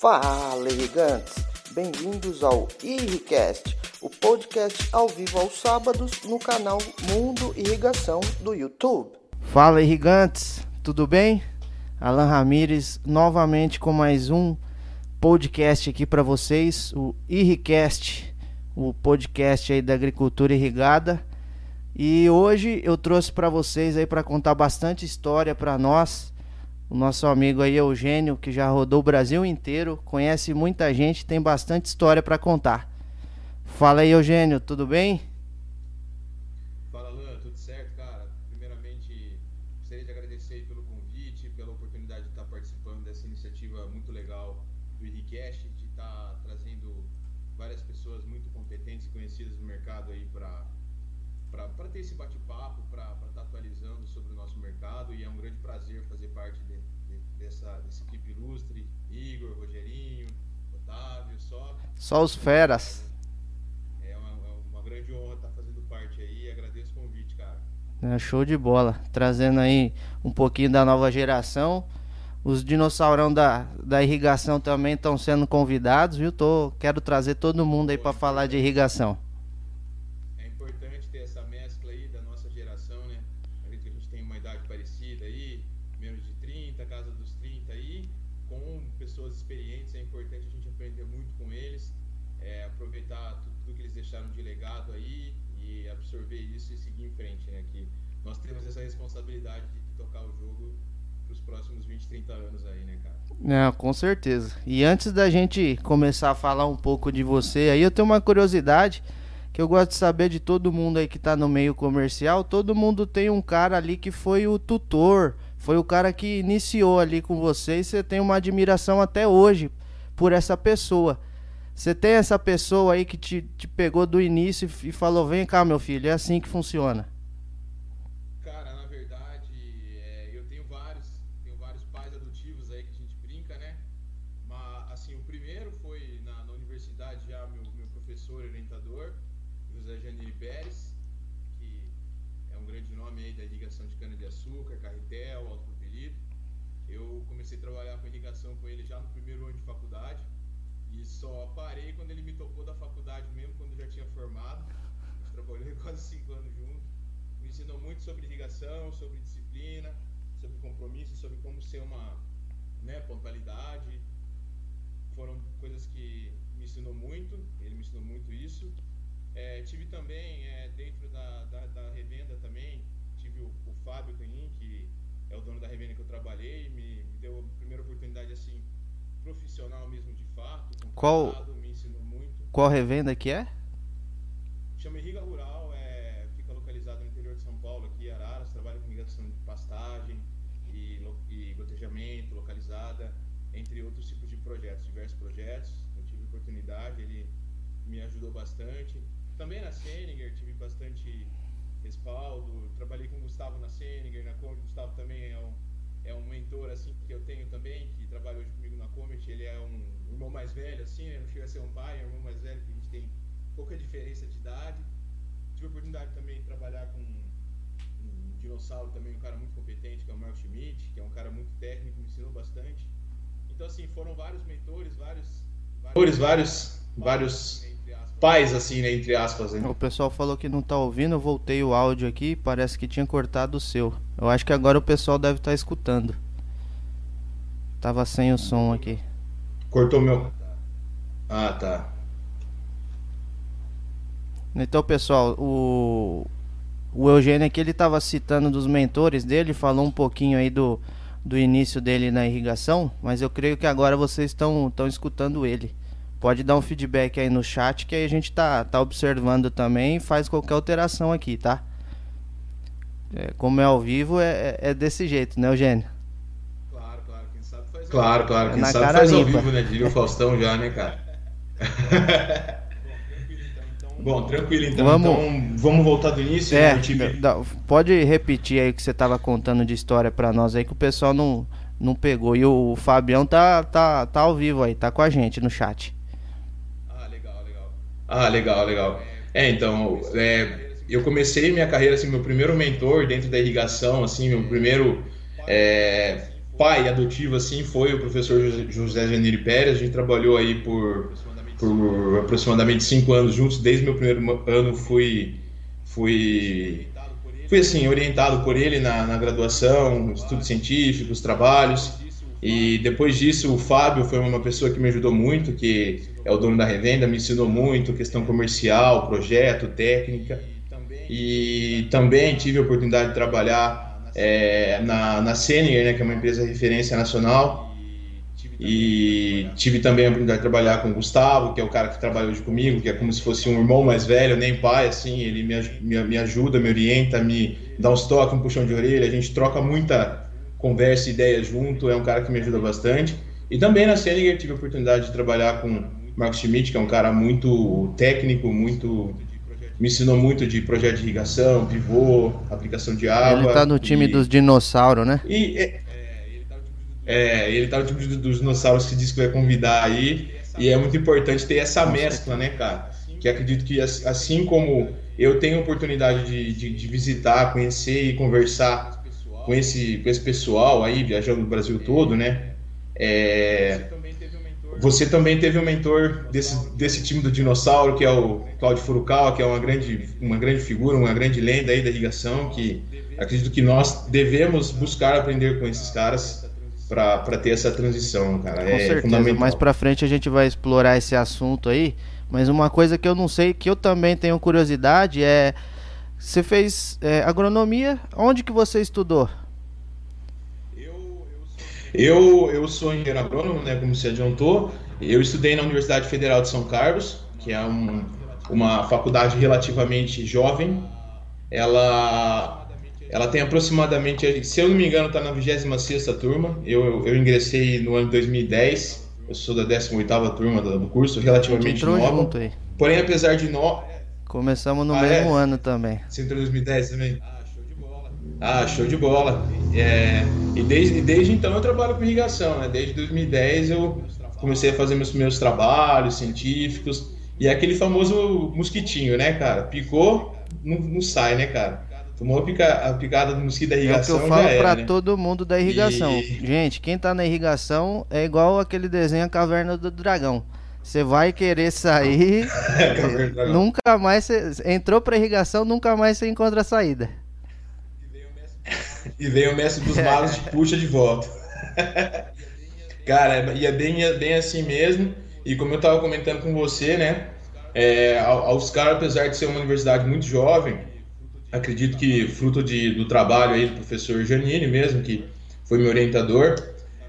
Fala, irrigantes! Bem-vindos ao Irricast, o podcast ao vivo aos sábados no canal Mundo Irrigação do YouTube. Fala, irrigantes! Tudo bem? Alan Ramires novamente com mais um podcast aqui para vocês, o Irricast, o podcast aí da agricultura irrigada. E hoje eu trouxe para vocês aí para contar bastante história para nós o nosso amigo aí Eugênio, que já rodou o Brasil inteiro, conhece muita gente, tem bastante história para contar. Fala aí, Eugênio, tudo bem? Fala, Lan, tudo certo, cara? Primeiramente, gostaria de agradecer pelo convite, pela oportunidade de estar participando dessa iniciativa muito legal do Irricast, de estar trazendo várias pessoas muito competentes e conhecidas no mercado aí para para ter esse bate-papo, para estar atualizando sobre o nosso mercado e é um grande prazer fazer parte de, de, dessa, desse equipe ilustre, Igor, Rogerinho, Otávio, só. Os feras. É uma, é uma grande honra estar fazendo parte aí agradeço o convite, cara. É, show de bola, trazendo aí um pouquinho da nova geração. Os dinossaurão da, da irrigação também estão sendo convidados, viu? Tô, quero trazer todo mundo aí para falar de irrigação. responsabilidade de tocar o jogo pros próximos 20, 30 anos aí, É, com certeza. E antes da gente começar a falar um pouco de você aí, eu tenho uma curiosidade que eu gosto de saber de todo mundo aí que tá no meio comercial. Todo mundo tem um cara ali que foi o tutor, foi o cara que iniciou ali com você e você tem uma admiração até hoje por essa pessoa. Você tem essa pessoa aí que te, te pegou do início e falou: vem cá, meu filho, é assim que funciona. Ser uma né, pontualidade. Foram coisas que me ensinou muito, ele me ensinou muito isso. É, tive também, é, dentro da, da, da, revenda também, tive o, o Fábio Canin, que é o dono da revenda que eu trabalhei, me, me deu a primeira oportunidade assim, profissional mesmo de fato. Qual, me ensinou muito. Qual revenda que é? Chama Rural entre outros tipos de projetos, diversos projetos. Eu tive oportunidade, ele me ajudou bastante. Também na Seninger tive bastante respaldo. Trabalhei com o Gustavo na Seninger, na Comet. Gustavo também é um, é um mentor assim que eu tenho também, que trabalha hoje comigo na Comet. Ele é um irmão mais velho, assim, né? não chega a ser um pai, é um irmão mais velho, que a gente tem pouca diferença de idade. Tive a oportunidade também de trabalhar com um dinossauro também, um cara muito competente, que é o Mark Schmidt, que é um cara muito técnico, me ensinou bastante. Então, assim, foram vários mentores, vários. Vários, vários, vários pais, assim, né, entre aspas. Né? O pessoal falou que não tá ouvindo, eu voltei o áudio aqui, parece que tinha cortado o seu. Eu acho que agora o pessoal deve estar tá escutando. Tava sem o som aqui. Cortou meu. Ah, tá. Então, pessoal, o o Eugênio aqui ele estava citando dos mentores dele, falou um pouquinho aí do do início dele na irrigação, mas eu creio que agora vocês estão escutando ele. Pode dar um feedback aí no chat que aí a gente tá, tá observando também e faz qualquer alteração aqui, tá? É, como é ao vivo, é, é, é desse jeito, né, Eugênio? Claro, claro, quem sabe faz Claro, claro, quem é sabe faz limpa. ao vivo, né? Diria o Faustão já, né, cara? Bom, tranquilo então. Vamos, então, vamos voltar do início. É, pode repetir aí o que você estava contando de história para nós aí que o pessoal não, não pegou. E o Fabião tá, tá, tá ao vivo aí, tá com a gente no chat. Ah, legal, legal. Ah, legal, legal. É, então, é, eu comecei minha carreira, assim, meu primeiro mentor dentro da irrigação, assim, meu primeiro é, pai adotivo assim foi o professor José Janiri Pérez. A gente trabalhou aí por, por aproximadamente cinco anos juntos. Desde meu primeiro ano fui fui fui assim orientado por ele na, na graduação, estudos científicos, trabalhos. E depois disso, o Fábio foi uma pessoa que me ajudou muito, que é o dono da revenda, me ensinou muito questão comercial, projeto, técnica. E também tive a oportunidade de trabalhar é, na, na Senior, né, que é uma empresa de referência nacional. E tive também a oportunidade de trabalhar com o Gustavo, que é o cara que trabalha hoje comigo, que é como se fosse um irmão mais velho, nem pai, assim, ele me, me, me ajuda, me orienta, me dá uns toques, um puxão de orelha, a gente troca muita conversa e ideia junto, é um cara que me ajuda bastante. E também na Senegal tive a oportunidade de trabalhar com o Marcos Schmidt, que é um cara muito técnico, muito me ensinou muito de projeto de irrigação, pivô, aplicação de água. Ele tá no time e... dos dinossauros, né? E, é, ele tá no time dos dinossauros que diz que vai convidar aí. E é muito importante ter essa mescla, né, cara? Que acredito que assim como eu tenho oportunidade de, de, de visitar, conhecer e conversar com esse, com esse pessoal aí, viajando no Brasil todo, né? É, você também teve um mentor desse, desse time do dinossauro, que é o Claudio Furukawa, que é uma grande, uma grande figura, uma grande lenda aí da irrigação, que acredito que nós devemos buscar aprender com esses caras para ter essa transição, cara. Com é certeza. fundamental. Mais para frente a gente vai explorar esse assunto aí, mas uma coisa que eu não sei, que eu também tenho curiosidade, é você fez é, agronomia, onde que você estudou? Eu, eu sou engenheiro agrônomo, né, como você adiantou. Eu estudei na Universidade Federal de São Carlos, que é um, uma faculdade relativamente jovem. Ela, ela tem aproximadamente, se eu não me engano, está na 26 turma. Eu, eu ingressei no ano de 2010. Eu sou da 18 turma do curso, relativamente nova. Porém, apesar de no... Começamos no ah, mesmo é? ano também. Você entrou em 2010 também? Ah, show de bola. É, e desde, desde então eu trabalho com irrigação, né? Desde 2010 eu comecei a fazer meus meus trabalhos científicos. E é aquele famoso mosquitinho, né, cara? Picou, não, não sai, né, cara? Tomou a, pica, a picada do mosquito da irrigação. É o que eu falo para né? todo mundo da irrigação. E... Gente, quem tá na irrigação é igual aquele desenho A Caverna do Dragão. Você vai querer sair. nunca mais. Cê, entrou pra irrigação, nunca mais você encontra a saída e vem o mestre dos magos e puxa de volta. Cara, e é bem, é bem assim mesmo. E como eu estava comentando com você, né? É, a Oscar, apesar de ser uma universidade muito jovem, acredito que fruto de, do trabalho aí do professor Janine mesmo, que foi meu orientador.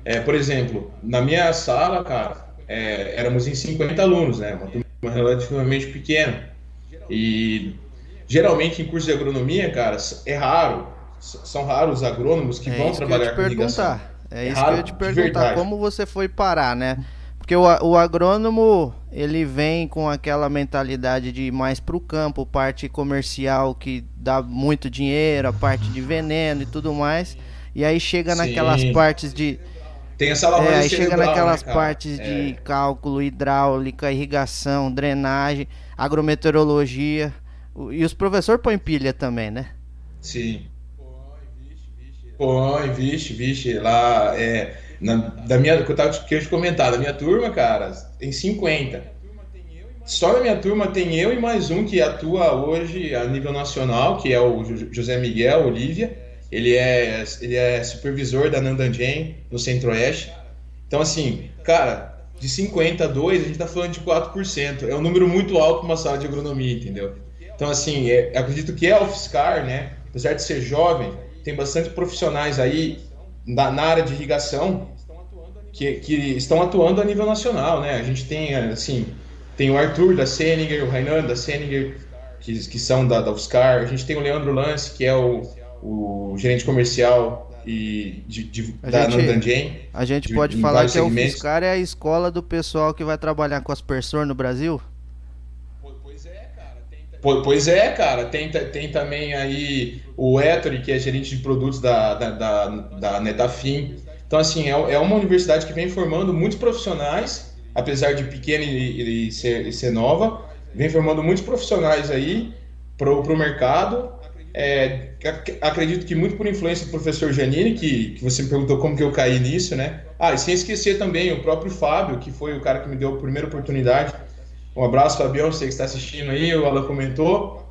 É, por exemplo, na minha sala, cara, é, éramos em 50 alunos, né? Uma turma relativamente pequena. E geralmente em curso de agronomia, cara, é raro são raros os agrônomos que é vão trabalhar com irrigação. É, é isso que eu ia te perguntar. Como você foi parar, né? Porque o, o agrônomo, ele vem com aquela mentalidade de ir mais para o campo, parte comercial que dá muito dinheiro, a parte de veneno e tudo mais. E aí chega Sim. naquelas partes de... Tem essa é, aí chega naquelas né, partes é. de cálculo, hidráulica, irrigação, drenagem, agrometeorologia. E os professores põem pilha também, né? Sim. Põe, vixe, vixe, lá é. Na, da minha, que eu tava que eu te comentar, da minha turma, cara, tem 50. Só na minha turma tem eu e mais um que atua hoje a nível nacional, que é o José Miguel Olívia. Ele é, ele é supervisor da Nandanjen no Centro-Oeste. Então, assim, cara, de 50 a 2, a gente tá falando de 4%. É um número muito alto para uma sala de agronomia, entendeu? Então, assim, é, acredito que é a UFSCar, né? Apesar de ser jovem, tem bastante profissionais aí na, na área de irrigação que, que estão atuando a nível nacional, né? A gente tem, assim, tem o Arthur da Seninger, o Rainan da Seninger, que, que são da, da UFSCar, a gente tem o Leandro Lance, que é o, o gerente comercial e de, de da Nandanjen. A gente de, pode falar que a UFSCar é a escola do pessoal que vai trabalhar com aspersor no Brasil? Pois é, cara. Tem, tem também aí o Ettore, que é gerente de produtos da, da, da, da Netafim. Então, assim, é, é uma universidade que vem formando muitos profissionais, apesar de pequena e, e, ser, e ser nova, vem formando muitos profissionais aí para o mercado é, acredito que muito por influência do professor Janine, que, que você me perguntou como que eu caí nisso, né? Ah, e sem esquecer também o próprio Fábio, que foi o cara que me deu a primeira oportunidade. Um abraço, Fabião, você que está assistindo aí, o Alan comentou.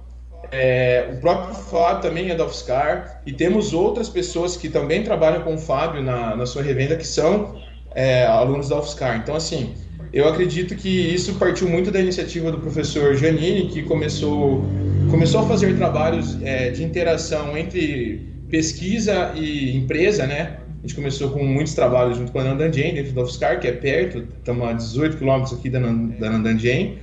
É, o próprio Fábio também é da UFSCar, e temos outras pessoas que também trabalham com o Fábio na, na sua revenda, que são é, alunos da UFSCar. Então, assim, eu acredito que isso partiu muito da iniciativa do professor Janine, que começou, começou a fazer trabalhos é, de interação entre pesquisa e empresa, né? A gente começou com muitos trabalhos junto com a Nandanjen, dentro da UFSCar, que é perto, estamos a 18 quilômetros aqui da, da Nandanjen.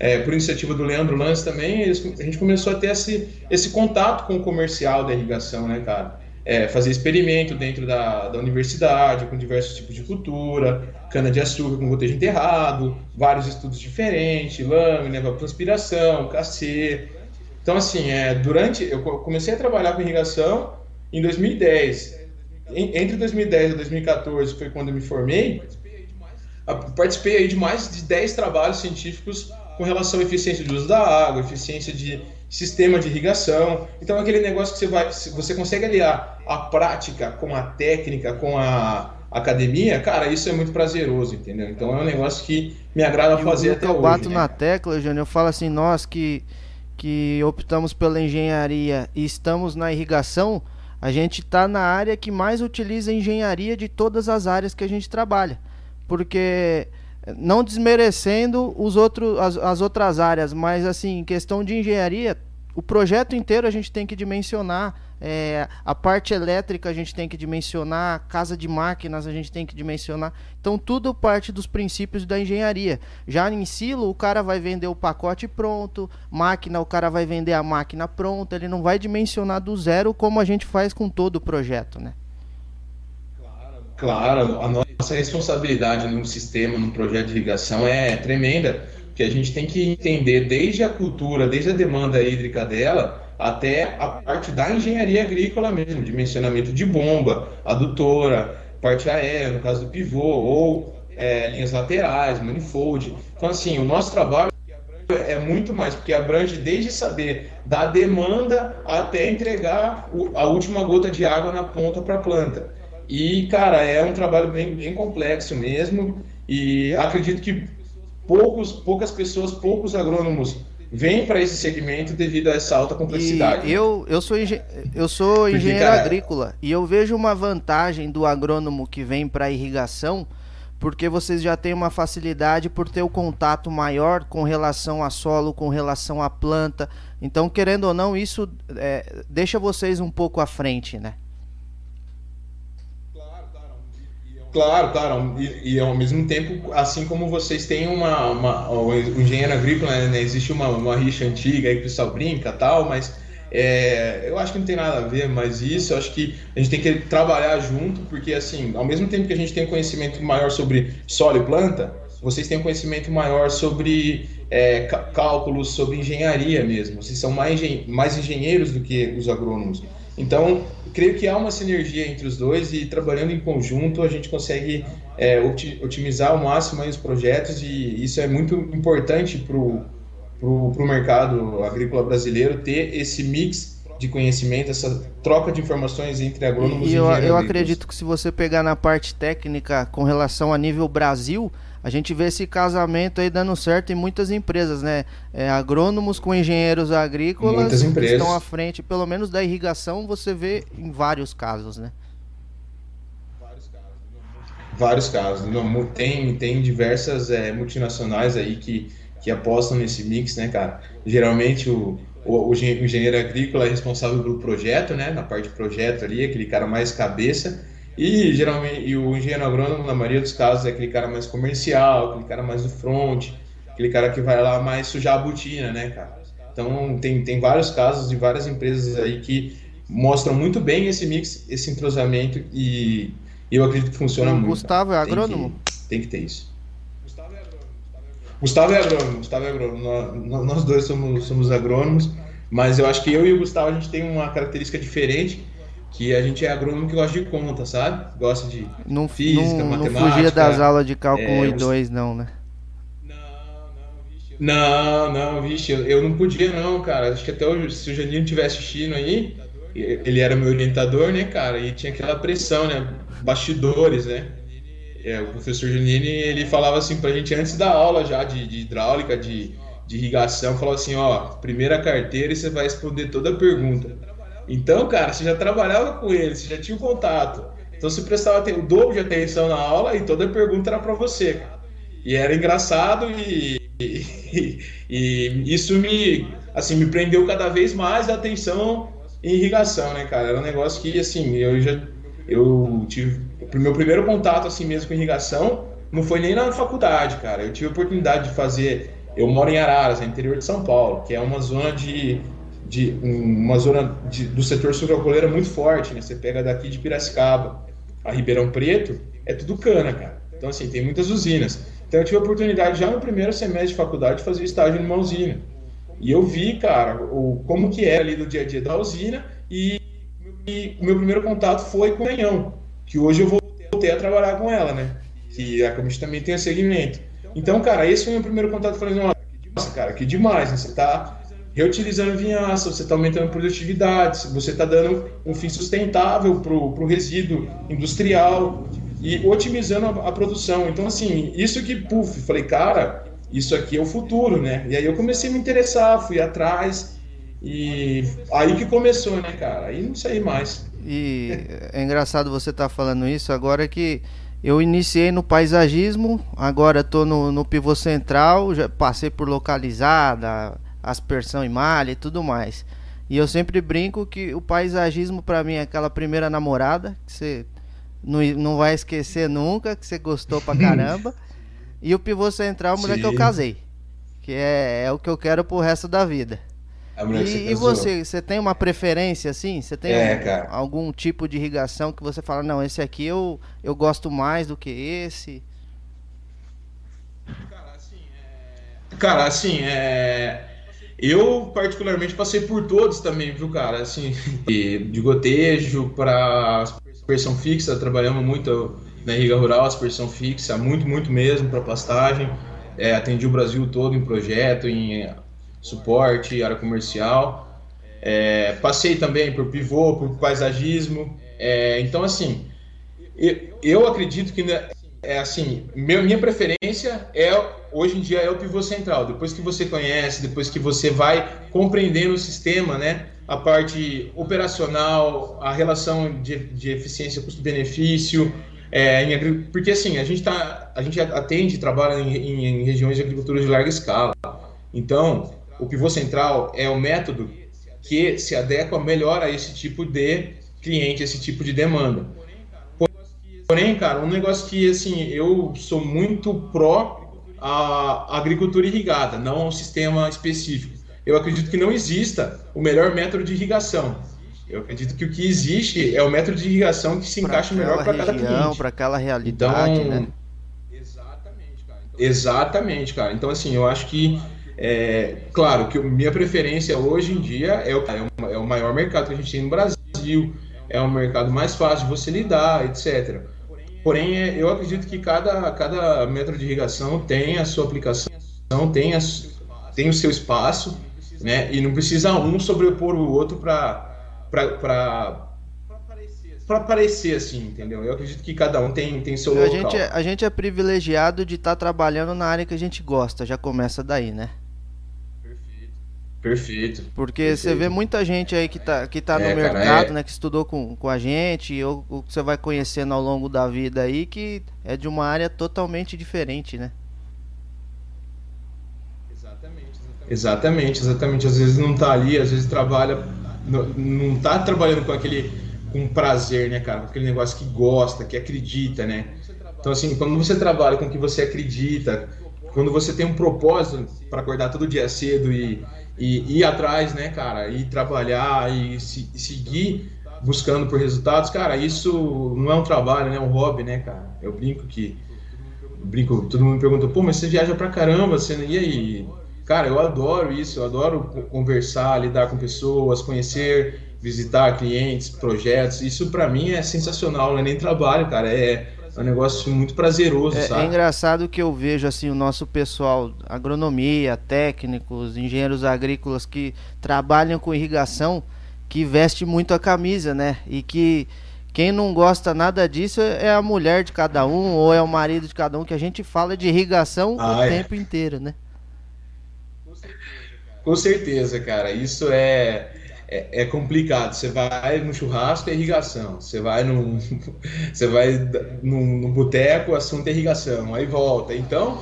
É, por iniciativa do Leandro Lance também, eles, a gente começou a ter esse, esse contato com o comercial da irrigação, né, cara? É, fazer experimento dentro da, da universidade, com diversos tipos de cultura, cana-de-açúcar com gotejo enterrado, vários estudos diferentes, lâmina, evapotranspiração, KC. Então, assim, é, durante. Eu comecei a trabalhar com irrigação em 2010. Entre 2010 e 2014 foi quando eu me formei. Participei aí de mais de 10 trabalhos científicos com relação à eficiência de uso da água, eficiência de sistema de irrigação. Então, é aquele negócio que você vai, você consegue aliar a prática com a técnica, com a academia, cara, isso é muito prazeroso, entendeu? Então é um negócio que me agrada fazer até eu hoje. Eu bato né? na tecla, Júnior, eu falo assim, nós que, que optamos pela engenharia e estamos na irrigação, a gente está na área que mais utiliza engenharia de todas as áreas que a gente trabalha. Porque não desmerecendo os outros, as, as outras áreas, mas assim, questão de engenharia, o projeto inteiro a gente tem que dimensionar. É, a parte elétrica a gente tem que dimensionar, casa de máquinas a gente tem que dimensionar. Então tudo parte dos princípios da engenharia. Já em silo o cara vai vender o pacote pronto, máquina o cara vai vender a máquina pronta, ele não vai dimensionar do zero como a gente faz com todo o projeto, né? Claro, a nossa responsabilidade num sistema, num projeto de irrigação é tremenda que a gente tem que entender desde a cultura, desde a demanda hídrica dela, até a parte da engenharia agrícola mesmo, dimensionamento de bomba, adutora, parte aérea, no caso do pivô, ou é, linhas laterais, manifold. Então, assim, o nosso trabalho é muito mais, porque abrange desde saber da demanda até entregar a última gota de água na ponta para a planta. E, cara, é um trabalho bem, bem complexo mesmo, e acredito que poucos, poucas pessoas, poucos agrônomos vêm para esse segmento devido a essa alta complexidade. E eu, eu sou, eu sou engenheiro cara... agrícola e eu vejo uma vantagem do agrônomo que vem para irrigação, porque vocês já têm uma facilidade por ter o contato maior com relação a solo, com relação à planta. Então, querendo ou não, isso é, deixa vocês um pouco à frente, né? Claro, claro. E, e, ao mesmo tempo, assim como vocês têm uma. uma o engenheiro agrícola, né, existe uma, uma rixa antiga aí que o pessoal brinca tal, mas é, eu acho que não tem nada a ver, mas isso eu acho que a gente tem que trabalhar junto, porque assim, ao mesmo tempo que a gente tem conhecimento maior sobre solo e planta, vocês têm conhecimento maior sobre é, cálculos, sobre engenharia mesmo. Vocês são mais, mais engenheiros do que os agrônomos. Então, creio que há uma sinergia entre os dois e trabalhando em conjunto a gente consegue é, otimizar ao máximo os projetos e isso é muito importante para o mercado agrícola brasileiro ter esse mix de conhecimento, essa troca de informações entre agrônomos e, e eu, eu acredito que se você pegar na parte técnica com relação a nível Brasil, a gente vê esse casamento aí dando certo em muitas empresas, né? É, agrônomos com engenheiros agrícolas estão à frente, pelo menos da irrigação, você vê em vários casos, né? Vários casos. Não, tem, tem diversas é, multinacionais aí que, que apostam nesse mix, né, cara? Geralmente o, o, o engenheiro agrícola é responsável pelo projeto, né? Na parte de projeto ali, aquele cara mais cabeça e geralmente e o engenheiro agrônomo, na maioria dos casos, é aquele cara mais comercial, aquele cara mais do front, aquele cara que vai lá mais sujar a botina, né, cara? Então tem, tem vários casos de várias empresas aí que mostram muito bem esse mix, esse entrosamento e eu acredito que funciona o muito. Gustavo é agrônomo? Tem que, tem que ter isso. Gustavo é agrônomo. Gustavo é agrônomo. Gustavo é agrônomo. Nós, nós dois somos, somos agrônomos, mas eu acho que eu e o Gustavo a gente tem uma característica diferente que a gente é agrônomo que gosta de conta, sabe? Gosta de não, física, não, matemática. Não fugia das aulas de cálculo é, 1 e 2, não, né? Não, não, vixe, Não, não, vixe, eu, eu não podia não, cara. Acho que até hoje, se o Janino estiver assistindo aí, ele era meu orientador, né, cara? E tinha aquela pressão, né? Bastidores, né? É, o professor Janine, ele falava assim pra gente antes da aula já de, de hidráulica, de, de irrigação, falava assim, ó, primeira carteira e você vai responder toda a pergunta. Então, cara, você já trabalhava com ele, você já tinha um contato. Então você prestava o dobro de atenção na aula e toda pergunta era para você. E era engraçado e, e, e, isso me, assim, me prendeu cada vez mais a atenção em irrigação, né, cara? Era um negócio que, assim, eu já eu tive o meu primeiro contato assim mesmo com irrigação não foi nem na faculdade, cara. Eu tive a oportunidade de fazer. Eu moro em Araras, no interior de São Paulo, que é uma zona de, de uma zona de, do setor sucrocoleiro muito forte, né? Você pega daqui de Piracicaba a Ribeirão Preto, é tudo cana, cara. Então assim tem muitas usinas. Então eu tive a oportunidade já no primeiro semestre de faculdade de fazer estágio numa usina. E eu vi, cara, o, como que era ali do dia a dia da usina e, e o meu primeiro contato foi com o canhão, que hoje eu voltei a trabalhar com ela, né? Que a Comish também tem o segmento. Então, cara, esse foi o meu primeiro contato. Falei, nossa, cara, que demais, né? Você tá reutilizando vinhaça, você está aumentando a produtividade, você está dando um fim sustentável para o resíduo industrial e otimizando a, a, produção. Então, assim, isso que, puf, falei, cara, isso aqui é o futuro, né? E aí eu comecei a me interessar, fui atrás e aí que começou, né, cara? Aí não sei mais. E é engraçado você estar tá falando isso agora que eu iniciei no paisagismo, agora estou no, no pivô central, já passei por localizada, aspersão e malha e tudo mais. E eu sempre brinco que o paisagismo para mim é aquela primeira namorada que você não, não vai esquecer nunca, que você gostou pra caramba. e o pivô central é a mulher Sim. que eu casei. Que é, é o que eu quero pro resto da vida. E, e, você, você tem uma preferência assim? Você tem é, um, algum tipo de irrigação que você fala, não, esse aqui eu, eu gosto mais do que esse? Cara, assim, é... Cara, assim, é... Eu, particularmente, passei por todos também, viu, cara? Assim, de gotejo para aspersão fixa, trabalhamos muito na irriga rural, aspersão fixa, muito, muito mesmo para pastagem. É, atendi o Brasil todo em projeto, em suporte, área comercial. É, passei também por pivô, por paisagismo. É, então, assim, eu, eu acredito que né, é assim, meu, minha preferência é hoje em dia é o pivô central. Depois que você conhece, depois que você vai compreendendo o sistema, né, a parte operacional, a relação de, de eficiência custo-benefício, é, em, porque assim a gente tá, a gente atende, trabalha em, em, em regiões de agricultura de larga escala. Então o pivô central é o método que se adequa melhor a esse tipo de cliente, esse tipo de demanda. Porém, cara, um negócio que assim eu sou muito pró a agricultura irrigada, não um sistema específico. Eu acredito que não exista o melhor método de irrigação. Eu acredito que o que existe é o método de irrigação que se pra encaixa melhor para cada cliente. Para aquela realidade, então, né? Exatamente, cara. Então, exatamente, cara. Então, assim, eu acho que é, claro que minha preferência hoje em dia é o, é o maior mercado que a gente tem no Brasil, é o mercado mais fácil de você lidar, etc. Porém, é, eu acredito que cada, cada método de irrigação tem a sua aplicação, tem, a, tem o seu espaço, né? E não precisa um sobrepor o outro para para aparecer assim, entendeu? Eu acredito que cada um tem, tem seu a local. Gente é, a gente é privilegiado de estar tá trabalhando na área que a gente gosta, já começa daí, né? Perfeito. Porque perfeito. você vê muita gente aí que tá, que tá é, no cara, mercado, é... né? Que estudou com, com a gente, ou o que você vai conhecendo ao longo da vida aí, que é de uma área totalmente diferente, né? Exatamente, exatamente. Exatamente, exatamente. Às vezes não tá ali, às vezes trabalha. Não, não tá trabalhando com aquele. com prazer, né, cara? Com aquele negócio que gosta, que acredita, né? Então, assim, quando você trabalha com o que você acredita, quando você tem um propósito para acordar todo dia cedo e e ir atrás, né, cara, e trabalhar e, se, seguir buscando por resultados, cara, isso não é um trabalho, né, é um hobby, né, cara. Eu brinco que brinco, todo mundo me pergunta, pô, mas você viaja pra caramba, você e aí? Cara, eu adoro isso, eu adoro conversar, lidar com pessoas, conhecer, visitar clientes, projetos. Isso para mim é sensacional, não é nem trabalho, cara, é é um negócio muito prazeroso, é, sabe? É engraçado que eu vejo assim o nosso pessoal, agronomia, técnicos, engenheiros agrícolas que trabalham com irrigação, que veste muito a camisa, né? E que quem não gosta nada disso é a mulher de cada um ou é o marido de cada um, que a gente fala de irrigação ah, o é. tempo inteiro, né? Com certeza, cara. Isso é é, é, complicado. Você vai no churrasco, é irrigação. Você vai num, você vai num, num boteco, assunto é irrigação. Aí volta. Então,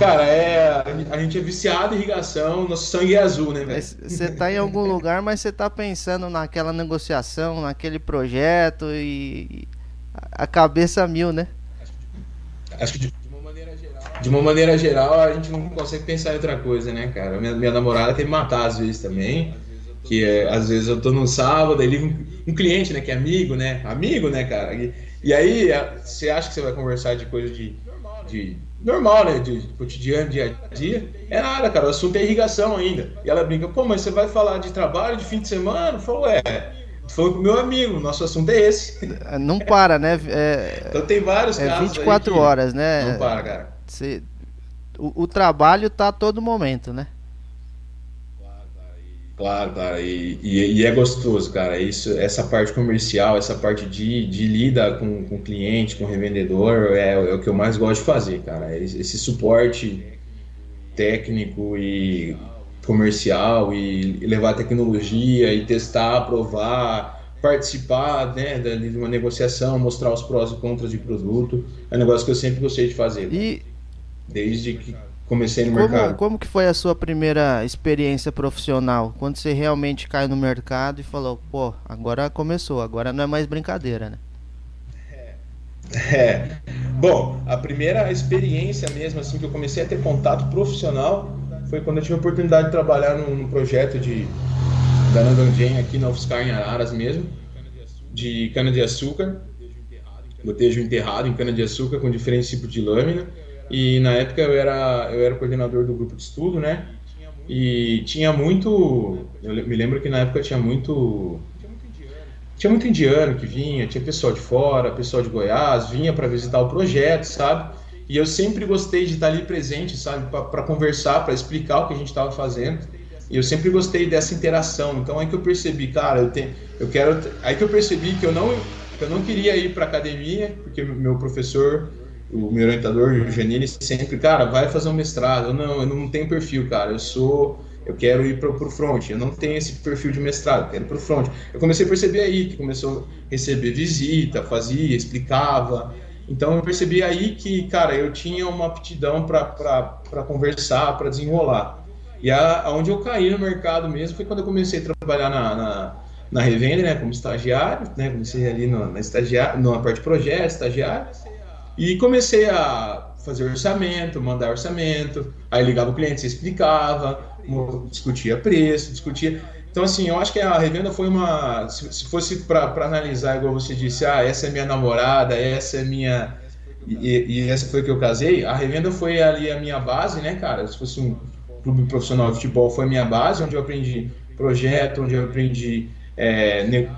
cara, é, a gente é viciado em irrigação, nosso sangue é azul, né, velho? Você tá em algum lugar, mas você tá pensando naquela negociação, naquele projeto e a cabeça mil, né? Acho que de, de, uma maneira geral, de uma maneira geral a gente não consegue pensar em outra coisa, né, cara? Minha, minha namorada tem que matar às vezes também que é, às vezes eu tô no sábado, aí liga um, um, cliente, né, que é amigo, né, amigo, né, cara, e, e aí você acha que você vai conversar de coisa de, de normal, né, de, de cotidiano, dia a dia, é nada, cara, o assunto é irrigação ainda, e ela brinca, pô, mas você vai falar de trabalho, de fim de semana? Eu falo, é, foi com meu amigo, nosso assunto é esse. Não para, né? É, então tem vários é casos 24 horas, né? Não para, cara. Você, o, o trabalho tá a todo momento, né? Claro, cara, e, e, e, é gostoso, cara. Isso, essa parte comercial, essa parte de, de lida com, com cliente, com revendedor, é, é, o que eu mais gosto de fazer, cara. Esse, esse suporte técnico e comercial e, e levar tecnologia e testar, provar, participar né, de uma negociação, mostrar os prós e contras de produto, é um negócio que eu sempre gostei de fazer. E... Desde que comecei no como, mercado. Como que foi a sua primeira experiência profissional? Quando você realmente caiu no mercado e falou, pô, agora começou, agora não é mais brincadeira, né? É. é. Bom, a primeira experiência mesmo, assim, que eu comecei a ter contato profissional foi quando eu tive a oportunidade de trabalhar num, num projeto de da Nandangen aqui na UFSCar em Araras mesmo, de cana-de-açúcar, gotejo enterrado em cana-de-açúcar com diferentes tipos de lâmina. E na época eu era, eu era coordenador do grupo de estudo, né? E tinha muito. Eu me lembro que na época tinha muito. Tinha muito indiano que vinha, tinha pessoal de fora, pessoal de Goiás, vinha para visitar o projeto, sabe? E eu sempre gostei de estar ali presente, sabe? Para conversar, para explicar o que a gente estava fazendo. E eu sempre gostei dessa interação. Então aí que eu percebi, cara, eu, tenho, eu quero. Aí que eu percebi que eu não, que eu não queria ir para academia, porque meu professor o meu orientador, o Janine, sempre, cara, vai fazer um mestrado. Não, eu não tenho perfil, cara. Eu sou. Eu quero ir pro, pro front. Eu não tenho esse perfil de mestrado, quero ir pro front. Eu comecei a perceber aí que começou a receber visita, fazia, explicava. Então eu percebi aí que, cara, eu tinha uma aptidão para conversar, para desenrolar. E a, onde eu caí no mercado mesmo foi quando eu comecei a trabalhar na, na, na revenda, né, como estagiário, né, comecei ali no, na, estagiário, na parte de projeto, estagiário. E comecei a fazer orçamento, mandar orçamento, aí ligava o cliente, você explicava, discutia preço, discutia. Então, assim, eu acho que a revenda foi uma. Se, fosse para analisar, igual você disse, ah, essa é minha namorada, essa é minha. E, e, essa foi que eu casei, a revenda foi ali a minha base, né, cara? Se fosse um clube profissional de futebol, foi a minha base, onde eu aprendi projeto, onde eu aprendi é, ne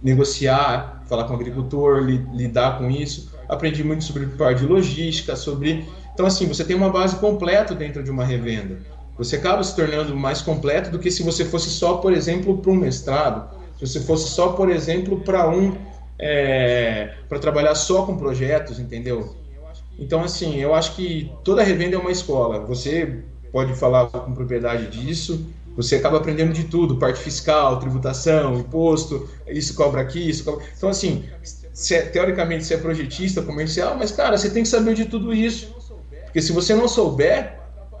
negociar, falar com o agricultor, li lidar com isso aprendi muito sobre parte de logística, sobre. Então, assim, você tem uma base completa dentro de uma revenda. Você acaba se tornando mais completo do que se você fosse só, por exemplo, para um mestrado, se você fosse só, por exemplo, para um. É, para trabalhar só com projetos, entendeu? Então, assim, eu acho que toda revenda é uma escola. Você pode falar com propriedade disso, você acaba aprendendo de tudo, parte fiscal, tributação, imposto, isso cobra aqui, isso cobra... Então, assim, é, teoricamente você é projetista comercial, mas cara, você tem que saber de tudo isso. Porque se você não souber,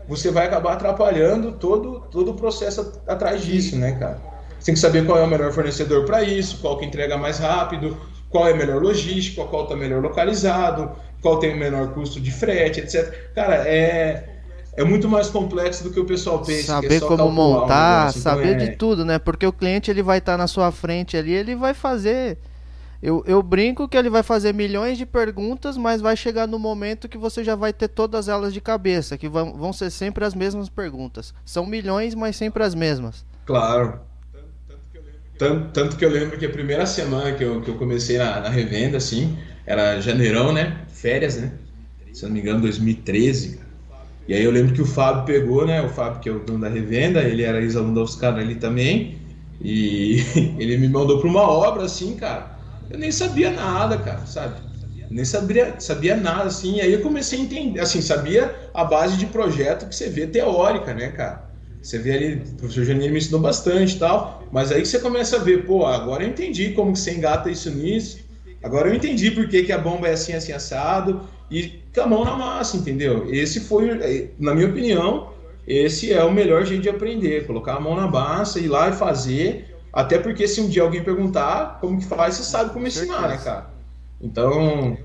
você vai acabar atrapalhando todo, todo o processo atrás disso, né, cara? Você tem que saber qual é o melhor fornecedor para isso, qual que entrega mais rápido, qual é melhor logístico, qual está melhor localizado, qual tem o menor custo de frete, etc. Cara, é, é muito mais complexo do que o pessoal pensa. Saber é como montar, um então saber é... de tudo, né? Porque o cliente ele vai estar tá na sua frente ali, ele vai fazer eu, eu brinco que ele vai fazer milhões de perguntas, mas vai chegar no momento que você já vai ter todas elas de cabeça, que vão, vão ser sempre as mesmas perguntas. São milhões, mas sempre as mesmas. Claro. tanto, tanto, que eu lembro que a primeira semana que eu, que eu comecei na, na revenda, assim, era janeirão, né? Férias, né? Se eu não me engano, 2013. E aí eu lembro que o Fábio pegou, né? O Fábio, que é o dono da revenda, ele era ex-aluno da Oscar ali também. E ele me mandou para uma obra, assim, cara. Eu nem sabia nada, cara, sabe? nem sabia, sabia nada, assim. Aí eu comecei a entender, assim, sabia a base de projeto que você vê teórica, né, cara? Você vê ali, o professor Janine me ensinou bastante e tal, mas aí você começa a ver, pô, agora eu entendi como que você engata isso nisso, agora eu entendi por que, que a bomba é assim, assim, assado, e com a mão na massa, entendeu? Esse foi, é, na minha opinião, esse é o melhor jeito de aprender, colocar a mão na massa, ir lá e fazer, até porque se um dia alguém perguntar como que faz, você sabe como ensinar, né, cara? Então,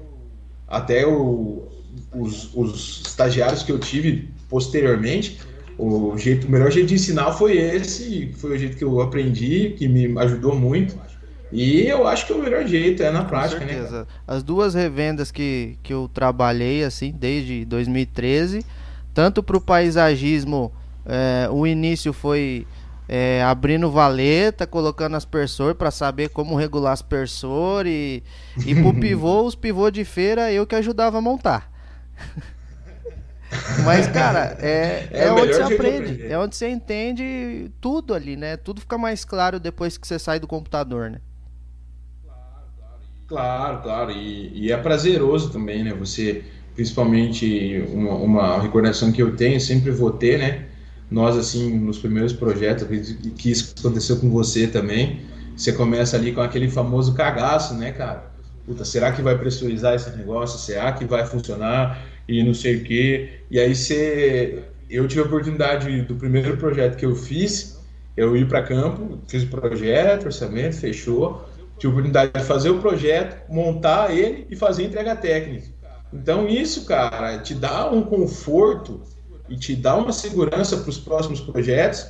até o, os, os estagiários que eu tive posteriormente, o, jeito, o melhor jeito de ensinar foi esse, foi o jeito que eu aprendi, que me ajudou muito. E eu acho que é o melhor jeito é na prática, Com né, certeza. né? As duas revendas que, que eu trabalhei assim desde 2013, tanto para o paisagismo, é, o início foi é, abrindo valeta, colocando aspersor para saber como regular aspersor e, e pro pivô, os pivô de feira eu que ajudava a montar. Mas, cara, é, é, é onde você aprende. É onde você entende tudo ali, né? Tudo fica mais claro depois que você sai do computador, né? Claro, claro. E, e é prazeroso também, né? Você, principalmente, uma, uma, recordação que eu tenho, sempre vou ter, né? Nós, assim, nos primeiros projetos, que isso aconteceu com você também, você começa ali com aquele famoso cagaço, né, cara? Puta, será que vai pressurizar esse negócio? Será que vai funcionar? e não sei o quê. E aí você. Eu tive a oportunidade do primeiro projeto que eu fiz, eu ir para campo, fiz o projeto, orçamento, fechou. Tive a oportunidade de fazer o projeto, montar ele e fazer entrega técnica. Então isso, cara, te dá um conforto e te dá uma segurança para os próximos projetos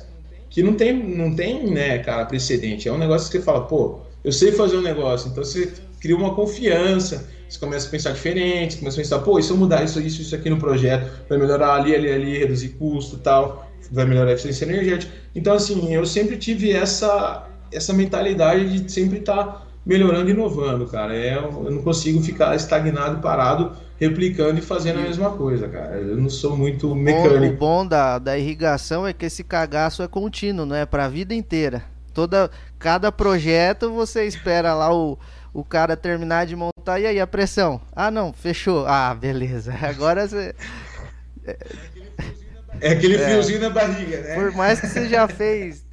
que não tem, não tem, né, cara, precedente. É um negócio que você fala, pô, eu sei fazer um negócio, então você cria uma confiança você começa a pensar diferente, começa a pensar, pô, e se eu mudar isso, isso, isso aqui no projeto, vai melhorar ali, ali, ali, reduzir custo e tal, vai melhorar a eficiência energética. Então, assim, eu sempre tive essa, essa mentalidade de sempre estar tá melhorando e inovando, cara. É, eu não consigo ficar estagnado, parado, replicando e fazendo a mesma coisa, cara. Eu não sou muito mecânico. O bom da, da irrigação é que esse cagaço é contínuo, não é para a vida inteira. Toda, cada projeto você espera lá o o cara terminar de montar, e aí a pressão? Ah, não, fechou. Ah, beleza. Agora você. É aquele é. friozinho na barriga, né? Por mais que você já fez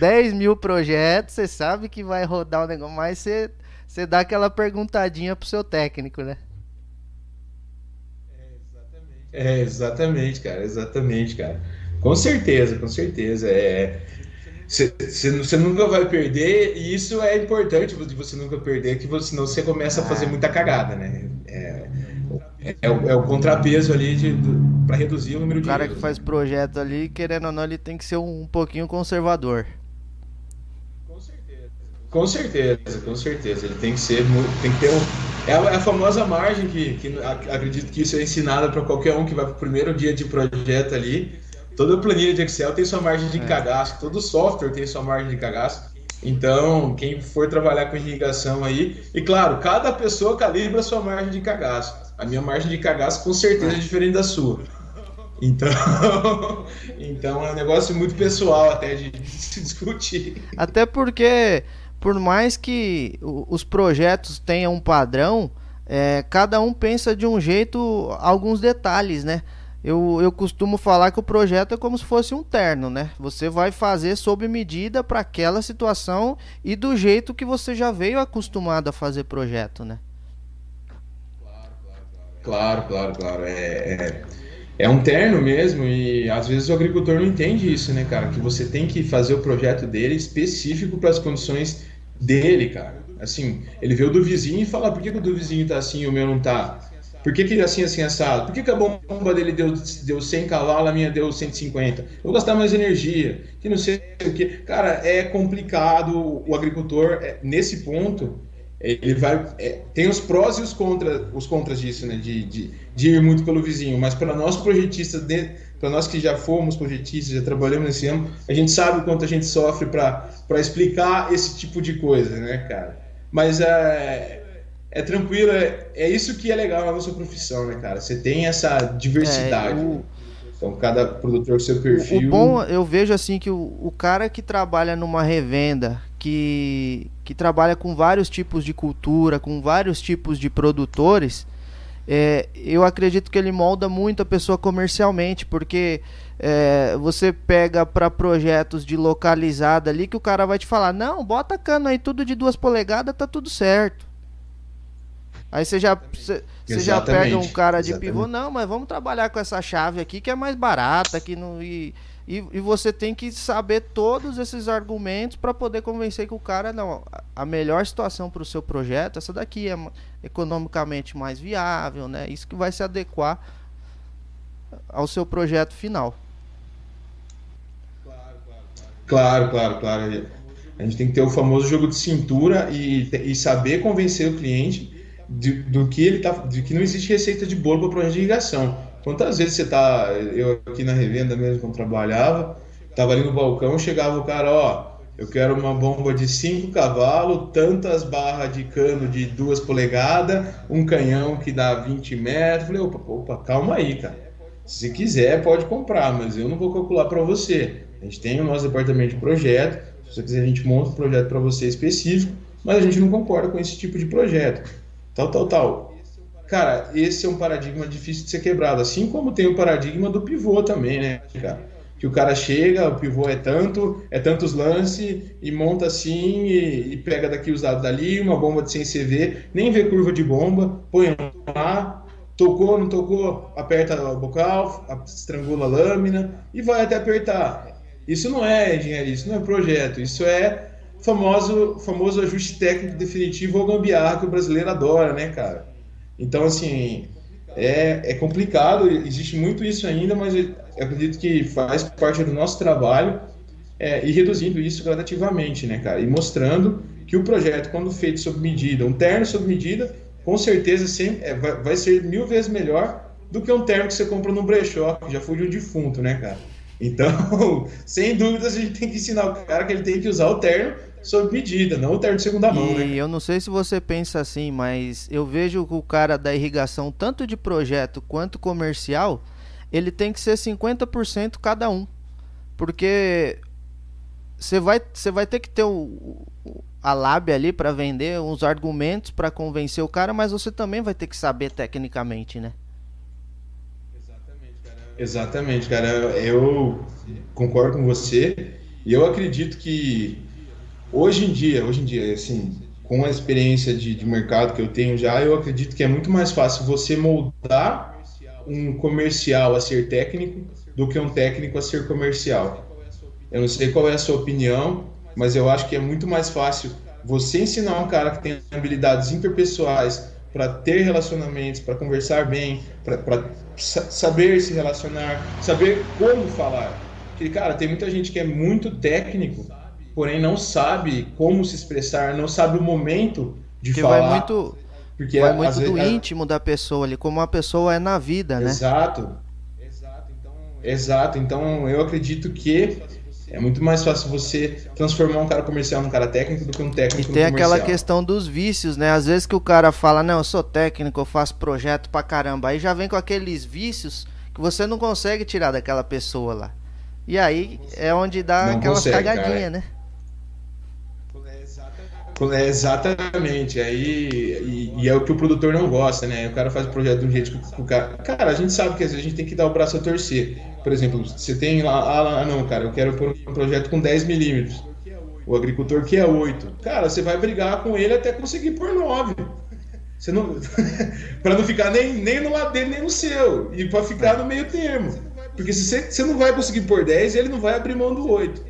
10 mil projetos, você sabe que vai rodar o negócio, mas você, você dá aquela perguntadinha pro seu técnico, né? É, exatamente, cara, exatamente, cara. Com certeza, com certeza. É, você nunca vai perder, e isso é importante de você nunca perder, que você, senão você começa a fazer ah. muita cagada, né? É, é, é, o, é o, contrapeso ali para reduzir o número de. O cara que faz projeto ali, querendo ou não, ele tem que ser um, um pouquinho conservador. Com certeza. Com certeza. Ele tem que ser tem que ter um, é a, é famosa margem que, que acredito que isso é ensinada para qualquer um que vai para o primeiro dia de projeto ali Toda planilha de Excel tem sua margem de é. cagaço, todo software tem sua margem de cagaço. Então, quem for trabalhar com irrigação aí, e claro, cada pessoa calibra a sua margem de cagaço. A minha margem de cagaço com certeza é diferente da sua. Então, então é um negócio muito pessoal até de se discutir. Até porque, por mais que os projetos tenham um padrão, é, cada um pensa de um jeito alguns detalhes, né? eu, eu costumo falar que o projeto é como se fosse um terno, né? Você vai fazer sob medida para aquela situação e do jeito que você já veio acostumado a fazer projeto, né? Claro, claro, claro. É, é, é um terno mesmo e às vezes o agricultor não entende isso, né, cara? Que você tem que fazer o projeto dele específico para as condições dele, cara. Assim, ele vê o do vizinho e fala, por que, que o do vizinho tá assim e o meu não tá? Por que, que assim, assim, assado? Por que, que a bomba dele deu, deu 100 cavalos, a minha deu 150? Eu vou gastar mais energia, que não sei o que. Cara, é complicado. O agricultor, é, nesse ponto, ele vai. É, tem os prós e os, contra, os contras disso, né? De, de, de, ir muito pelo vizinho. Mas para nós projetistas, para nós que já fomos projetistas, já trabalhamos nesse ano, a gente sabe o quanto a gente sofre para explicar esse tipo de coisa, né, cara? Mas é, é tranquilo, é, é isso que é legal na nossa profissão, né, cara? Você tem essa diversidade. É, o... Então, cada produtor com seu perfil. O, o, bom, eu vejo assim que o, o cara que trabalha numa revenda, que, que trabalha com vários tipos de cultura, com vários tipos de produtores, é, eu acredito que ele molda muito a pessoa comercialmente, porque é, você pega para projetos de localizada ali que o cara vai te falar: não, bota cano aí tudo de duas polegadas, tá tudo certo. Aí você já, você, já pega um cara de exatamente. pivô, não, mas vamos trabalhar com essa chave aqui que é mais barata, que não, e, e, e você tem que saber todos esses argumentos para poder convencer que o cara, não, a melhor situação para o seu projeto, essa daqui é economicamente mais viável, né? Isso que vai se adequar ao seu projeto final. Claro, claro, claro. A gente tem que ter o famoso jogo de cintura e, e saber convencer o cliente de, do que ele tá, de que não existe receita de bolo para projeto de irrigação. Quantas vezes você tá, eu aqui na revenda mesmo quando trabalhava, tava ali no balcão, chegava o cara, ó, eu quero uma bomba de 5 cavalos, tantas barras de cano de 2 polegadas, um canhão que dá 20 metros. Falei, opa, opa, calma aí, cara. Se quiser, pode comprar, mas eu não vou calcular para você. A gente tem o nosso departamento de projeto. Se você quiser, a gente monta um projeto para você específico, mas a gente não concorda com esse tipo de projeto tal, tal, tal. Cara, esse é um paradigma difícil de ser quebrado, assim como tem o paradigma do pivô também, né, cara? Que o cara chega, o pivô é tanto, é tantos lances, e monta assim, e, e pega daqui os dados dali, uma bomba de 100 CV, nem vê curva de bomba, põe lá, tocou, não tocou, aperta o bocal, estrangula a lâmina e vai até apertar. Isso não é engenharia, isso não é projeto, isso é famoso, famoso ajuste técnico definitivo ou gambiarra que o brasileiro adora, né, cara? Então, assim, é, é complicado, existe muito isso ainda, mas eu acredito que faz parte do nosso trabalho é, e reduzindo isso gradativamente, né, cara? E mostrando que o projeto, quando feito sob medida, um terno sob medida, com certeza sempre, é, vai, vai ser mil vezes melhor do que um terno que você compra no brechó, que já foi de um defunto, né, cara? Então, sem dúvidas, a gente tem que ensinar o cara que ele tem que usar o terno sob medida, não o terno de segunda mão, e né? eu não sei se você pensa assim, mas eu vejo o cara da irrigação, tanto de projeto quanto comercial, ele tem que ser 50% cada um. Porque você vai, você vai ter que ter o, a lábia ali para vender uns argumentos para convencer o cara, mas você também vai ter que saber tecnicamente, né? Exatamente, cara. Eu concordo com você e eu acredito que hoje em dia, hoje em dia, assim, com a experiência de, de mercado que eu tenho já, eu acredito que é muito mais fácil você moldar um comercial a ser técnico do que um técnico a ser comercial. Eu não sei qual é a sua opinião, mas eu acho que é muito mais fácil você ensinar um cara que tem habilidades interpessoais para ter relacionamentos, para conversar bem, para saber se relacionar, saber como falar. Porque, cara, tem muita gente que é muito técnico, porém não sabe como se expressar, não sabe o momento de falar. Vai muito, porque vai muito do vezes, íntimo da pessoa ali, como a pessoa é na vida, né? Exato. Exato. Então, eu acredito que é muito mais fácil você transformar um cara comercial num cara técnico do que um técnico e tem aquela questão dos vícios, né? Às vezes que o cara fala, não, eu sou técnico, eu faço projeto pra caramba. Aí já vem com aqueles vícios que você não consegue tirar daquela pessoa lá. E aí é onde dá não aquelas cagadinhas, né? É, exatamente, aí e, e, é o que o produtor não gosta, né? O cara faz o projeto de um jeito que o cara. Cara, a gente sabe que às vezes a gente tem que dar o braço a torcer. Por exemplo, você tem lá, ah, não, cara, eu quero pôr um projeto com 10 milímetros. O agricultor que é 8. Cara, você vai brigar com ele até conseguir por 9. Você não. para não ficar nem, nem no lado dele, nem no seu. E para ficar no meio termo. Porque se você, você não vai conseguir por 10, ele não vai abrir mão do 8.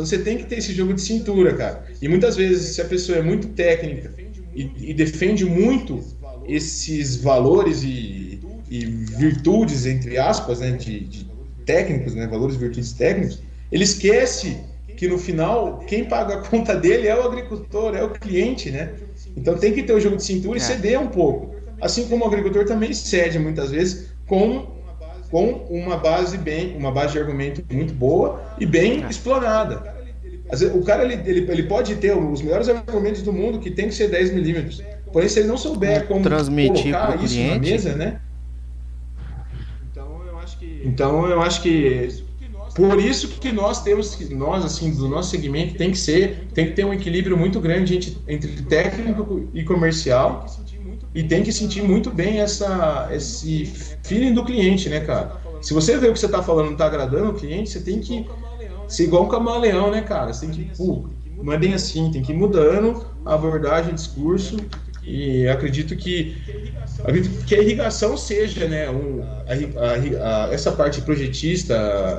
Então você tem que ter esse jogo de cintura, cara. E muitas vezes, se a pessoa é muito técnica e, e defende muito esses valores e, e, virtudes, entre aspas, né, de, de técnicos, né, valores e virtudes técnicos, ele esquece que no final quem paga a conta dele é o agricultor, é o cliente, né? Então tem que ter o jogo de cintura e é. ceder um pouco. Assim como o agricultor também cede muitas vezes com com uma base bem, uma base de argumento muito boa e bem explorada. O cara ele, ele, ele pode ter os melhores argumentos do mundo que tem que ser 10 milímetros. Porém, se ele não souber como transmitir colocar isso cliente. na mesa, né? Então eu acho que, então eu acho que por isso que nós temos que nós assim do nosso segmento tem que ser tem que ter um equilíbrio muito grande entre, entre técnico e comercial e tem que sentir muito bem essa esse feeling do cliente, né, cara? Se você vê o que você está falando não está agradando o cliente, você tem que ser igual um camaleão, né, cara? Você tem que, pô, não é bem assim, tem que ir mudando a abordagem, discurso e acredito que acredito que a irrigação seja, né, um, a, a, a, essa parte projetista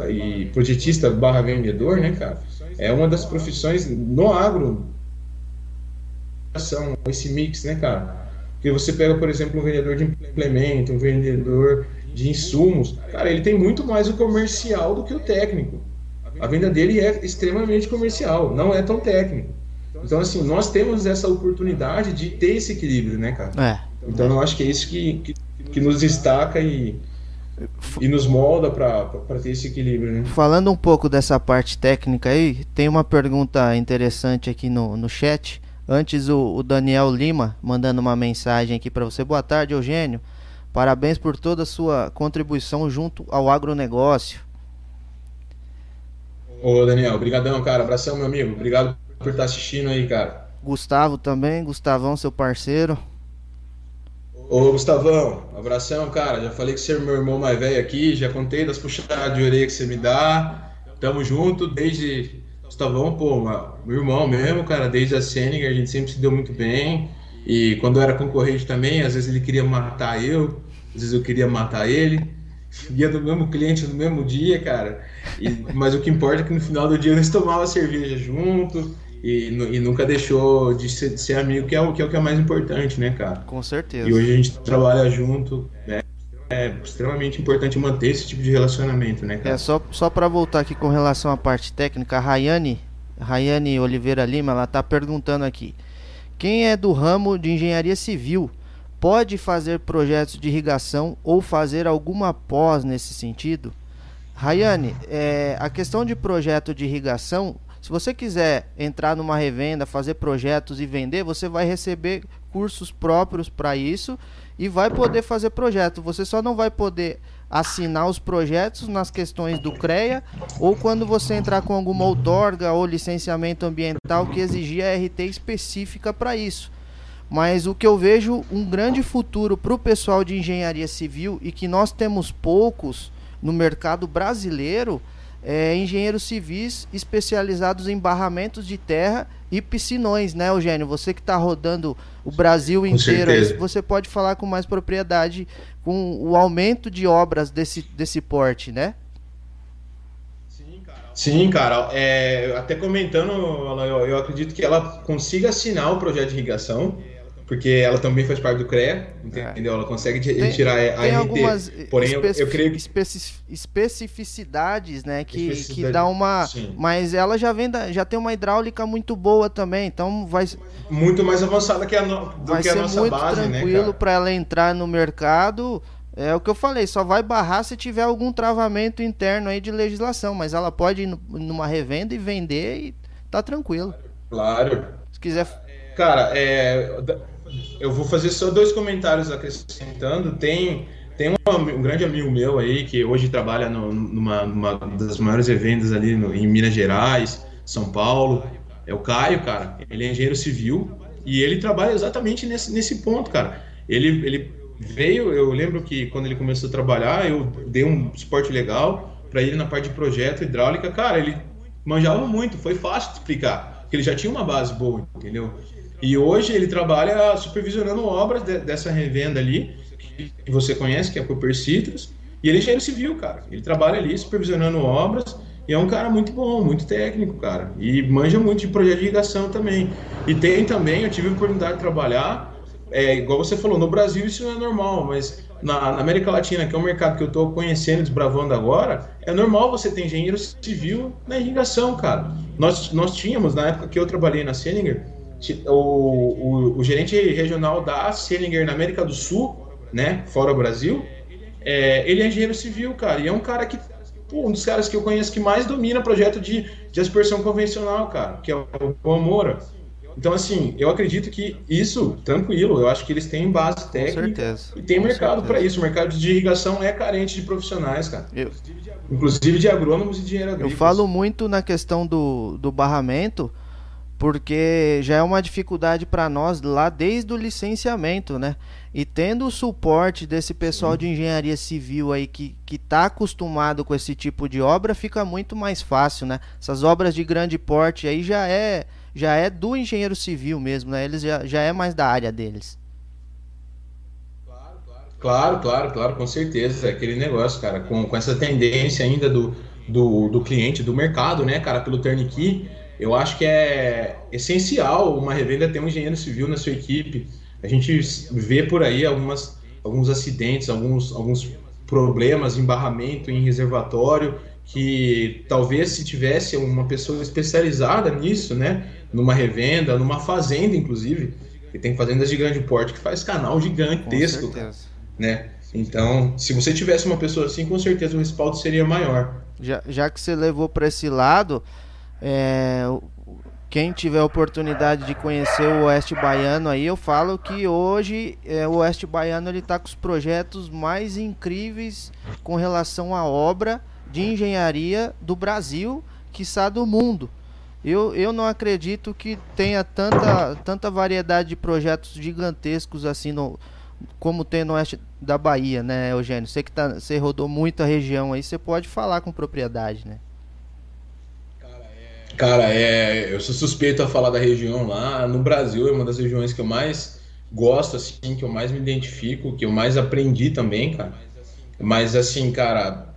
e projetista barra vendedor, né, cara, é uma das profissões no agro esse mix, né, cara? Porque você pega, por exemplo, um vendedor de implemento, um vendedor de insumos, cara, ele tem muito mais o comercial do que o técnico. A venda dele é extremamente comercial, não é tão técnico. Então, assim, nós temos essa oportunidade de ter esse equilíbrio, né, cara? É. Então, eu acho que é isso que, que, que nos destaca e, e nos molda para ter esse equilíbrio, né? Falando um pouco dessa parte técnica aí, tem uma pergunta interessante aqui no, no chat. Antes, o, o Daniel Lima mandando uma mensagem aqui para você. Boa tarde, Eugênio. Parabéns por toda a sua contribuição junto ao agronegócio. Ô, Daniel, brigadão, cara. Abração, meu amigo. Obrigado por estar assistindo aí, cara. Gustavo também, Gustavão, seu parceiro. Ô, Gustavão, abração, cara. Já falei que você é meu irmão mais velho aqui, já contei das puxadas de orelha que você me dá. Tamo junto desde. Gustavão, pô, meu irmão mesmo, cara, desde a Senegal, a gente sempre se deu muito bem. E quando eu era concorrente também, às vezes ele queria matar eu, às vezes eu queria matar ele. Ia do mesmo cliente no mesmo dia, cara. E, mas o que importa é que no final do dia nós tomava cerveja junto e, e nunca deixou de ser, de ser, amigo, que é, o, que é o que é mais importante, né, cara? Com certeza. E hoje a gente trabalha junto, né? É extremamente importante manter esse tipo de relacionamento, né, cara? É, só, só para voltar aqui com relação à parte técnica, a Rayane, Rayane Oliveira Lima, ela tá perguntando aqui. Quem é do ramo de engenharia civil pode fazer projetos de irrigação ou fazer alguma pós nesse sentido? Rayane, é, a questão de projeto de irrigação, se você quiser entrar numa revenda, fazer projetos e vender, você vai receber cursos próprios para isso e vai poder fazer projeto. Você só não vai poder assinar os projetos nas questões do CREA ou quando você entrar com alguma outorga ou licenciamento ambiental que exigir a RT específica para isso. Mas o que eu vejo um grande futuro para o pessoal de engenharia civil e que nós temos poucos no mercado brasileiro é engenheiros civis especializados em barramentos de terra e piscinões, né, Eugênio? Você que está rodando o Brasil inteiro, aí, você pode falar com mais propriedade com o aumento de obras desse, desse porte, né? Sim, cara. É, até comentando, eu, eu acredito que ela consiga assinar o projeto de irrigação porque ela também faz parte do CREA, entendeu? É. Ela consegue tem, tirar a tem algumas Porém, eu, eu creio que especificidades, né, que, que dá uma, sim. mas ela já vem da, já tem uma hidráulica muito boa também, então vai muito mais avançada que a no, do vai que a ser nossa muito base, né, tranquilo para ela entrar no mercado. É o que eu falei, só vai barrar se tiver algum travamento interno aí de legislação, mas ela pode ir numa revenda e vender e tá tranquilo. Claro. Se quiser Cara, é, eu vou fazer só dois comentários acrescentando. Tem, tem um, um grande amigo meu aí que hoje trabalha no, numa, numa, das maiores eventos ali no, em Minas Gerais, São Paulo. É o Caio, cara. Ele é engenheiro civil e ele trabalha exatamente nesse, nesse ponto, cara. Ele, ele veio, eu lembro que quando ele começou a trabalhar, eu dei um suporte legal para ele na parte de projeto hidráulica. Cara, ele manjava muito, foi fácil de explicar, porque ele já tinha uma base boa, entendeu? E hoje ele trabalha supervisionando obras de, dessa revenda ali, que você conhece, que é a Cooper Citrus, e ele é engenheiro civil, cara. Ele trabalha ali supervisionando obras e é um cara muito bom, muito técnico, cara. E manja muito de projeto de irrigação também. E tem também, eu tive a oportunidade de trabalhar, é, igual você falou, no Brasil isso não é normal, mas na, América Latina, que é um mercado que eu estou conhecendo, desbravando agora, é normal você ter engenheiro civil na irrigação, cara. Nós, nós tínhamos, na época que eu trabalhei na Seninger, o, o, o, gerente regional da Selinger na América do Sul, né, fora o Brasil, é, ele é engenheiro civil, cara, e é um cara que, pô, um dos caras que eu conheço que mais domina projeto de, de aspersão convencional, cara, que é o Juan Moura. Então, assim, eu acredito que isso, tranquilo, eu acho que eles têm base técnica e tem mercado para isso. O mercado de irrigação é carente de profissionais, cara. Eu... Inclusive de agrônomos e de engenheiro Eu falo muito na questão do, do barramento, porque já é uma dificuldade para nós lá desde o licenciamento, né? E tendo o suporte desse pessoal de engenharia civil aí que que está acostumado com esse tipo de obra, fica muito mais fácil, né? Essas obras de grande porte aí já é já é do engenheiro civil mesmo, né? Eles já, já é mais da área deles. Claro, claro, claro, com certeza. É aquele negócio, cara, com, com essa tendência ainda do, do, do cliente, do mercado, né, cara, pelo turnkey, eu acho que é essencial uma revenda ter um engenheiro civil na sua equipe. A gente vê por aí algumas, alguns acidentes, alguns, alguns problemas em barramento, em reservatório, que talvez se tivesse uma pessoa especializada nisso, né, numa revenda, numa fazenda, inclusive, que tem fazendas de grande porte que faz canal gigantesco, né? Então, se você tivesse uma pessoa assim, com certeza o respaldo seria maior. Já, já que você levou para esse lado, é, quem tiver a oportunidade de conhecer o Oeste Baiano aí, eu falo que hoje é, o Oeste Baiano ele está com os projetos mais incríveis com relação à obra de engenharia do Brasil, quiçá do mundo. Eu, eu não acredito que tenha tanta, tanta variedade de projetos gigantescos assim no, como tem no oeste da Bahia, né, Eugênio? Você que tá, você rodou muita região aí, você pode falar com propriedade, né? Cara, é, eu sou suspeito a falar da região lá. No Brasil é uma das regiões que eu mais gosto, assim, que eu mais me identifico, que eu mais aprendi também, cara. Mas assim, cara,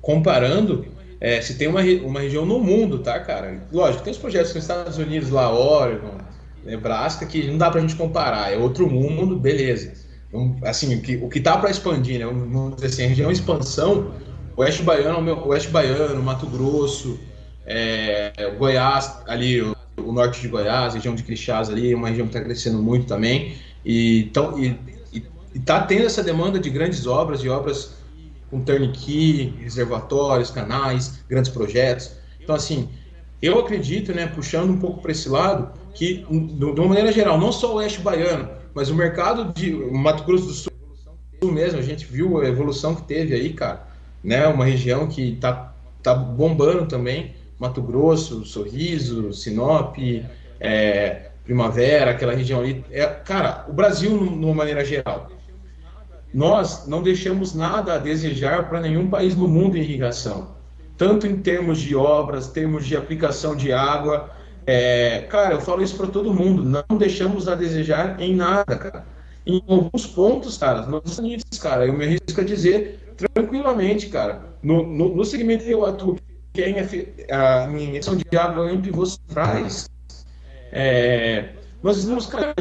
comparando, é, se tem uma, uma região no mundo, tá, cara? Lógico, tem os projetos nos Estados Unidos, lá, Oregon, Nebraska, que não dá pra gente comparar. É outro mundo, beleza. Então, assim, o que, o que tá para expandir, né? Vamos dizer assim, a região expansão, Oeste Baiano, Oeste Baiano, Mato Grosso, é, Goiás, ali, o, o, norte de Goiás, região de Crixás ali, uma região que está crescendo muito também. E, então, e, e, e tá tendo essa demanda de grandes obras, de obras com turnkey, reservatórios, canais, grandes projetos. Então, assim, eu acredito, né, puxando um pouco para esse lado, que, de uma maneira geral, não só o oeste baiano, mas o mercado de Mato Grosso do Sul mesmo, a gente viu a evolução que teve aí, cara, né, uma região que tá, tá bombando também, Mato Grosso, Sorriso, Sinop, é, Primavera, aquela região ali. É, cara, o Brasil, de uma maneira geral, nós não deixamos nada a desejar para nenhum país no mundo em irrigação, tanto em termos de obras, termos de aplicação de água. É, cara, eu falo isso para todo mundo, não deixamos a desejar em nada, cara. Em alguns pontos, cara, nos níveis, cara, eu me arrisco a dizer tranquilamente, cara, no, no, no segmento que eu atuo, que é a injeção de água em pivôs centrais, é, nós estamos, cara,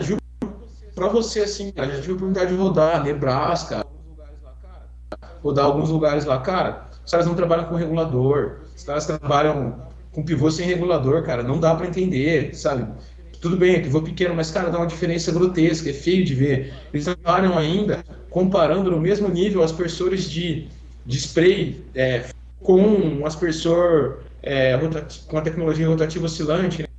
para você, assim, a gente tive a oportunidade de rodar Nebraska, rodar alguns lugares lá, cara, os caras não trabalham com regulador, os caras trabalham com pivô sem regulador, cara, não dá para entender, sabe? Tudo bem, é pivô pequeno, mas, cara, dá uma diferença grotesca, é feio de ver. Eles trabalham ainda comparando no mesmo nível aspersores de, de spray é, com um aspersor é, com a tecnologia rotativa oscilante, né?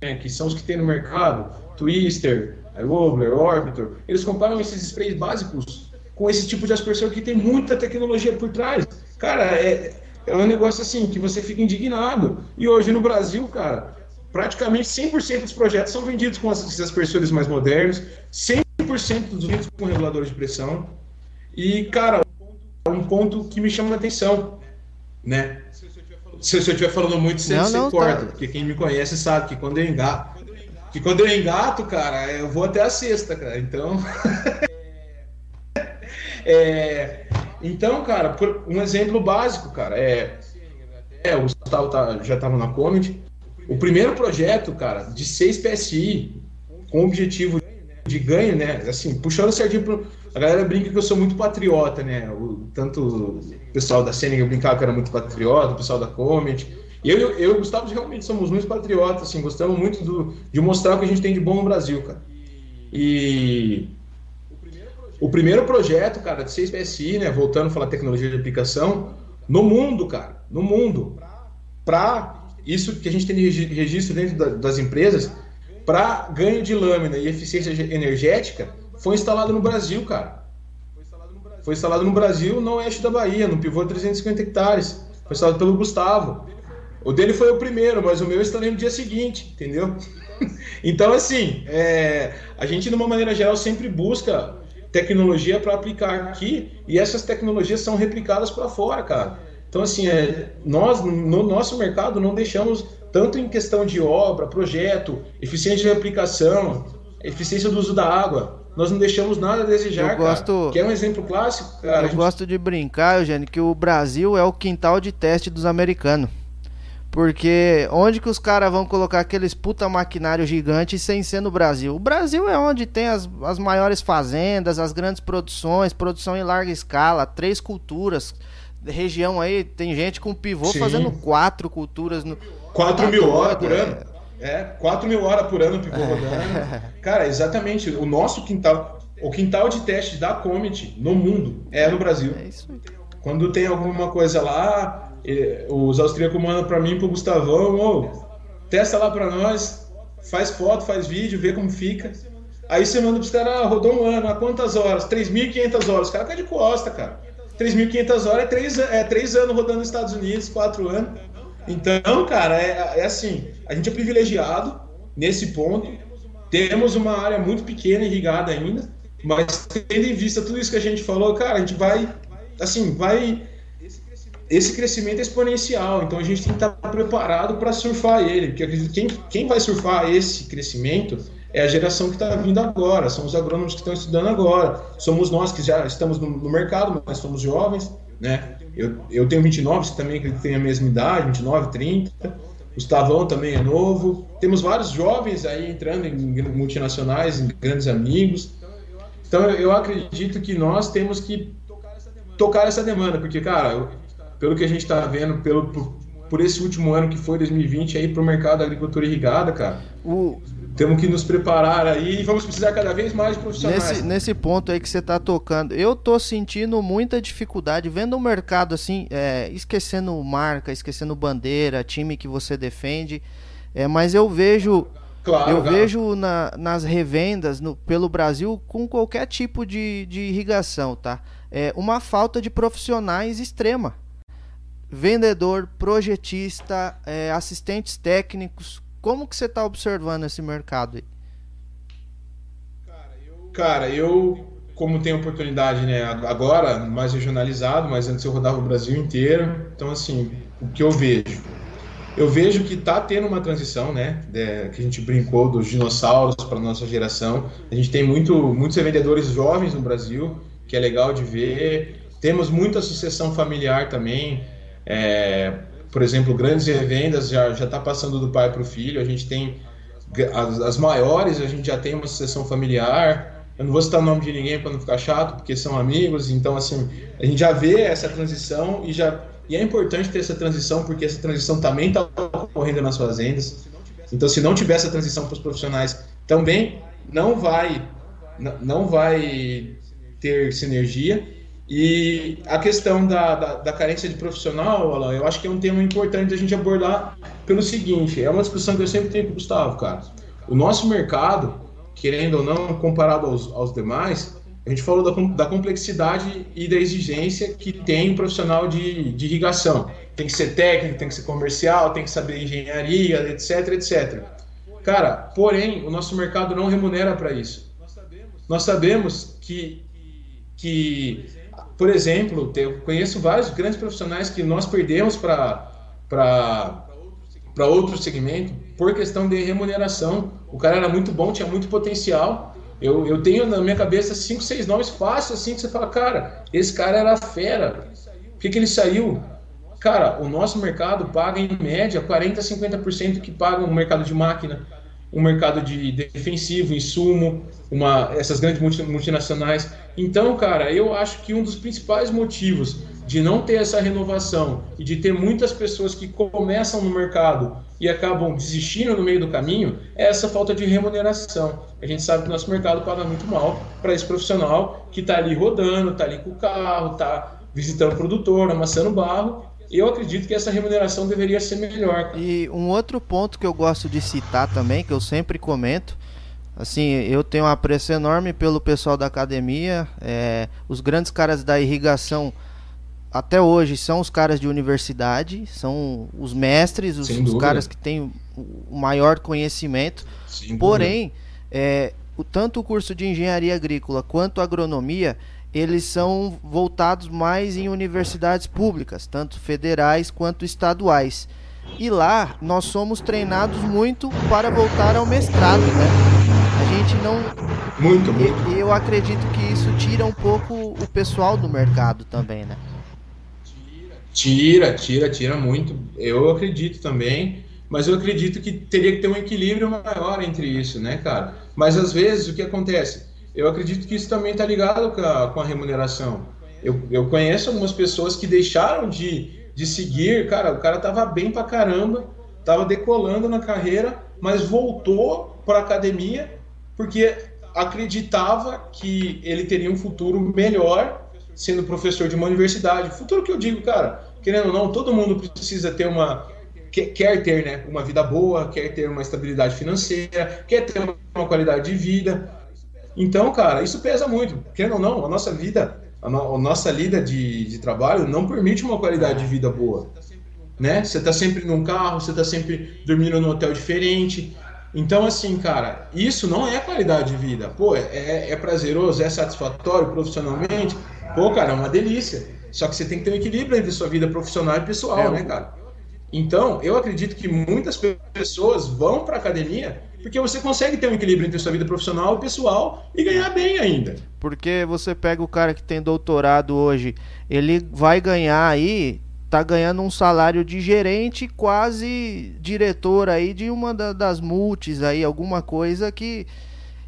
É, que são os que tem no mercado, Twister, Wobbler, Orbitor, eles comparam esses sprays básicos com esse tipo de aspersor que tem muita tecnologia por trás. Cara, é, é um negócio assim que você fica indignado. E hoje no Brasil, cara, praticamente 100% dos projetos são vendidos com esses aspersores mais modernos, 100% dos vendidos com reguladores de pressão. E, cara, um ponto que me chama a atenção, né? Se, se eu estiver falando muito, você, não, você não, corta. Tá. Porque quem me conhece sabe que quando eu engato, que quando eu engato, cara, eu vou até a sexta, cara. Então. é, então, cara, um exemplo básico, cara, é. É, o Gustavo tá, já estava na Comment. O primeiro projeto, cara, de 6 PSI, com o objetivo de ganho, né? Assim, puxando certinho pro. A galera brinca que eu sou muito patriota, né? O, tanto o pessoal da Senegal brincava que era muito patriota, o pessoal da Comet. Eu, eu, eu e o Gustavo realmente somos muito patriotas, assim, gostamos muito do, de mostrar o que a gente tem de bom no Brasil, cara. E o primeiro projeto, cara, de 6 PSI, né, voltando a falar tecnologia de aplicação, no mundo, cara, no mundo, para isso que a gente tem de registro dentro das empresas, para ganho de lâmina e eficiência energética, foi instalado no Brasil, cara. Foi instalado no Brasil, no oeste da Bahia, no pivô de 350 hectares. Foi instalado pelo Gustavo. O dele foi o primeiro, mas o meu eu instalei no dia seguinte, entendeu? então, assim, é, a gente, de uma maneira geral, sempre busca tecnologia para aplicar aqui e essas tecnologias são replicadas para fora, cara. Então, assim, é, nós, no nosso mercado, não deixamos, tanto em questão de obra, projeto, eficiência de aplicação, eficiência do uso da água, nós não deixamos nada a desejar, eu gosto, cara. Quer um exemplo clássico? Cara, eu gente... gosto de brincar, Eugênio, que o Brasil é o quintal de teste dos americanos. Porque onde que os caras vão colocar aqueles puta maquinário gigante sem ser no Brasil? O Brasil é onde tem as, as maiores fazendas, as grandes produções, produção em larga escala, três culturas. Região aí, tem gente com pivô Sim. fazendo quatro culturas no. Quatro mil horas por ano. É, quatro mil horas por ano pivô rodando. Cara, exatamente. O nosso quintal, o quintal de teste da Comet no mundo é no Brasil. É isso. Quando tem alguma coisa lá, os austríacos mandam para mim, pro Gustavão, oh, testa lá para nós, faz foto, faz vídeo, vê como fica. Aí você manda pros caras, ah, rodou um ano, a quantas horas? 3.500 horas. O cara cai de costa, cara. 3.500 horas é três, é três anos rodando nos Estados Unidos, quatro anos. Então, cara, é, é assim, a gente é privilegiado nesse ponto. Temos uma área muito pequena irrigada ainda, mas tendo em vista tudo isso que a gente falou, cara, a gente vai, assim, vai esse crescimento é exponencial, então a gente tem que estar preparado para surfar ele, porque quem, quem vai surfar esse crescimento é a geração que está vindo agora, são os agrônomos que estão estudando agora, somos nós que já estamos no, no mercado, mas somos jovens, né? Eu, eu tenho 29, você também tem a mesma idade, 29, 30. Gustavão também é novo. Temos vários jovens aí entrando em multinacionais, em grandes amigos. Então eu acredito que nós temos que tocar essa demanda, porque, cara, pelo que a gente está vendo, pelo, por, por, esse último ano que foi 2020 aí para o mercado da agricultura irrigada, cara. O... Temos que nos preparar aí e vamos precisar cada vez mais de profissionais. Nesse, nesse ponto aí que você está tocando, eu tô sentindo muita dificuldade vendo o mercado assim, é, esquecendo marca, esquecendo bandeira, time que você defende, é, mas eu vejo Claro, eu vejo na, nas revendas no, pelo Brasil com qualquer tipo de, de irrigação, tá? É uma falta de profissionais extrema vendedor, projetista, é, assistentes técnicos. Como que você está observando esse mercado? Cara, eu, como tenho oportunidade, né, agora mais regionalizado, mas antes eu rodava o Brasil inteiro. Então, assim, o que eu vejo? Eu vejo que está tendo uma transição, né, de, que a gente brincou dos dinossauros para nossa geração. A gente tem muito, muitos vendedores jovens no Brasil, que é legal de ver. Temos muita sucessão familiar também. É, por exemplo, grandes revendas já está passando do pai para o filho. A gente tem as, as, maiores, a gente já tem uma sucessão familiar. Eu não vou citar o nome de ninguém para não ficar chato, porque são amigos. Então, assim, a gente já vê essa transição e já e é importante ter essa transição porque essa transição também está ocorrendo nas fazendas. Então, se não tiver essa transição para os profissionais, também não vai não vai ter sinergia e a questão da, da, da, carência de profissional, eu acho que é um tema importante a gente abordar pelo seguinte: é uma discussão que eu sempre tenho com o Gustavo, cara. O nosso mercado, querendo ou não, comparado aos, aos demais, a gente falou da, da, complexidade e da exigência que tem um profissional de, de irrigação. Tem que ser técnico, tem que ser comercial, tem que saber engenharia, etc, etc. Cara, porém, o nosso mercado não remunera para isso. Nós sabemos que, que por exemplo, eu conheço vários grandes profissionais que nós perdemos para outro segmento por questão de remuneração. O cara era muito bom, tinha muito potencial. Eu, eu tenho na minha cabeça cinco, seis nomes fáceis assim que você fala, cara, esse cara era fera. Por que, que ele saiu? Cara, o nosso mercado paga em média 40 a 50% que paga o mercado de máquina um mercado de defensivo, insumo, uma, essas grandes multinacionais. Então, cara, eu acho que um dos principais motivos de não ter essa renovação e de ter muitas pessoas que começam no mercado e acabam desistindo no meio do caminho é essa falta de remuneração. A gente sabe que o nosso mercado paga muito mal para esse profissional que está ali rodando, está ali com o carro, está visitando o produtor, amassando barro. Eu acredito que essa remuneração deveria ser melhor. E um outro ponto que eu gosto de citar também, que eu sempre comento, assim, eu tenho um apreço enorme pelo pessoal da academia, é, os grandes caras da irrigação até hoje são os caras de universidade, são os mestres, os, os caras que têm o maior conhecimento. Sem Porém, é, o, tanto o curso de engenharia agrícola quanto a agronomia, eles são voltados mais em universidades públicas, tanto federais quanto estaduais. E lá nós somos treinados muito para voltar ao mestrado, né? A gente não. Muito, muito. E, eu acredito que isso tira um pouco o pessoal do mercado também, né? Tira, tira, tira muito. Eu acredito também, mas eu acredito que teria que ter um equilíbrio maior entre isso, né, cara? Mas às vezes o que acontece? Eu acredito que isso também está ligado com a, com a remuneração. Eu, eu conheço algumas pessoas que deixaram de, de seguir, cara, o cara tava bem pra caramba, tava decolando na carreira, mas voltou para academia porque acreditava que ele teria um futuro melhor sendo professor de uma universidade. Futuro que eu digo, cara, querendo ou não, todo mundo precisa ter uma. Quer ter né, uma vida boa, quer ter uma estabilidade financeira, quer ter uma qualidade de vida. Então, cara, isso pesa muito. Querendo ou não, a nossa vida, a, no, a nossa lida de, de trabalho não permite uma qualidade de vida boa. Né? Você está sempre num carro, você está sempre dormindo num hotel diferente. Então, assim, cara, isso não é qualidade de vida. Pô, é, é prazeroso, é satisfatório profissionalmente. Pô, cara, é uma delícia. Só que você tem que ter um equilíbrio entre sua vida profissional e pessoal, é, né, cara? Então, eu acredito que muitas pessoas vão para academia porque você consegue ter um equilíbrio entre sua vida profissional e pessoal e ganhar bem ainda. Porque você pega o cara que tem doutorado hoje, ele vai ganhar aí, tá ganhando um salário de gerente, quase diretor aí de uma da, das multis aí, alguma coisa que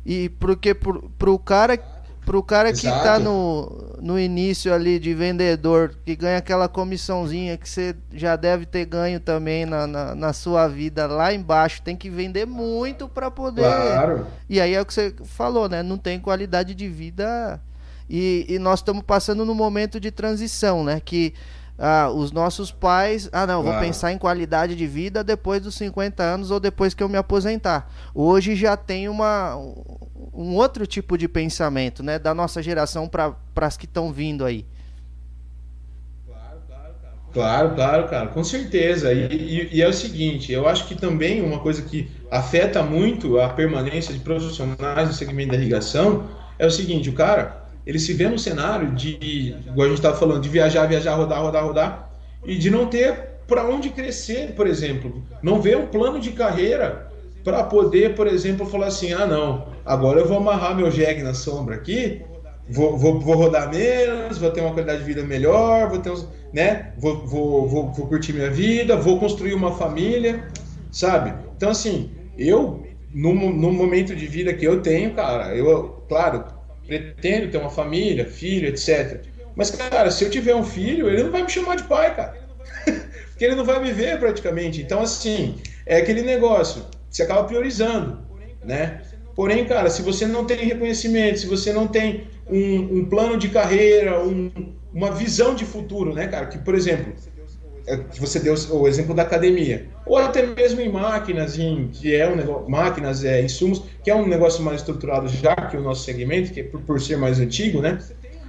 e porque pro, pro cara Pro cara que tá no, no início ali de vendedor, que ganha aquela comissãozinha que você já deve ter ganho também na, na, na sua vida lá embaixo, tem que vender muito para poder. Claro. E aí é o que você falou, né? Não tem qualidade de vida. E, e nós estamos passando num momento de transição, né? Que ah, os nossos pais, ah não, claro. vou pensar em qualidade de vida depois dos 50 anos ou depois que eu me aposentar. Hoje já tem uma um outro tipo de pensamento, né, da nossa geração para as que estão vindo aí. Claro, claro, cara, com certeza. E, e, e, é o seguinte, eu acho que também uma coisa que afeta muito a permanência de profissionais no segmento da irrigação é o seguinte, o cara, ele se vê no cenário de, igual a gente estava falando, de viajar, viajar, rodar, rodar, rodar, e de não ter para onde crescer, por exemplo. Não ver um plano de carreira para poder, por exemplo, falar assim: ah, não, agora eu vou amarrar meu jegue na sombra aqui, vou, vou, vou rodar menos, vou ter uma qualidade de vida melhor, vou ter uns, né, vou, vou, vou, vou curtir minha vida, vou construir uma família, sabe? Então, assim, eu, no, no momento de vida que eu tenho, cara, eu, claro, pretendo ter uma família, filho, etc. Mas, cara, se eu tiver um filho, ele não vai me chamar de pai, cara. Porque ele não vai me ver praticamente. Então, assim, é aquele negócio você acaba priorizando, né? Porém, cara, se você não tem reconhecimento, se você não tem um, um plano de carreira, um, uma visão de futuro, né, cara? Que, por exemplo, que você deu o exemplo da academia, ou até mesmo em máquinas, em, que é um negócio, máquinas, é, insumos, que é um negócio mais estruturado já que o nosso segmento, que é por, por ser mais antigo, né?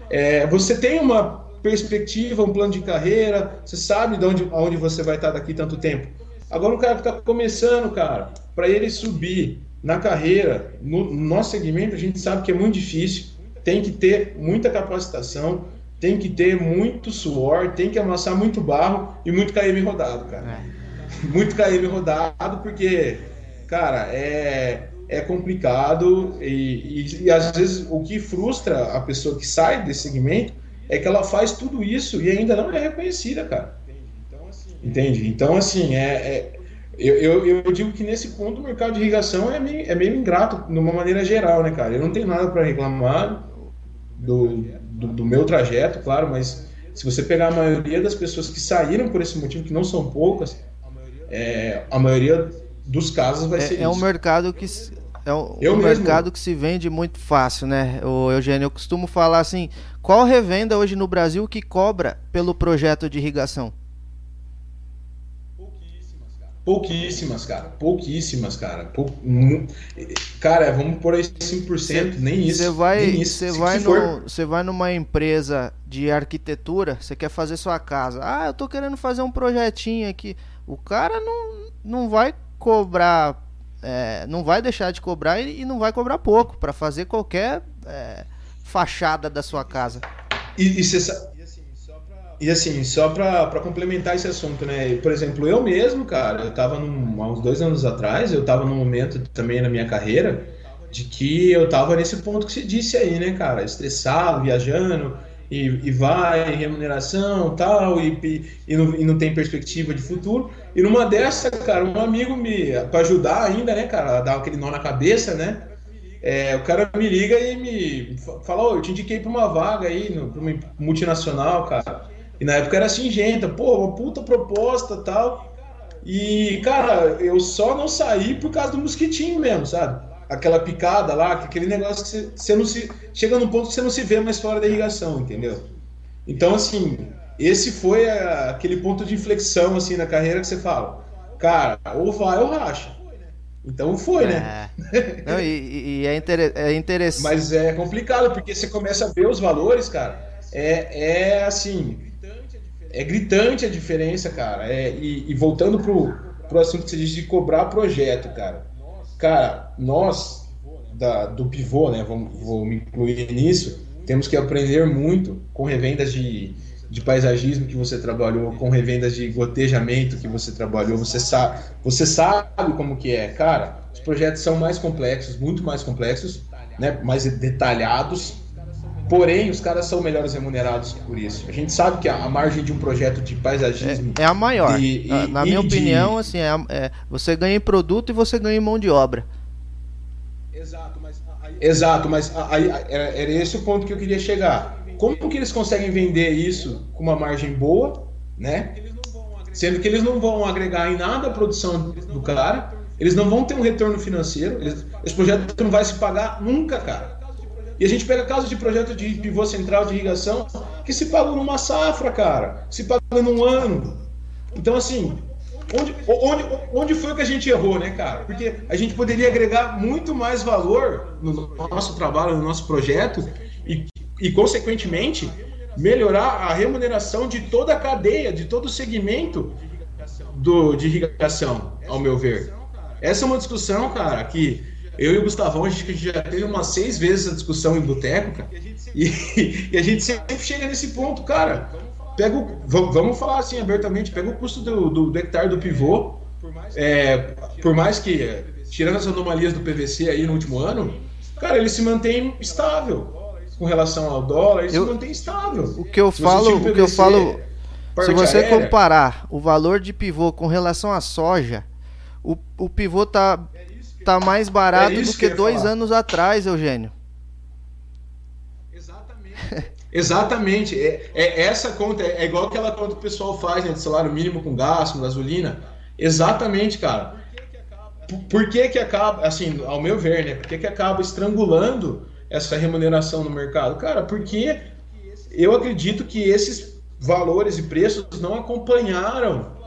É, você tem uma perspectiva, um plano de carreira, você sabe de onde, onde você vai estar daqui tanto tempo. Agora, um cara que está começando, cara, para ele subir na carreira, no, nosso segmento, a gente sabe que é muito difícil, tem que ter muita capacitação, tem que ter muito suor, tem que amassar muito barro e muito KM rodado, cara. É. Muito KM rodado, porque, cara, é, é complicado e, e, e, às vezes o que frustra a pessoa que sai desse segmento é que ela faz tudo isso e ainda não é reconhecida, cara. Entende? Então, assim, é, é eu, eu, eu, digo que nesse ponto o mercado de irrigação é meio, é meio ingrato, de uma maneira geral, né, cara? Eu não tenho nada para reclamar do, do, do, meu trajeto, claro, mas Se você pegar a maioria das pessoas que saíram por esse motivo, que não são poucas, é, a maioria dos casos vai é, ser é isso. É um mercado que é um, um mercado que se vende muito fácil, né? O Eugênio, eu costumo falar assim, qual revenda hoje no Brasil que cobra pelo projeto de irrigação? Pouquíssimas, cara. Pouquíssimas, cara. Pou... Cara, vamos por aí 5%, cê, nem isso. Você vai, isso. Vai, no, vai numa empresa de arquitetura, você quer fazer sua casa. Ah, eu tô querendo fazer um projetinho aqui. O cara não, não vai cobrar, é, não vai deixar de cobrar e, e não vai cobrar pouco para fazer qualquer é, fachada da sua casa. E, e você e assim, só para complementar esse assunto, né? Por exemplo, eu mesmo, cara, eu tava num, há uns dois anos atrás, eu tava num momento também na minha carreira de que eu tava nesse ponto que você disse aí, né, cara? Estressado, viajando, e, e vai, remuneração tal, e, e, e, não, e não tem perspectiva de futuro. E numa dessa, cara, um amigo me. para ajudar ainda, né, cara, dar aquele nó na cabeça, né? É, o cara me liga e me fala, oh, eu te indiquei para uma vaga aí, para uma multinacional, cara. E na época era Singenta, pô, uma puta proposta tal. E, cara, eu só não saí por causa do mosquitinho mesmo, sabe? Aquela picada lá, aquele negócio que você, não se. Chega num ponto que você não se vê mais fora da irrigação, entendeu? Então, assim, esse foi a, aquele ponto de inflexão, assim, na carreira que você fala, cara, ou vai ou racha. Então foi, né? É. Não, e, e é, inter... é interessante. Mas é complicado, porque você começa a ver os valores, cara. É, é assim, é gritante a diferença, cara. É, e, e, voltando pro, pro assunto que você disse de cobrar projeto, cara. Cara, nós da, do pivô, né? Vou, vou me incluir nisso. Temos que aprender muito com revendas de, de paisagismo que você trabalhou, com revendas de gotejamento que você trabalhou. Você sabe, você sabe como que é, cara. Os projetos são mais complexos, muito mais complexos, né? Mais detalhados Porém, os caras são melhores remunerados por isso. A gente sabe que a, margem de um projeto de paisagismo é, é a maior. E, na, na minha opinião, assim, é, é, você ganha em produto e você ganha em mão de obra. Exato, mas aí, Exato, mas aí, era, era esse o ponto que eu queria chegar. Como que eles conseguem vender isso com uma margem boa, né? Sendo que eles não vão agregar em nada a produção do cara, eles não vão ter um retorno financeiro, eles, esse projeto não vai se pagar nunca, cara. E a gente pega casos de projeto de pivô central de irrigação que se pagam numa safra, cara. Se pagam num ano. Então, assim, onde, onde, onde foi que a gente errou, né, cara? Porque a gente poderia agregar muito mais valor no nosso trabalho, no nosso projeto e, e consequentemente, melhorar a remuneração de toda a cadeia, de todo o segmento do, de irrigação, ao meu ver. Essa é uma discussão, cara, que eu e o Gustavão, a gente já teve umas seis vezes a discussão em boteco, cara, e, e, a gente sempre chega nesse ponto, cara. Pega o, vamos falar assim abertamente, pega o custo do, do, do hectare do pivô, é, por mais que, tirando as anomalias do PVC aí no último ano, cara, ele se mantém estável com relação ao dólar, ele eu, se mantém estável. O que eu falo, o que eu falo, se você aérea, comparar o valor de pivô com relação à soja, o, o pivô tá tá mais barato é do que, que dois falar. anos atrás, Eugênio. Exatamente. Exatamente. É, é, essa conta é, igual aquela conta que o pessoal faz né, de salário mínimo com gasto, com gasolina. Exatamente, cara. Por que que acaba, assim, ao meu ver, né? Por que que acaba estrangulando essa remuneração no mercado? Cara, porque eu acredito que esses valores e preços não acompanharam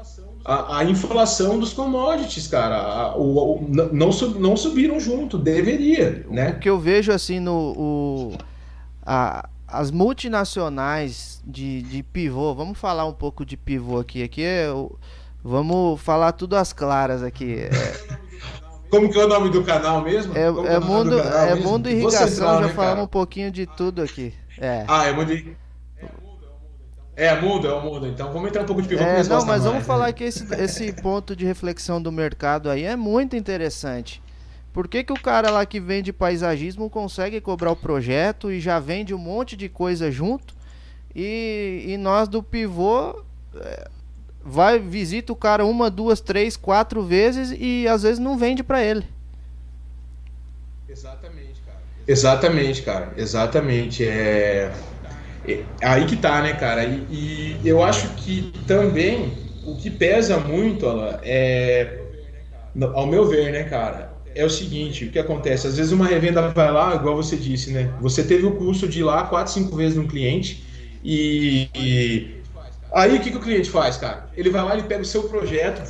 a, a, inflação dos commodities, cara. A, o, o, não, não subiram junto, deveria, né? O que eu vejo assim no. O, a, as multinacionais de, de pivô, vamos falar um pouco de pivô aqui. Aqui é, vamos falar tudo às claras aqui. É, Como que é o nome do canal mesmo? É, é, é mundo, é mundo irrigação, já né, falamos um pouquinho de tudo aqui. É. Ah, é mundo é, muda, é muda. Então vamos entrar um pouco de pivô é, Não, mas vamos falar que esse, esse ponto de reflexão do mercado aí é muito interessante. Por que, que o cara lá que vende paisagismo consegue cobrar o projeto e já vende um monte de coisa junto? E, e nós do pivô é, vai, visita o cara uma, duas, três, quatro vezes e às vezes não vende para ele. Exatamente, cara. Exatamente, cara. Exatamente. É aí que tá, né, cara? E, e, eu acho que também o que pesa muito, ela é, ao meu ver, né, cara, é o seguinte, o que acontece? Às vezes uma revenda vai lá, igual você disse, né? Você teve o custo de ir lá quatro, cinco vezes no cliente e, e... aí o que, que o cliente faz, cara? Ele vai lá, ele pega o seu projeto,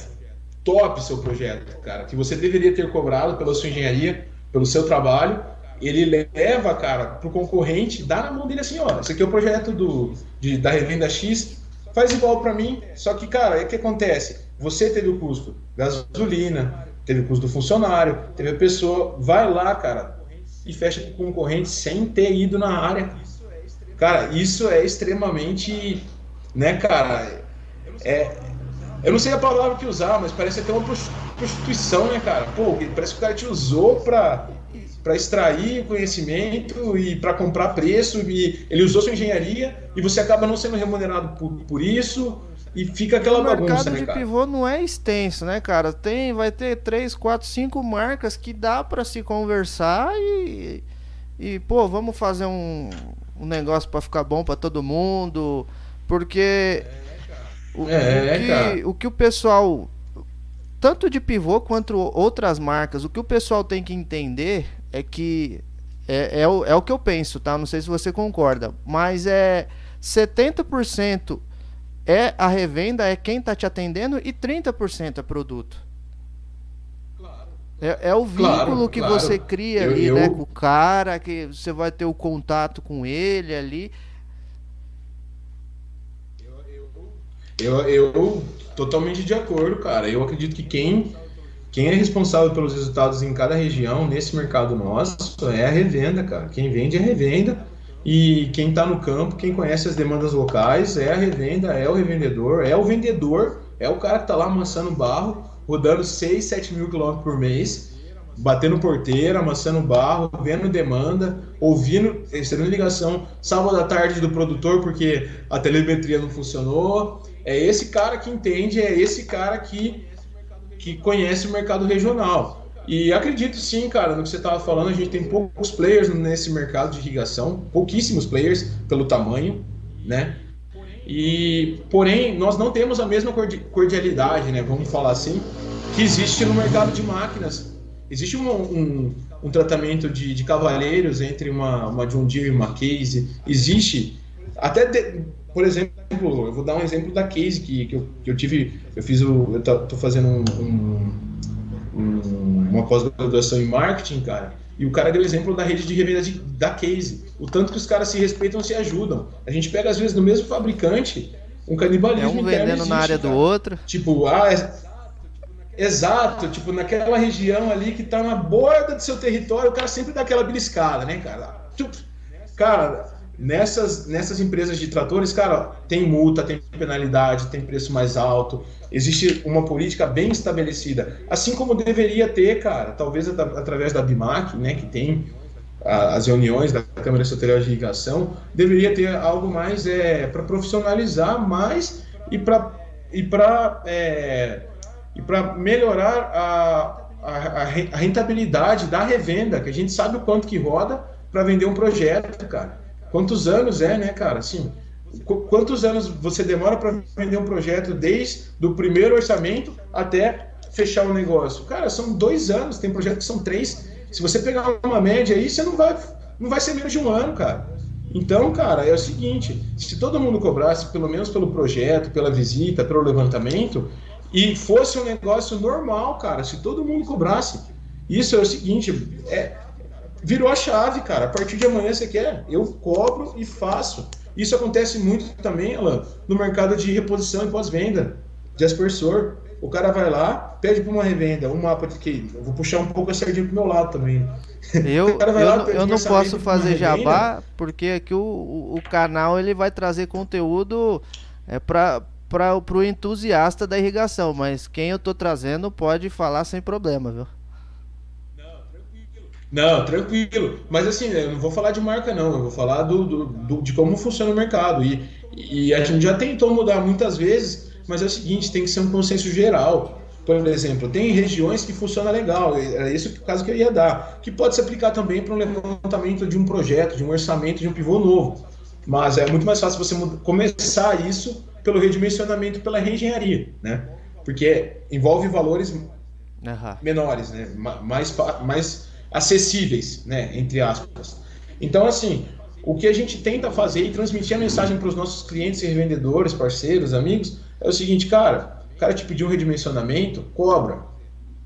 top seu projeto, cara, que você deveria ter cobrado pela sua engenharia, pelo seu trabalho, ele leva, cara, pro concorrente, dá na mão dele assim, ó, esse aqui é o projeto do, de, da revenda X, faz igual para mim, só que, cara, o que acontece? Você teve o custo gasolina, teve o custo do funcionário, teve a pessoa, vai lá, cara, e fecha com o concorrente sem ter ido na área. Cara, isso é extremamente, né, cara, é, eu não sei a palavra que usar, mas parece até uma prostituição, né, cara? Pô, parece que o cara te usou pra, pra extrair conhecimento e para comprar preço, e ele usou sua engenharia e você acaba não sendo remunerado por, por isso e fica aquela bagunça, né, mercado de pivô não é extenso, né, cara? Tem, vai ter três, quatro, cinco marcas que dá para se conversar e, e pô, vamos fazer um, um negócio para ficar bom para todo mundo, porque o, é, o, que, o que o pessoal tanto de pivô quanto outras marcas, o que o pessoal tem que entender é que é, é, o, é o que eu penso, tá? Não sei se você concorda, mas é 70% é a revenda, é quem está te atendendo e 30% é produto. É, é, o vínculo claro, que claro. você cria eu, ali, eu... né, com o cara, que você vai ter o contato com ele ali. Eu, eu, eu totalmente de acordo, cara. Eu acredito que quem, quem é responsável pelos resultados em cada região, nesse mercado nosso, é a revenda, cara. Quem vende é a revenda. E quem está no campo, quem conhece as demandas locais, é a revenda, é o revendedor, é o vendedor, é o cara que está lá amassando barro, rodando 6, 7 mil quilômetros por mês, batendo porteira, amassando barro, vendo demanda, ouvindo, recebendo ligação sábado à tarde do produtor porque a telemetria não funcionou. É esse cara que entende, é esse cara que, que conhece o mercado regional. E acredito sim, cara, no que você estava falando, a gente tem poucos players nesse mercado de irrigação, pouquíssimos players pelo tamanho, né? E porém, nós não temos a mesma cordialidade, né? Vamos falar assim, que existe no mercado de máquinas. Existe um, um, um tratamento de, de cavalheiros entre uma, uma John Deere e uma Case. Existe até, de, por exemplo, eu vou dar um exemplo da Case que, que, eu, que eu tive, eu fiz o, eu tô fazendo um, um um, uma pós-graduação em marketing, cara, e o cara deu exemplo da rede de revenda de, da Case. O tanto que os caras se respeitam se ajudam. A gente pega, às vezes, no mesmo fabricante, um canibalismo. É um vendendo existe, na área cara. do outro. Tipo, ah, é... exato, tipo, naquela região ali que tá na borda do seu território, o cara sempre dá aquela beliscada, né, cara? Cara, Nessas, nessas empresas de tratores, cara, tem multa, tem penalidade, tem preço mais alto, existe uma política bem estabelecida, assim como deveria ter, cara, talvez através da BIMAC, né, que tem as reuniões da Câmara Estadual de Irrigação, deveria ter algo mais é, para profissionalizar mais e para e para é, e para melhorar a, a, a rentabilidade da revenda, que a gente sabe o quanto que roda para vender um projeto, cara. Quantos anos é, né, cara? Assim, quantos anos você demora para vender um projeto desde do primeiro orçamento até fechar o negócio? Cara, são dois anos, tem projetos que são três. Se você pegar uma média aí, você não vai, não vai ser menos de um ano, cara. Então, cara, é o seguinte: se todo mundo cobrasse, pelo menos pelo projeto, pela visita, pelo levantamento, e fosse um negócio normal, cara, se todo mundo cobrasse, isso é o seguinte: é, virou a chave, cara. A partir de amanhã você quer? Eu cobro e faço. Isso acontece muito também, Alan, no mercado de reposição e pós-venda, de aspersor. O cara vai lá, pede para uma revenda, um mapa de que eu vou puxar um pouco a sardinha pro meu lado também. Eu, eu, lá, eu não posso fazer jabá porque aqui o, o canal ele vai trazer conteúdo é para para o entusiasta da irrigação, mas quem eu tô trazendo pode falar sem problema, viu? Não, tranquilo. Mas assim, eu não vou falar de marca, não. Eu vou falar do, do, do, de como funciona o mercado. E, e a gente já tentou mudar muitas vezes, mas é o seguinte, tem que ser um consenso geral. Por exemplo, tem regiões que funciona legal, era esse o caso que eu ia dar, que pode se aplicar também para um levantamento de um projeto, de um orçamento, de um pivô novo. mas é muito mais fácil você começar isso pelo redimensionamento, pela reengenharia, né? Porque envolve valores uhum. menores, né? Mais, mais acessíveis, né? Entre aspas. Então, assim, o que a gente tenta fazer e transmitir a mensagem para os nossos clientes e revendedores, parceiros, amigos, é o seguinte, cara, o cara te pediu um redimensionamento, cobra.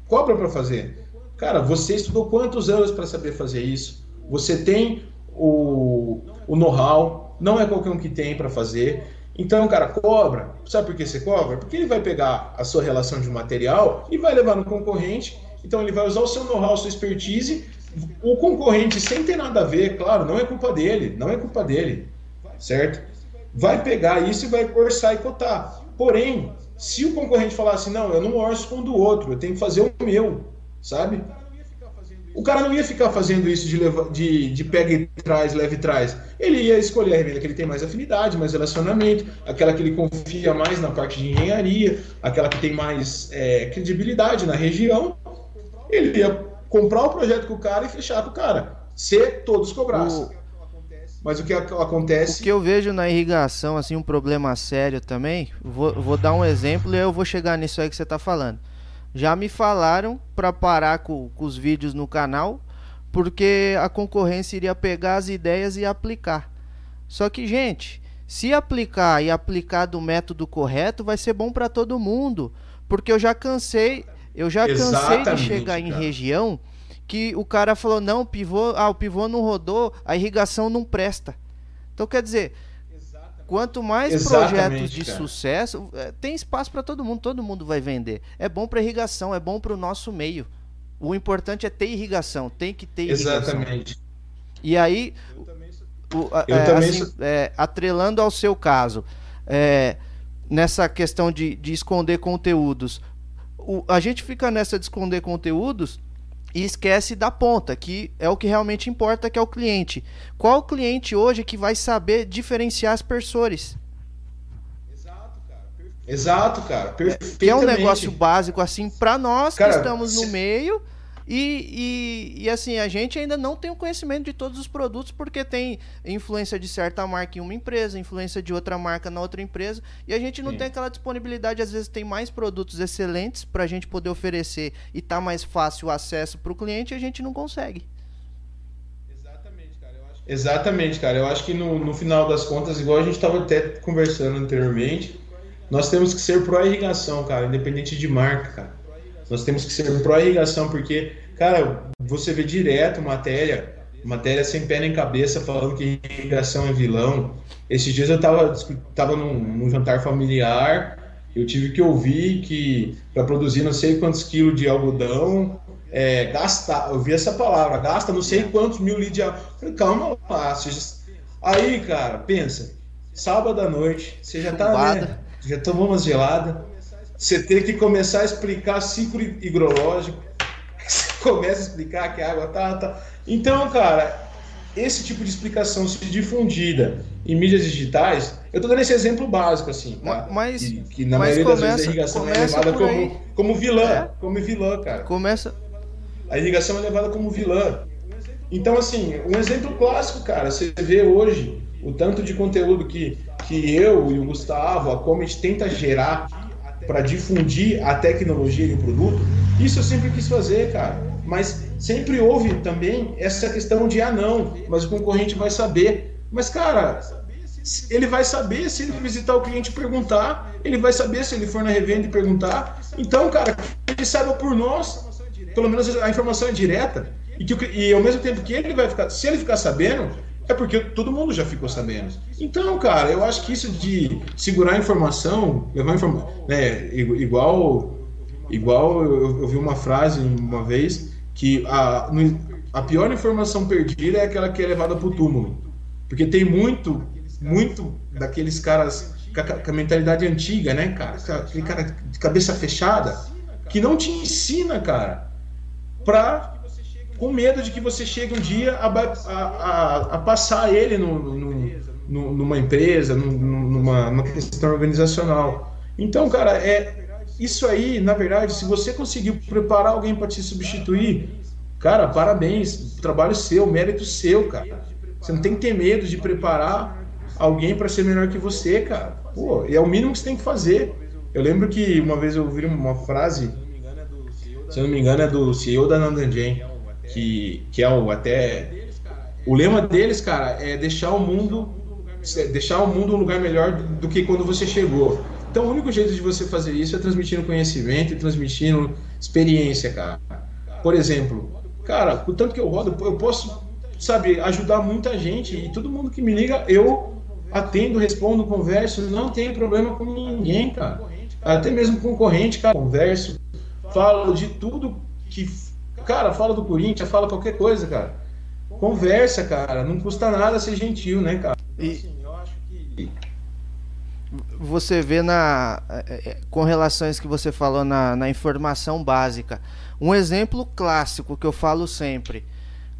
Cobra para fazer. Cara, você estudou quantos anos para saber fazer isso? Você tem o, o know-how, não é qualquer um que tem para fazer. Então, cara, cobra. Sabe por que você cobra? Porque ele vai pegar a sua relação de material e vai levar no concorrente. Então, ele vai usar o seu know-how, sua expertise o concorrente, sem ter nada a ver, claro, não é culpa dele, não é culpa dele, certo? Vai pegar isso e vai orçar e cotar. Porém, se o concorrente falar assim, não, eu não orço com o do outro, eu tenho que fazer o meu, sabe? O cara não ia ficar fazendo isso de, leva, de, de pega e traz, leve e traz. Ele ia escolher a revenda que ele tem mais afinidade, mais relacionamento, aquela que ele confia mais na parte de engenharia, aquela que tem mais é, credibilidade na região. Ele ia comprar o projeto com o cara e fechar com o cara. Se todos cobrassem. O... Mas o que acontece. O que eu vejo na irrigação, assim, um problema sério também. Vou, vou dar um exemplo e eu vou chegar nisso aí que você está falando. Já me falaram para parar com, com os vídeos no canal, porque a concorrência iria pegar as ideias e aplicar. Só que, gente, se aplicar e aplicar do método correto, vai ser bom para todo mundo. Porque eu já cansei eu já cansei de chegar em região que o cara falou: não, o pivô, ah, o pivô não rodou, a irrigação não presta. Então quer dizer, quanto mais Exatamente, projetos de cara. sucesso, é, tem espaço para todo mundo, todo mundo vai vender. É bom para irrigação, é bom para o nosso meio. O importante é ter irrigação, tem que ter irrigação. Exatamente. E aí, o, é, assim, sou... é, atrelando ao seu caso, é, nessa questão de, de esconder conteúdos, o, a gente fica nessa de esconder conteúdos e esquece da ponta, que é o que realmente importa, que é o cliente. Qual cliente hoje que vai saber diferenciar as persores? Exato, cara. Exato, cara. Que é um negócio básico assim para nós cara, que estamos no meio e, e, e, assim, a gente ainda não tem o conhecimento de todos os produtos porque tem influência de certa marca em uma empresa, influência de outra marca na outra empresa, e a gente não Sim. tem aquela disponibilidade, às vezes tem mais produtos excelentes para a gente poder oferecer e tá mais fácil o acesso para o cliente e a gente não consegue. Exatamente, cara. Eu acho que, Exatamente, cara. Eu acho que no, no final das contas, igual a gente estava até conversando anteriormente, nós temos que ser pró-irrigação, cara, independente de marca, cara. Nós temos que ser pró-irrigação, porque, cara, você vê direto matéria, matéria sem pé nem cabeça, falando que irrigação é vilão. Esses dias eu tava, tava num, num jantar familiar, eu tive que ouvir que para produzir não sei quantos quilos de algodão, é, gasta, eu vi essa palavra, gasta não sei quantos mil litros de algodão. Calma lá, aí, cara, pensa, sábado à noite, você já tá, né, já tomou umas geladas, você tem que começar a explicar ciclo hidrológico. Você começa a explicar que a água tá, tá. Então, cara, esse tipo de explicação se difundida em mídias digitais, eu tô dando esse exemplo básico, assim, tá? Mas, que, que na maioria começa, das vezes a irrigação é levada como, como vilã, é. como vilã, cara. Começa. A irrigação é levada como vilã. Então, assim, um exemplo clássico, cara, você vê hoje o tanto de conteúdo que, que eu e o Gustavo, a Comet tenta gerar para difundir a tecnologia e o produto, isso eu sempre quis fazer, cara. Mas sempre houve também essa questão de ah não, mas o concorrente vai saber. Mas cara, ele vai saber se ele visitar o cliente e perguntar, ele vai saber se ele for na revenda e perguntar. Então, cara, ele saiba por nós, pelo menos a informação é direta, e, que, e ao mesmo tempo que ele vai ficar, se ele ficar sabendo, é porque todo mundo já ficou sabendo. Então, cara, eu acho que isso de segurar a informação, levar informação, né, igual, igual eu, eu, vi uma frase uma vez que a, a pior informação perdida é aquela que é levada para o túmulo, porque tem muito, muito daqueles caras com a, com a mentalidade antiga, né, cara, aquele cara de cabeça fechada que não te ensina, cara, para com medo de que você chegue um dia a, a, a passar ele no, no, no, numa empresa, numa, numa questão organizacional. Então, cara, é isso aí, na verdade, se você conseguiu preparar alguém para te substituir, cara, parabéns, trabalho seu, mérito seu, cara. Você não tem que ter medo de preparar alguém para ser melhor que você, cara. Pô, é o mínimo que você tem que fazer. Eu lembro que uma vez eu ouvi uma frase, se eu não me engano, é do CEO da Nandanjen, que, que é o até. O lema deles, cara, é deixar o mundo deixar o mundo um lugar melhor do que quando você chegou. Então, o único jeito de você fazer isso é transmitindo conhecimento e transmitindo experiência, cara. Por exemplo, cara, o tanto que eu rodo, eu posso, sabe, ajudar muita gente e todo mundo que me liga, eu atendo, respondo, converso, não tenho problema com ninguém, cara. Até mesmo concorrente, cara, converso, falo de tudo que, cara, fala do Corinthians, fala qualquer coisa, cara. Conversa, cara, não custa nada ser gentil, né, cara? E assim, eu acho que você vê na é, é, com relações que você falou na, na informação básica. Um exemplo clássico que eu falo sempre.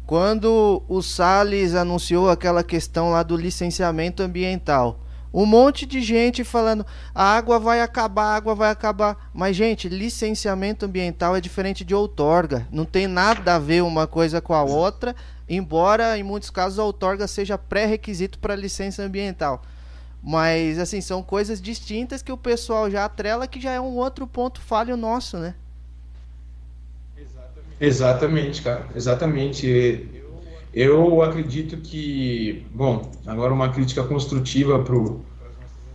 Quando o Salles anunciou aquela questão lá do licenciamento ambiental, um monte de gente falando a água vai acabar, a água vai acabar. Mas, gente, licenciamento ambiental é diferente de outorga. Não tem nada a ver uma coisa com a outra, embora em muitos casos a outorga seja pré-requisito para licença ambiental. Mas, assim, são coisas distintas que o pessoal já atrela, que já é um outro ponto falho nosso, né? Exatamente, cara. Exatamente. Eu acredito que, bom, agora uma crítica construtiva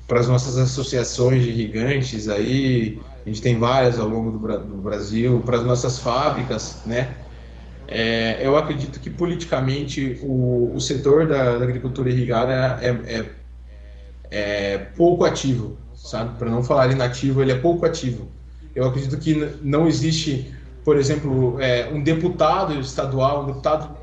para as nossas associações de gigantes aí, a gente tem várias ao longo do, do Brasil, para as nossas fábricas, né? É, eu acredito que politicamente o, o setor da, da agricultura irrigada é, é é pouco ativo, sabe? Para não falar inativo, ele é pouco ativo. Eu acredito que não existe, por exemplo, é, um deputado estadual, um deputado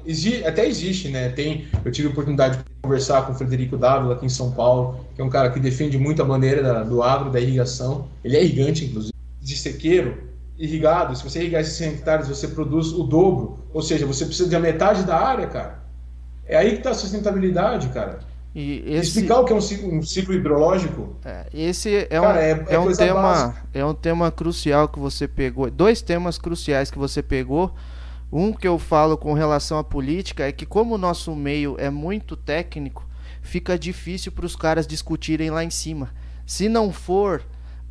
até existe, né? Tem, eu tive a oportunidade de conversar com o Frederico Dávila aqui em São Paulo, que é um cara que defende muito a bandeira da, do agro, da irrigação. Ele é irrigante, inclusive, de sequeiro, irrigado. Se você irrigar esses 100 hectares, você produz o dobro, ou seja, você precisa de a metade da área, cara. É aí que está a sustentabilidade, cara. E esse... Explicar o que é um ciclo, um ciclo hidrológico? É, esse é, Cara, um, é, é, é um tema básica. é um tema crucial que você pegou. Dois temas cruciais que você pegou. Um que eu falo com relação à política é que como o nosso meio é muito técnico, fica difícil para os caras discutirem lá em cima. Se não for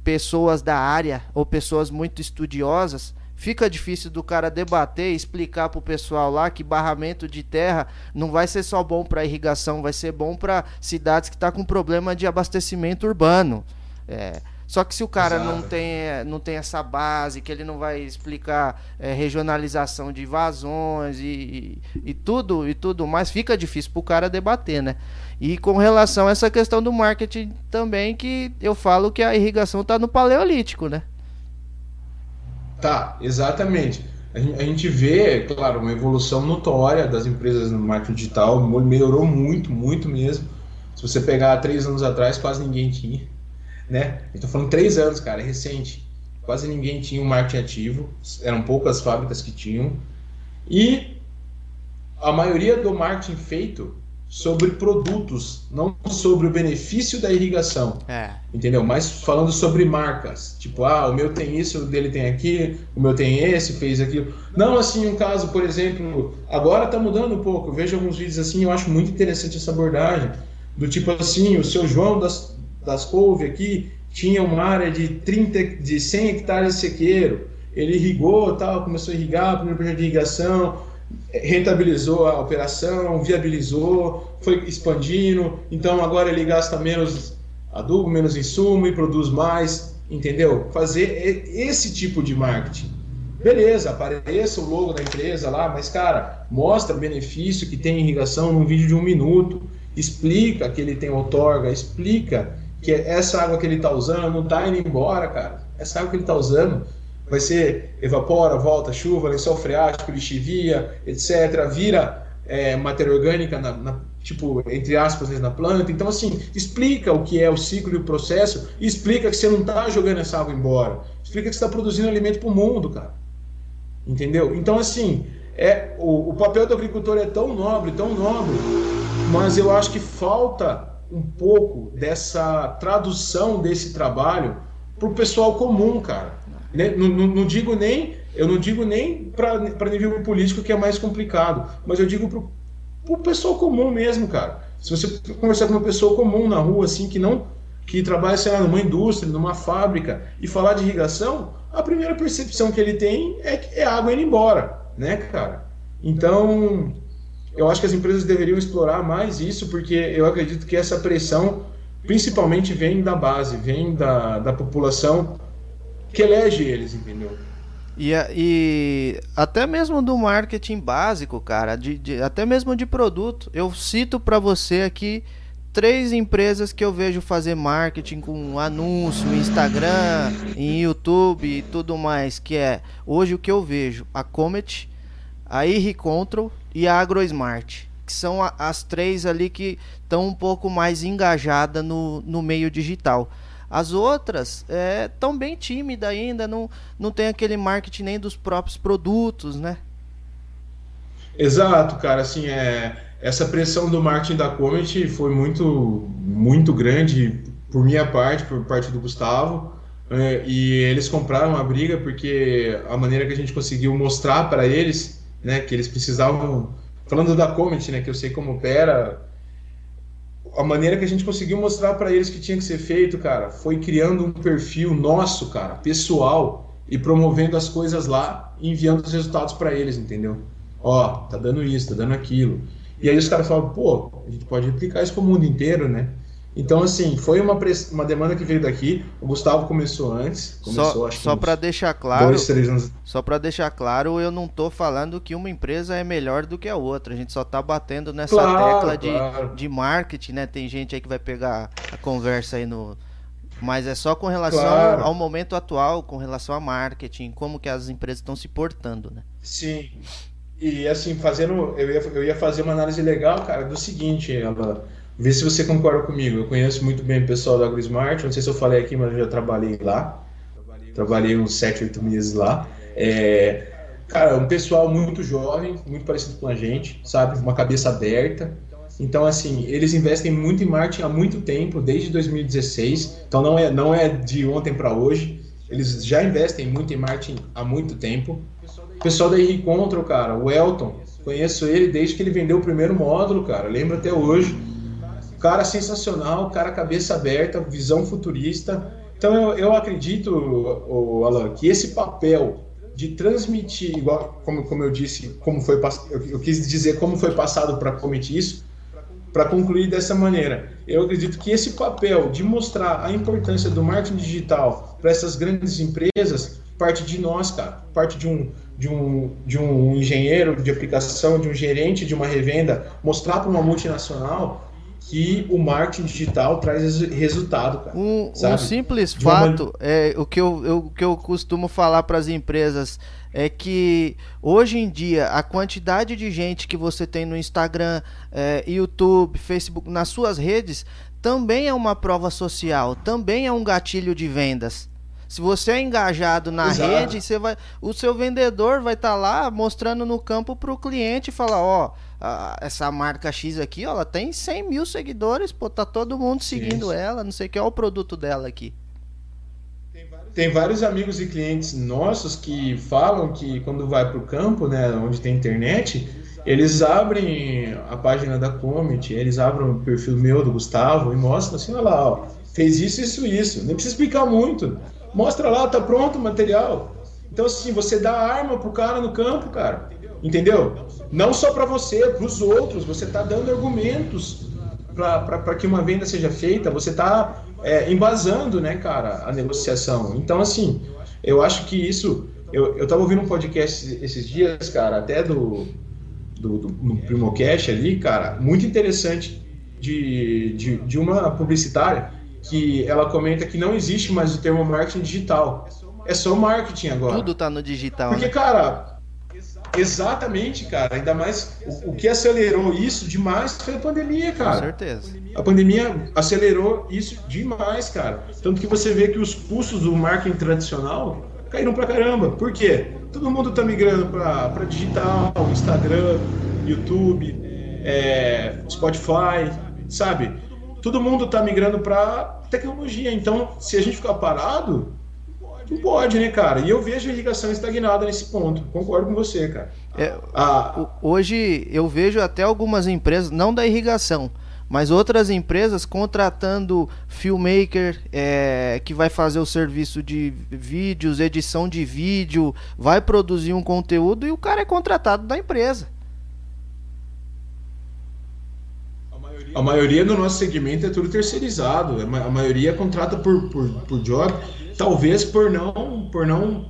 pessoas da área ou pessoas muito estudiosas, fica difícil do cara debater e explicar pro pessoal lá que barramento de terra não vai ser só bom para irrigação, vai ser bom para cidades que tá com problema de abastecimento urbano. É, só que se o cara não tem, não tem essa base, que ele não vai explicar é, regionalização de vazões e, e, e, tudo e tudo mais, fica difícil para o cara debater, né? E com relação a essa questão do marketing também, que eu falo que a irrigação está no paleolítico, né? Tá, exatamente. A gente vê, claro, uma evolução notória das empresas no marketing digital, melhorou muito, muito mesmo. Se você pegar três anos atrás, quase ninguém tinha, né? Estou falando três anos, cara, é recente. Quase ninguém tinha um marketing ativo, eram poucas fábricas que tinham. E a maioria do marketing feito sobre produtos, não sobre o benefício da irrigação. É. Entendeu? Mas falando sobre marcas. Tipo, ah, o meu tem isso, o dele tem aqui, o meu tem esse, fez aquilo. Não assim um caso, por exemplo, agora está mudando um pouco. Eu vejo alguns vídeos assim, eu acho muito interessante essa abordagem. Do tipo assim, o seu João das, das Couve aqui tinha uma área de 30, de 100 hectares de sequeiro. Ele irrigou, tal, começou a irrigar, primeiro projeto de irrigação, rentabilizou a operação, viabilizou, foi expandindo, então agora ele gasta menos adubo, menos insumo e produz mais, entendeu? Fazer esse tipo de marketing. Beleza, apareça o logo da empresa lá, mas cara, mostra benefício que tem irrigação num vídeo de um minuto, explica que ele tem outorga, explica que essa água que ele está usando não está indo embora, cara. Essa água que ele está usando vai ser evapora, volta, chuva, lençol freático, lixivia, etc. Vira é, matéria orgânica, na, na, tipo, entre aspas, né, na planta. Então, assim, explica o que é o ciclo e o processo e explica que você não está jogando essa água embora. Explica que você está produzindo alimento para o mundo, cara. Entendeu? Então, assim, é, o, o papel do agricultor é tão nobre, tão nobre, mas eu acho que falta um pouco dessa tradução desse trabalho para o pessoal comum, cara. Né? Não, não, não, digo nem, eu não digo nem para nível político que é mais complicado, mas eu digo para o pessoal comum mesmo, cara. Se você conversar com uma pessoa comum na rua, assim, que não que trabalha, sei lá, numa indústria, numa fábrica, e falar de irrigação, a primeira percepção que ele tem é que é água indo embora, né, cara? Então, eu acho que as empresas deveriam explorar mais isso, porque eu acredito que essa pressão principalmente vem da base, vem da, da população que elege eles, entendeu? E, e até mesmo do marketing básico, cara, de, de até mesmo de produto. Eu cito para você aqui três empresas que eu vejo fazer marketing com anúncio, Instagram, em YouTube e tudo mais, que é hoje o que eu vejo, a Comet, a IR Control e a AgroSmart, que são a, as três ali que estão um pouco mais engajadas no, no meio digital. As outras estão é, bem tímidas ainda, não, não tem aquele marketing nem dos próprios produtos, né? Exato, cara, assim, é, essa pressão do marketing da Comet foi muito, muito grande por minha parte, por parte do Gustavo, é, e eles compraram a briga porque a maneira que a gente conseguiu mostrar para eles, né, que eles precisavam, falando da Comet, né, que eu sei como opera, a maneira que a gente conseguiu mostrar para eles que tinha que ser feito, cara, foi criando um perfil nosso, cara, pessoal, e promovendo as coisas lá e enviando os resultados para eles, entendeu? Ó, tá dando isso, tá dando aquilo. E aí os caras falam, pô, a gente pode replicar isso para o mundo inteiro, né? Então, assim, foi uma, uma demanda que veio daqui. O Gustavo começou antes. Começou, só acho só para deixar claro. Dois, três anos. Só para deixar claro, eu não tô falando que uma empresa é melhor do que a outra. A gente só tá batendo nessa claro, tecla de, claro. de marketing, né? Tem gente aí que vai pegar a conversa aí no. Mas é só com relação claro. ao momento atual, com relação a marketing, como que as empresas estão se portando, né? Sim. E assim, fazendo. Eu ia, eu ia fazer uma análise legal, cara, do seguinte, ela. Vê se você concorda comigo. Eu conheço muito bem o pessoal da AgroSmart. Não sei se eu falei aqui, mas eu já trabalhei lá. Trabalhei uns 7, 8 meses lá. É, cara, um pessoal muito jovem, muito parecido com a gente, sabe? Uma cabeça aberta. Então, assim, eles investem muito em marketing há muito tempo, desde 2016. Então, não é, não é de ontem para hoje. Eles já investem muito em marketing há muito tempo. O pessoal da Encontro, cara, o Elton, conheço ele desde que ele vendeu o primeiro módulo, cara. Lembro até hoje. Cara sensacional, cara cabeça aberta, visão futurista. Então eu, eu acredito, o Alan, que esse papel de transmitir, igual como, como eu disse, como foi eu, eu quis dizer como foi passado para cometer isso, para concluir dessa maneira. Eu acredito que esse papel de mostrar a importância do marketing digital para essas grandes empresas parte de nós, cara, parte de um de um, de um engenheiro de aplicação, de um gerente de uma revenda, mostrar para uma multinacional que o marketing digital traz resultado, cara. Um, um simples fato, uma... é, o, que eu, eu, o que eu costumo falar para as empresas é que hoje em dia a quantidade de gente que você tem no Instagram, é, YouTube, Facebook, nas suas redes, também é uma prova social, também é um gatilho de vendas. Se você é engajado na Exato. rede, você vai, o seu vendedor vai estar tá lá mostrando no campo para o cliente e falar, ó, essa marca X aqui, ó, ela tem 100 mil seguidores, pô, tá todo mundo seguindo Isso. ela, não sei o que é o produto dela aqui. Tem vários amigos e clientes nossos que falam que quando vai para o campo, né, onde tem internet, eles abrem a página da Comet, eles abrem o perfil meu do Gustavo e mostram assim, olha lá, ó, fez isso, isso, isso. Nem precisa explicar muito. Mostra lá, tá pronto o material. Então, assim, você dá arma pro cara no campo, cara. Entendeu? Não só para você, para os outros. Você tá dando argumentos para que uma venda seja feita. Você tá é, embasando, né, cara, a negociação. Então, assim, eu acho que isso. Eu, eu tava ouvindo um podcast esses dias, cara, até do, do, do no Primocast ali, cara, muito interessante de, de, de uma publicitária que ela comenta que não existe mais o termo marketing digital. É só marketing agora. Tudo tá no digital. Porque, né? cara, exatamente, cara. Ainda mais o, o, que acelerou isso demais foi a pandemia, cara. Com certeza. A pandemia acelerou isso demais, cara. Tanto que você vê que os custos do marketing tradicional caíram pra caramba. Por quê? Todo mundo tá migrando para digital, Instagram, YouTube, é, Spotify, sabe? todo mundo está migrando para tecnologia. Então, se a gente ficar parado, não pode, né, cara? E eu vejo a irrigação estagnada nesse ponto. Concordo com você, cara. É, hoje eu vejo até algumas empresas, não da irrigação, mas outras empresas contratando filmmaker é, que vai fazer o serviço de vídeos, edição de vídeo, vai produzir um conteúdo e o cara é contratado da empresa. A maioria do nosso segmento é tudo terceirizado. A maioria contrata por, por, por job, talvez por não, por não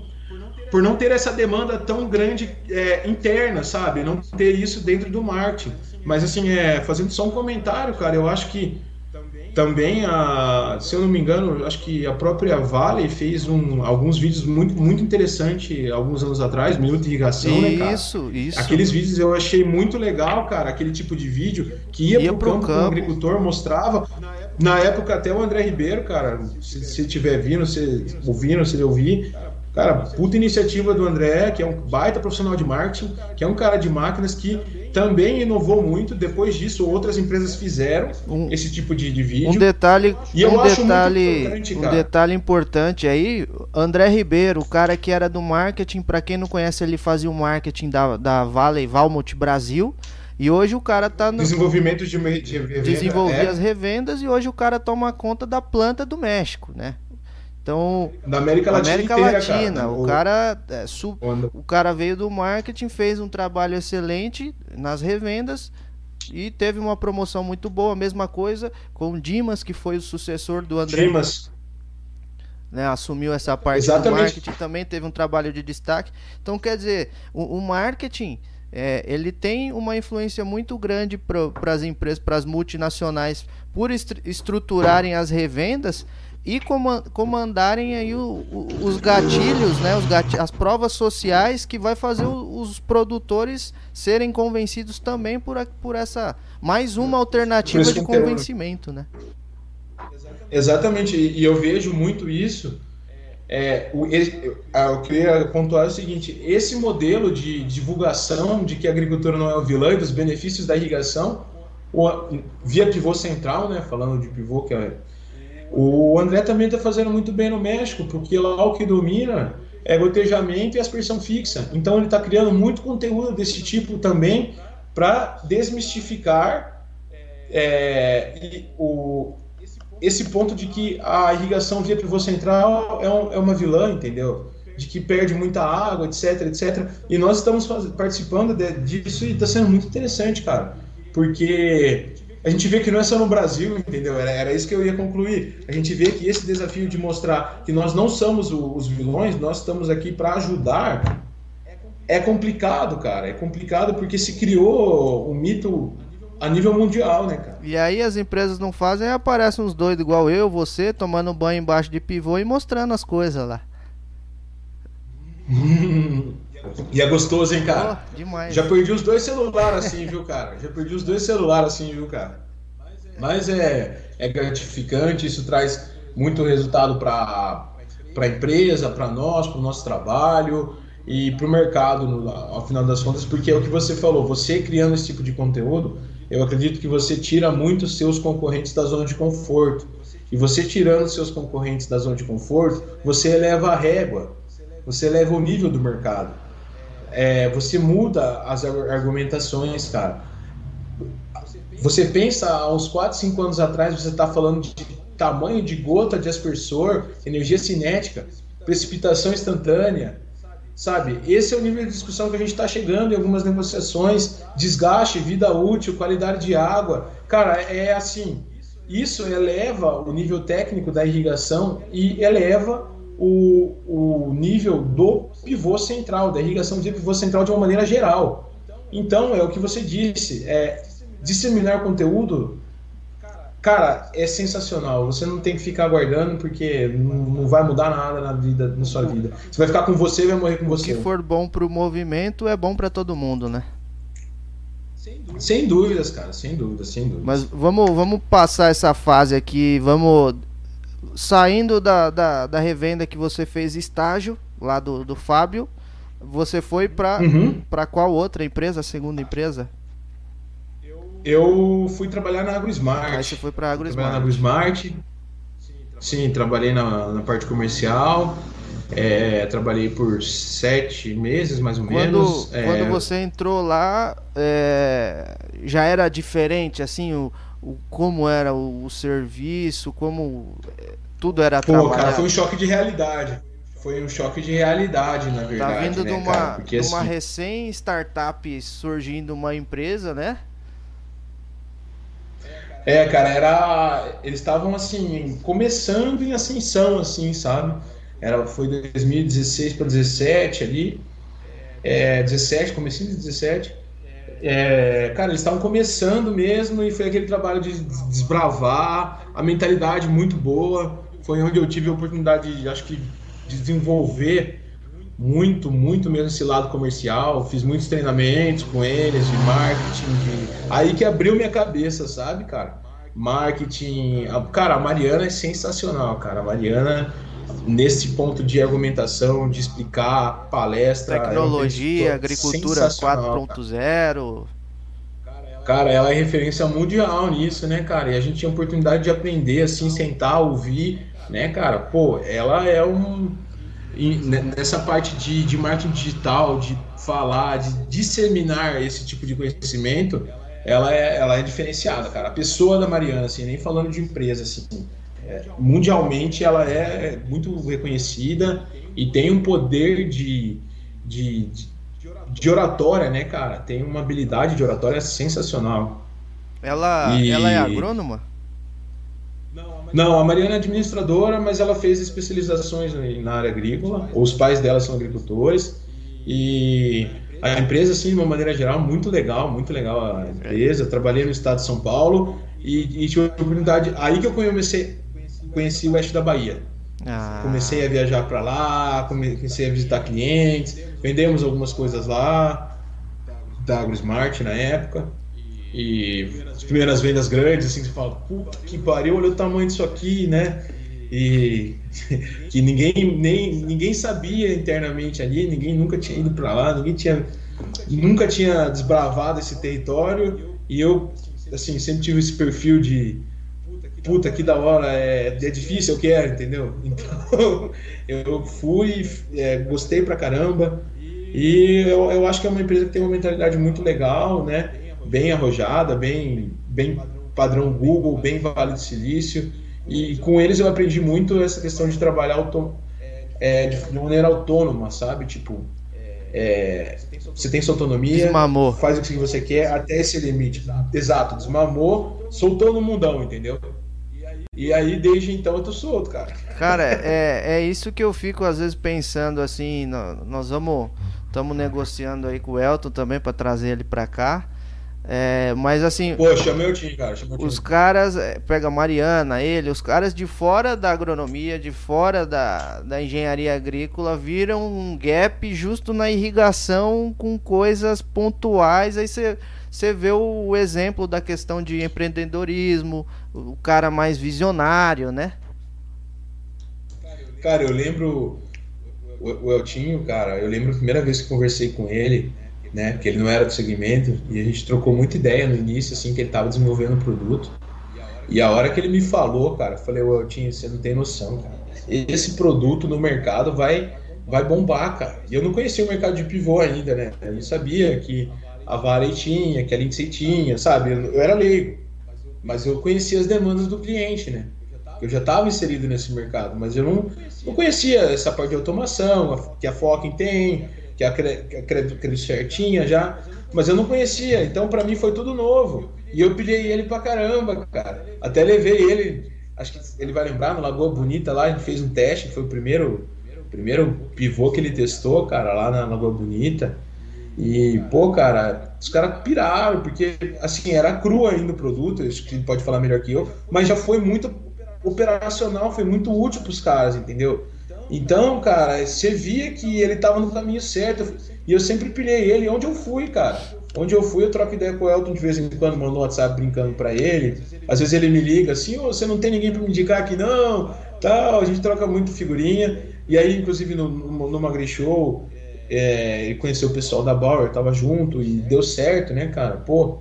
por não ter essa demanda tão grande é, interna, sabe? Não ter isso dentro do marketing. Mas assim, é, fazendo só um comentário, cara, eu acho que também, a, se eu não me engano, acho que a própria Vale fez um, alguns vídeos muito, muito interessantes alguns anos atrás, Minuto de Irrigação, isso, né, cara? Isso, isso. Aqueles vídeos eu achei muito legal, cara, aquele tipo de vídeo que ia, ia pro, campo, campo. o agricultor, mostrava. Na época, até o André Ribeiro, cara, se, se tiver vindo, se ouvindo, se ele ouvir, Cara, puta iniciativa do André, que é um baita profissional de marketing, que é um cara de máquinas que também inovou muito. Depois disso, outras empresas fizeram um, esse tipo de, de, vídeo. Um detalhe, e um detalhe, um detalhe importante aí, André Ribeiro, o cara que era do marketing, para quem não conhece, ele fazia o marketing da, da Vale Valmont Brasil. E hoje o cara tá no desenvolvimento de, de revenda, desenvolver é. as revendas e hoje o cara toma conta da planta do México, né? Então, da América Latina, América inteira, Latina cara. o cara é, su, o cara veio do marketing, fez um trabalho excelente nas revendas e teve uma promoção muito boa, mesma coisa com o Dimas, que foi o sucessor do André. Dimas. Né, assumiu essa parte Exatamente. do marketing, também teve um trabalho de destaque. Então, quer dizer, o, o marketing é, ele tem uma influência muito grande para as empresas, para as multinacionais, por est estruturarem as revendas e comandarem aí o, o, os gatilhos, né, os as provas sociais que vai fazer o, os produtores serem convencidos também por, a, por essa mais uma alternativa de convencimento, né? Exatamente, e eu vejo muito isso. É, o, eu queria pontuar o seguinte: esse modelo de divulgação de que a agricultura não é o vilão e dos benefícios da irrigação, via pivô central, né, falando de pivô que é o André também está fazendo muito bem no México, porque lá o que domina é gotejamento e aspersão fixa. Então ele está criando muito conteúdo desse tipo também para desmistificar é, o, esse ponto de que a irrigação via pivô central é, um, é uma vilã, entendeu? De que perde muita água, etc, etc. E nós estamos participando de, disso e está sendo muito interessante, cara. Porque a gente vê que não é só no Brasil, entendeu? Era, era isso que eu ia concluir. A gente vê que esse desafio de mostrar que nós não somos o, os vilões, nós estamos aqui para ajudar, é complicado, cara. É complicado porque se criou um mito a nível mundial, né, cara? E aí as empresas não fazem, aí aparecem uns doidos igual eu, você, tomando banho embaixo de pivô e mostrando as coisas lá. E é gostoso, hein, cara? Oh, demais. Já perdi os dois celulares assim, viu, cara? Já perdi os dois celulares assim, viu, cara? Mas é, é gratificante, isso traz muito resultado para a empresa, para nós, para o nosso trabalho e para o mercado, no, ao final das contas, porque é o que você falou, você criando esse tipo de conteúdo, eu acredito que você tira muito seus concorrentes da zona de conforto. E você tirando seus concorrentes da zona de conforto, você eleva a régua, você eleva o nível do mercado é, você muda as argumentações, cara. Você pensa há uns 4, 5 anos atrás, você está falando de tamanho de gota de aspersor, energia cinética, precipitação instantânea, sabe? Esse é o nível de discussão que a gente está chegando em algumas negociações, desgaste, vida útil, qualidade de água. Cara, é assim, isso eleva o nível técnico da irrigação e eleva o, o nível do pivô central, da irrigação de pivô central de uma maneira geral. Então, é o que você disse, é, disseminar conteúdo, cara, é sensacional. Você não tem que ficar aguardando porque não, não vai mudar nada na vida, na sua vida. Você vai ficar com você e vai morrer com você. O que for bom para o movimento é bom para todo mundo, né? Sem dúvidas, cara, sem dúvidas, sem dúvidas. Mas vamos, vamos passar essa fase aqui, vamos saindo da, da, da, revenda que você fez estágio, lá do, do Fábio, você foi para uhum. qual outra empresa, segunda empresa? Eu fui trabalhar na AgroSmart. Aí você foi para AgroSmart. na AgroSmart. Sim, trabalhei na, na parte comercial. É, trabalhei por sete meses, mais ou quando, menos. Quando é... você entrou lá, é, já era diferente, assim, o, o como era o, o serviço, como é, tudo era Pô, trabalhado. cara, foi um choque de realidade. Foi um choque de realidade, na tá verdade. Tá vindo né, de uma? Porque, de uma assim... recém-startup surgindo uma empresa, né? É, cara, era. Eles estavam assim, começando em ascensão, assim, sabe? Era, foi 2016 para 17 ali. É, 17, comecinho de 17. É, cara, eles estavam começando mesmo e foi aquele trabalho de desbravar, a mentalidade muito boa. Foi onde eu tive a oportunidade, de, acho que, de desenvolver muito, muito mesmo esse lado comercial. Fiz muitos treinamentos com eles de marketing. De... Aí que abriu minha cabeça, sabe, cara? Marketing. Cara, a Mariana é sensacional, cara. A Mariana nesse ponto de argumentação, de explicar palestra. Tecnologia, agricultura 4.0. Cara, ela é referência mundial nisso, né, cara? E a gente tinha oportunidade de aprender, assim, sentar, ouvir, né, cara? Pô, ela é um. Nessa parte de, de marketing digital, de falar, de disseminar esse tipo de conhecimento, ela é, ela é diferenciada, cara. A pessoa da Mariana, assim, nem falando de empresa, assim, é, mundialmente ela é muito reconhecida e tem um poder de, de, de, oratória, né, cara? Tem uma habilidade de oratória sensacional. Ela, e... ela é agrônoma? Não, a Mariana é administradora, mas ela fez especializações na área agrícola. Os pais dela são agricultores e a empresa, assim, de uma maneira geral, muito legal, muito legal a empresa. Trabalhei no estado de São Paulo e, e tive a oportunidade. Aí que eu comecei, conheci o oeste da Bahia. Ah. Comecei a viajar para lá, comecei a visitar clientes, vendemos algumas coisas lá, da AgroSmart na época. E as primeiras vendas grandes, assim, você fala, puta que pariu, olha o tamanho disso aqui, né? E que ninguém, nem, ninguém sabia internamente ali, ninguém nunca tinha ido para lá, ninguém tinha, nunca tinha desbravado esse território. E eu, assim, sempre tive esse perfil de puta que da hora, é, é difícil, eu quero, entendeu? Então eu fui, é, gostei pra caramba e eu, eu acho que é uma empresa que tem uma mentalidade muito legal, né? Bem arrojada, bem, bem padrão Google, bem Vale do Silício e com eles eu aprendi muito essa questão de trabalhar auto, é, de, maneira autônoma, sabe? Tipo, é, você tem sua autonomia, desmamou. faz o que você quer até esse limite. Exato, desmamou, soltou no mundão, entendeu? E aí, desde então, eu tô solto, cara. Cara, é, é isso que eu fico às vezes pensando assim. Nós vamos. Estamos negociando aí com o Elton também para trazer ele para cá. É, mas assim. Pô, chamei o time, cara. Chamei os caras. É, pega a Mariana, ele, os caras de fora da agronomia, de fora da, da engenharia agrícola, viram um gap justo na irrigação com coisas pontuais. Aí você você vê o exemplo da questão de empreendedorismo, o cara mais visionário, né? Cara, eu lembro o Eltinho, cara, eu lembro a primeira vez que conversei com ele, né, que ele não era do segmento, e a gente trocou muita ideia no início, assim, que ele estava desenvolvendo o produto. E a hora que ele me falou, cara, eu falei, o Eltinho, você não tem noção, cara. Esse produto no mercado vai vai bombar, cara. E eu não conhecia o mercado de pivô ainda, né? Eu não sabia que a Varey tinha, que a Lindsay tinha, sabe? Eu, eu era leigo, mas eu conhecia as demandas do cliente, né? Eu já estava inserido nesse mercado, mas eu não, não conhecia essa parte de automação, que a Fokin tem, que a Credit tinha já, mas eu não conhecia, então para mim foi tudo novo. E eu pilhei ele pra caramba, cara. Até levei ele, acho que ele vai lembrar, no Lagoa Bonita lá, a gente fez um teste, foi o primeiro, primeiro pivô que ele testou, cara, lá na Lagoa Bonita. E, pô, cara, os caras piraram, porque, assim, era cru ainda o produto, acho que pode falar melhor que eu, mas já foi muito operacional, foi muito útil pros caras, entendeu? Então, cara, você via que ele tava no caminho certo, e eu sempre pilhei ele onde eu fui, cara. Onde eu fui, eu troco ideia com o Elton de vez em quando, mando um WhatsApp brincando pra ele. Às vezes ele me liga assim, oh, você não tem ninguém para me indicar aqui, não, tal, a gente troca muito figurinha. E aí, inclusive, no, no, no Magri Show, é, ele conheceu o pessoal da Bauer, tava junto e deu certo, né, cara? Pô,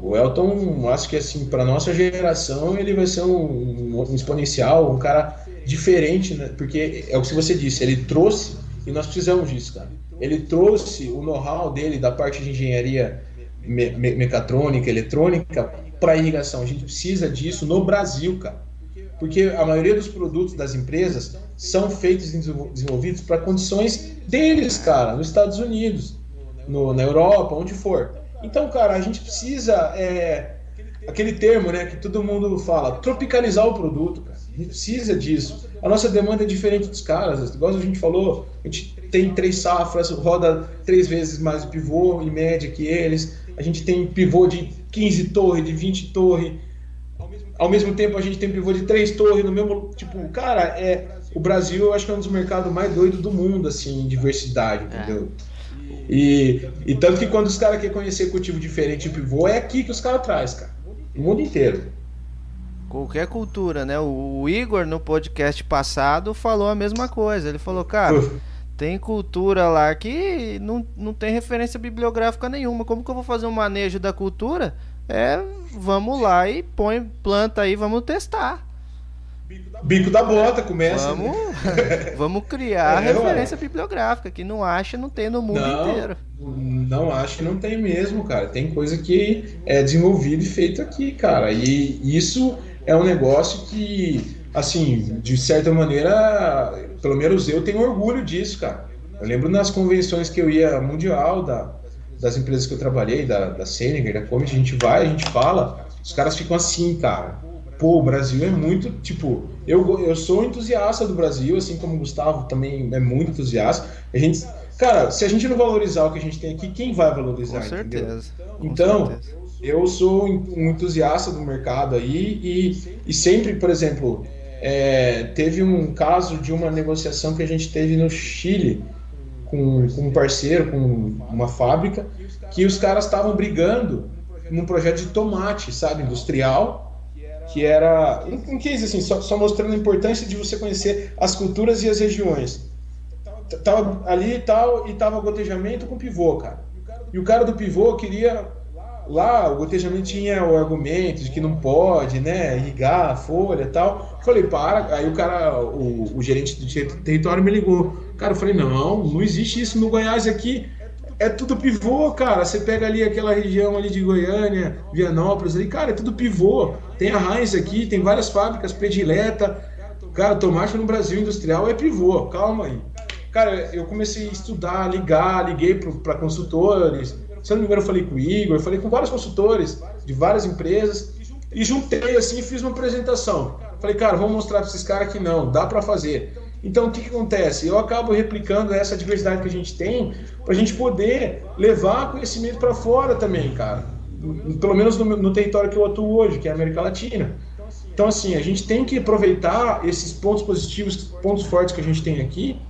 o Elton, acho que assim, para nossa geração, ele vai ser um, um, exponencial, um cara diferente, né? Porque é o que você disse, ele trouxe, e nós precisamos disso, cara. Ele trouxe o know-how dele da parte de engenharia me me mecatrônica, eletrônica, para irrigação. A gente precisa disso no Brasil, cara. Porque a maioria dos produtos das empresas são feitos e desenvolvidos para condições deles, cara, nos Estados Unidos, no, na Europa, onde for. Então, cara, a gente precisa. É, aquele termo né, que todo mundo fala, tropicalizar o produto, cara. Precisa disso. A nossa demanda é diferente dos caras. Igual a gente falou, a gente tem três safras, roda três vezes mais pivô em média que eles. A gente tem pivô de 15 torres, de 20 torres. Ao mesmo tempo a gente tem pivô de três torres no mesmo. Tipo, cara, é. O Brasil eu acho que é um dos mercados mais doidos do mundo, assim, em diversidade, é. entendeu? E, e tanto que quando os caras querem conhecer cultivo diferente de pivô, é aqui que os caras trazem, cara. O mundo inteiro. Qualquer cultura, né? O Igor no podcast passado falou a mesma coisa. Ele falou, cara, tem cultura lá que não, não tem referência bibliográfica nenhuma. Como que eu vou fazer um manejo da cultura? É, vamos lá e põe planta aí, vamos testar. Bico da bota, começa. Vamos, né? vamos criar é, referência bibliográfica, que não acha, não tem no mundo não, inteiro. Não acho que não tem mesmo, cara. Tem coisa que é desenvolvida e feita aqui, cara. E isso é um negócio que, assim, de certa maneira, pelo menos eu tenho orgulho disso, cara. Eu lembro nas convenções que eu ia mundial da, das empresas que eu trabalhei, da, da Senegal, da Comet, a gente vai, a gente fala, os caras ficam assim, cara pô, o Brasil é muito, tipo, eu, eu sou entusiasta do Brasil, assim como o Gustavo também é muito entusiasta. A gente, cara, se a gente não valorizar o que a gente tem aqui, quem vai valorizar? Com certeza. Com então, certeza. Eu sou um entusiasta do mercado aí e, e sempre, por exemplo, é, teve um caso de uma negociação que a gente teve no Chile com, com um parceiro, com uma fábrica, que os caras estavam brigando num projeto de tomate, sabe, industrial, que era um, case assim, só, só, mostrando a importância de você conhecer as culturas e as regiões. Tava ali e tal, e tava gotejamento com pivô, cara. E o cara do pivô queria. Lá, o gotejamento tinha o argumento de que não pode, né, irrigar a folha e tal. Falei, para. Aí o cara, o, o gerente do território me ligou. Cara, eu falei, não, não existe isso no Goiás aqui é tudo pivô, cara. Você pega ali aquela região ali de Goiânia, Vianópolis, ali, cara, é tudo pivô. Tem a Heinz aqui, tem várias fábricas, predileta. Cara, tomate no Brasil industrial é pivô, calma aí. Cara, eu comecei a estudar, ligar, liguei para consultores. Se eu não me engano, eu falei com o Igor, eu falei com vários consultores de várias empresas e juntei assim e fiz uma apresentação. Falei, cara, vamos mostrar para esses caras que não, dá para fazer. Então, o que, que, acontece? Eu acabo replicando essa diversidade que a gente tem para a gente poder levar conhecimento para fora também, cara. Pelo menos no, no, território que eu atuo hoje, que é a América Latina. Então, assim, a gente tem que aproveitar esses pontos positivos, pontos fortes que a gente tem aqui,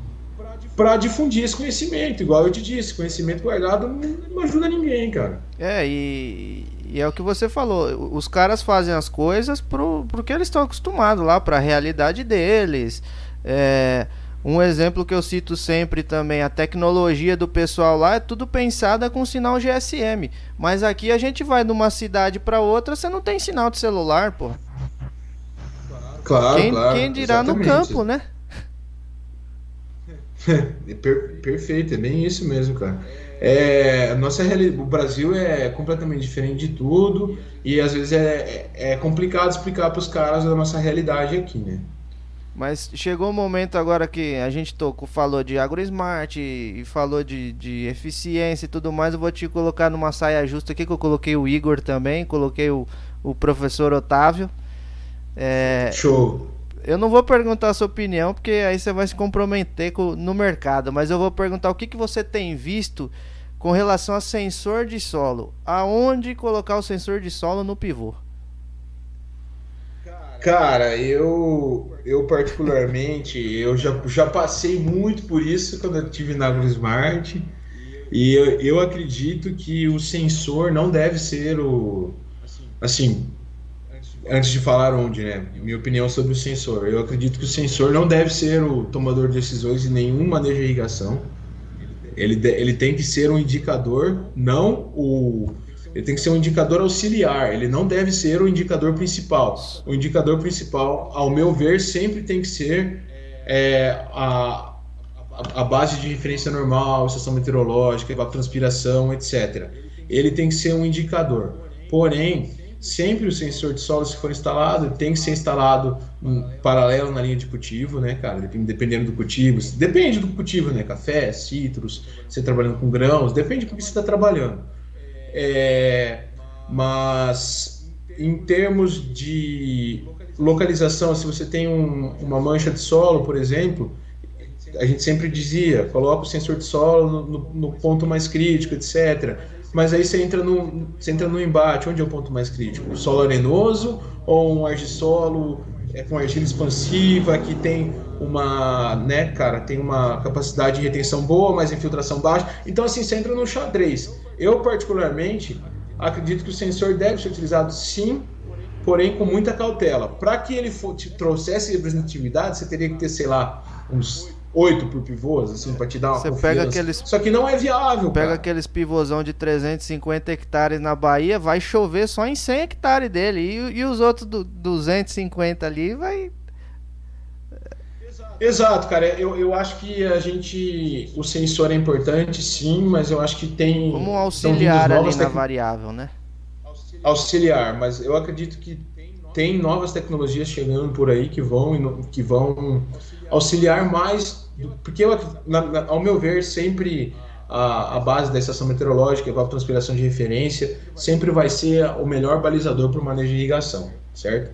para difundir esse conhecimento. Igual eu te disse, conhecimento guardado não ajuda ninguém, cara. É, e, e é o que você falou. Os caras fazem as coisas pro, pro que eles estão acostumados lá, para a realidade deles. É, um exemplo que eu cito sempre também, a tecnologia do pessoal lá é tudo pensada com sinal GSM. Mas aqui a gente vai de uma cidade para outra, você não tem sinal de celular, pô. Claro, quem, claro. Quem dirá no campo, né? Per perfeito, é bem isso mesmo, cara. É, nossa o Brasil é completamente diferente de tudo e às vezes é, é, é complicado explicar para os caras a nossa realidade aqui, né? Mas chegou o um momento agora que a gente tocou, falou de AgroSmart e, e falou de, de eficiência e tudo mais. Eu vou te colocar numa saia justa aqui, que eu coloquei o Igor também, coloquei o, o professor Otávio. É, Show! Eu não vou perguntar a sua opinião, porque aí você vai se comprometer com, no mercado, mas eu vou perguntar o que, que você tem visto com relação a sensor de solo. Aonde colocar o sensor de solo no pivô? Cara, eu, eu particularmente, eu já, já passei muito por isso quando eu estive na AgroSmart. E eu, eu acredito que o sensor não deve ser o. Assim, antes de falar onde, né? Minha opinião sobre o sensor. Eu acredito que o sensor não deve ser o tomador de decisões em nenhum manejo de irrigação. Ele, ele tem que ser um indicador, não o, Ele tem que ser um indicador auxiliar, ele não deve ser o indicador principal. O indicador principal, ao meu ver, sempre tem que ser é, a, a base de referência normal, estação meteorológica, evapotranspiração, etc. Ele tem que ser um indicador. Porém, sempre o sensor de solo, se for instalado, tem que ser instalado um paralelo na linha de cultivo, né, cara? Dependendo do cultivo. Depende do cultivo, né? Café, citros, você trabalhando com grãos, depende do que você está trabalhando. É, mas em termos de localização, se você tem um, uma mancha de solo, por exemplo, a gente sempre dizia, coloca o sensor de solo no, no, no ponto mais crítico, etc. Mas aí você entra no, você entra no embate, onde é o ponto mais crítico? Solo arenoso ou um argissolo é, com argila expansiva que tem uma, né, cara, tem uma capacidade de retenção boa, mas infiltração baixa. Então assim, você entra no xadrez. Eu particularmente acredito que o sensor deve ser utilizado sim, porém com muita cautela. Para que ele for, te trouxesse representatividade, você teria que ter, sei lá, uns oito por pivôs, assim, pra te dar uma Você confiança. pega aqueles. Só que não é viável, Pega cara. aqueles pivôzão de 350 hectares na Bahia, vai chover só em 100 hectares dele. E, e os outros do 250 ali vai. Exato, cara. Eu, eu acho que a gente. O sensor é importante, sim, mas eu acho que tem. Como um auxiliar ali novas na tec- variável, né? auxiliar, mas eu acredito que tem novas tecnologias chegando por aí que vão que vão auxiliar mais, porque eu, na- na- ao meu ver sempre a, a base da estação meteorológica, evapotranspiração de referência, sempre vai ser o melhor balizador para o manejo de irrigação, certo?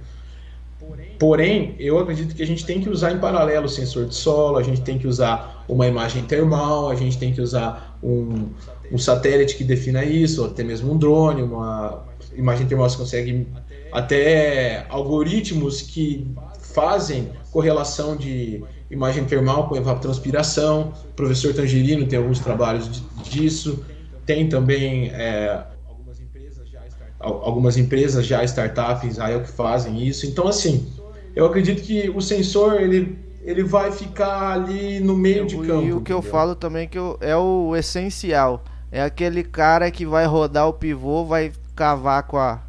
Porém, eu acredito que a gente tem que usar em paralelo o sensor de solo, a gente tem que usar uma imagem termal, a gente tem que usar um, um satélite que defina isso, ou até mesmo um drone, uma imagem termal você consegue até algoritmos que fazem correlação de imagem termal com evapotranspiração. O professor Tangerino tem alguns trabalhos disso. Tem também é, al- algumas empresas já startups em Israel que fazem isso. Então, assim, eu acredito que o sensor ele, ele vai ficar ali no meio de E campo. o que eu entendeu? falo também que eu- é o essencial. É aquele cara que vai rodar o pivô, vai cavar com a,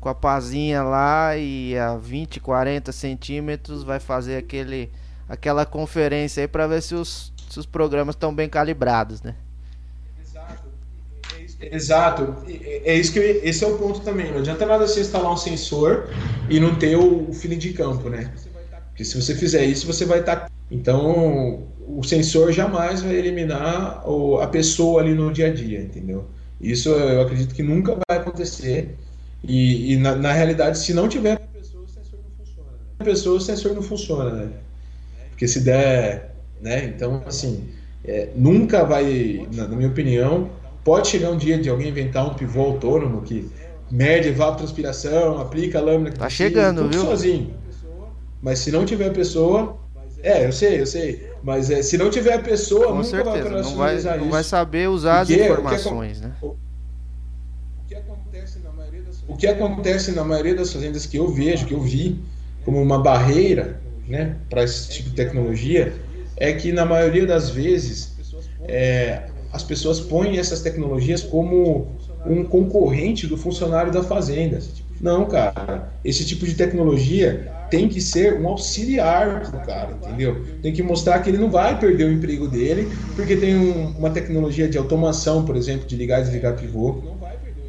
com a pazinha lá e a 20, 40 centímetros vai fazer aquele, aquela conferência aí para ver se os, se os programas estão bem calibrados, né? Exato. É é isso que eu- esse é o ponto também. Não adianta nada você instalar um sensor e não ter o, o feeling de campo, né? Porque se você fizer isso, você vai estar. Então, o sensor jamais vai eliminar o- a pessoa ali no dia a dia, entendeu? Isso eu acredito que nunca vai acontecer. E, e na, na realidade, se não tiver pessoa, o sensor não funciona. Né? Pessoa, o sensor não funciona, né? Porque se der, né? Então, assim, é, nunca vai, na, minha opinião, pode chegar um dia de alguém inventar um pivô autônomo que mede evapotranspiração, aplica a lâmina que Tá chegando, viu? sozinho. Mas se não tiver pessoa, é, eu sei, eu sei, mas é, se não tiver pessoa, Com nunca vai certeza. Não vai, operacionalizar não isso. vai saber usar as Porque o que informações, né? O maioria das o que acontece na maioria das fazendas que eu vejo, que eu vi como uma barreira, né, para esse tipo de tecnologia, é que na maioria das vezes é, as pessoas põem essas tecnologias como um concorrente do funcionário da fazenda. Não, cara. Esse tipo de tecnologia tem que ser um auxiliar pro cara, entendeu? Tem que mostrar que ele não vai perder o emprego dele, porque tem um- uma tecnologia de automação, por exemplo, de ligar e desligar pivô.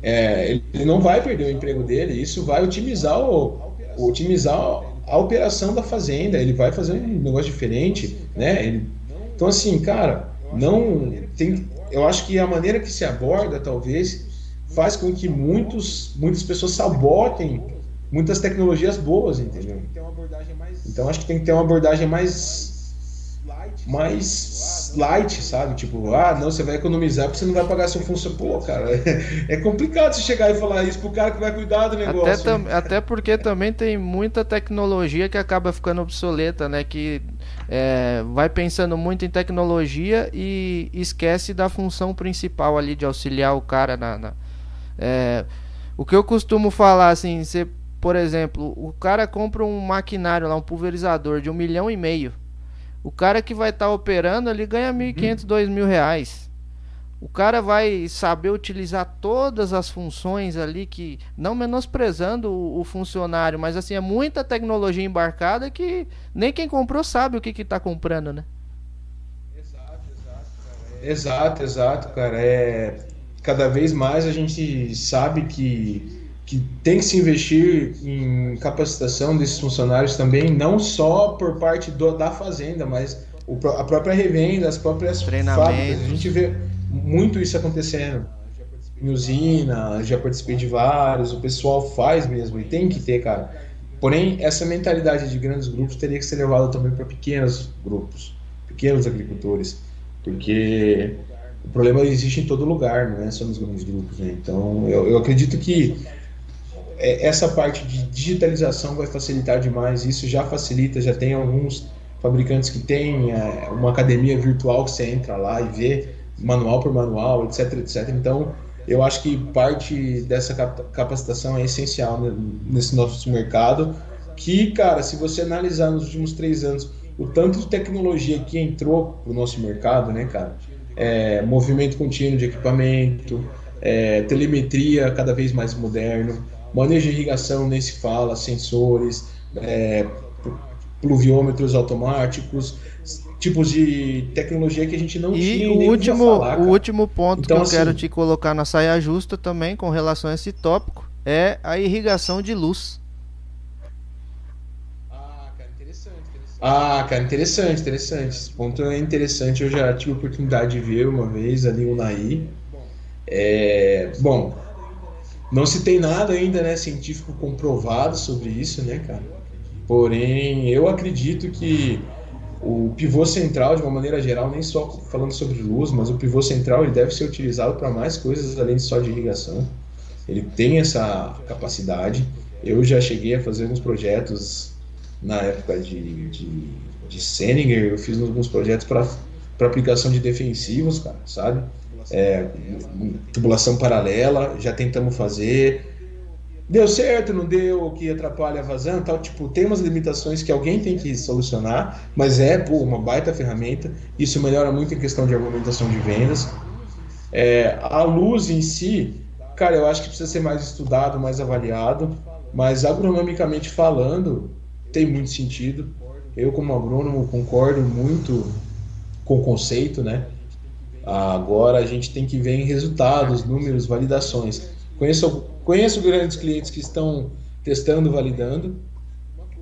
É, ele não vai perder o emprego dele, isso vai otimizar, o, otimizar a operação da fazenda, ele vai fazer um negócio diferente, né? Ele- então, assim, cara, não tem. Eu acho que a maneira que se aborda, talvez, faz com que muitos, muitas pessoas sabotem muitas tecnologias boas, entendeu? Então, acho que tem que ter uma abordagem mais mais light, sabe? Tipo, ah, não, você vai economizar porque você não vai pagar seu funcionário. Pô, cara, é complicado você chegar e falar isso pro cara que vai cuidar do negócio. Até, né? até porque também tem muita tecnologia que acaba ficando obsoleta, né? Que é, vai pensando muito em tecnologia e esquece da função principal ali de auxiliar o cara na. na- é, o que eu costumo falar assim, você, por exemplo, o cara compra um maquinário lá, um pulverizador de um milhão e meio. O cara que vai estar operando, ele ganha 1.500, dois mil reais. o cara vai saber utilizar todas as funções ali que não menosprezando o, o funcionário, mas assim é muita tecnologia embarcada que nem quem comprou sabe o que está comprando, né? Exato, exato, cara. É... Exato, exato, cara. É cada vez mais a gente sabe que que tem que se investir em capacitação desses funcionários também, não só por parte do, da fazenda, mas o, a própria revenda, as próprias fábricas. A gente vê muito isso acontecendo. Em usina, já participei de vários, o pessoal faz mesmo, e tem que ter, cara. Porém, essa mentalidade de grandes grupos teria que ser levada também para pequenos grupos, pequenos agricultores, porque o problema existe em todo lugar, não é só nos grandes grupos. Né? Então, eu, eu acredito que é, essa parte de digitalização vai facilitar demais. Isso já facilita, já tem alguns fabricantes que têm é, uma academia virtual que você entra lá e vê manual por manual, etc, etc. Então, eu acho que parte dessa capacitação é essencial nesse nosso mercado. Que, cara, se você analisar nos últimos três anos o tanto de tecnologia que entrou para o nosso mercado, né, cara? É, movimento contínuo de equipamento, é, telemetria cada vez mais moderno, manejo de irrigação nem se fala, sensores, é, pluviômetros automáticos, tipos de tecnologia que a gente não e tinha. E o último, falar, o último ponto então, que eu assim, quero te colocar na saia justa também com relação a esse tópico é a irrigação de luz. Ah, cara, interessante, interessante. Ah, cara, interessante, interessante. Esse ponto é interessante. Eu já tive a oportunidade de ver uma vez ali o Naí. É, bom, não se tem nada ainda né, científico comprovado sobre isso, né, cara? Porém, eu acredito que o pivô central, de uma maneira geral, nem só falando sobre luz, mas o pivô central ele deve ser utilizado para mais coisas além só de irrigação. Ele tem essa capacidade. Eu já cheguei a fazer alguns projetos na época de, de, de Seninger, eu fiz alguns projetos para aplicação de defensivos, cara, sabe? É, tubulação paralela, já tentamos fazer. Deu certo, não deu, o que atrapalha a vazão tal. Tipo, tem umas limitações que alguém tem que solucionar, mas é pô, uma baita ferramenta. Isso melhora muito em questão de argumentação de vendas. É, a luz em si, cara, eu acho que precisa ser mais estudado, mais avaliado, mas agronomicamente falando, tem muito sentido. Eu, como agrônomo, concordo muito com o conceito, né? Agora a gente tem que ver em resultados, números, validações. Conheço, conheço grandes clientes que estão testando, validando,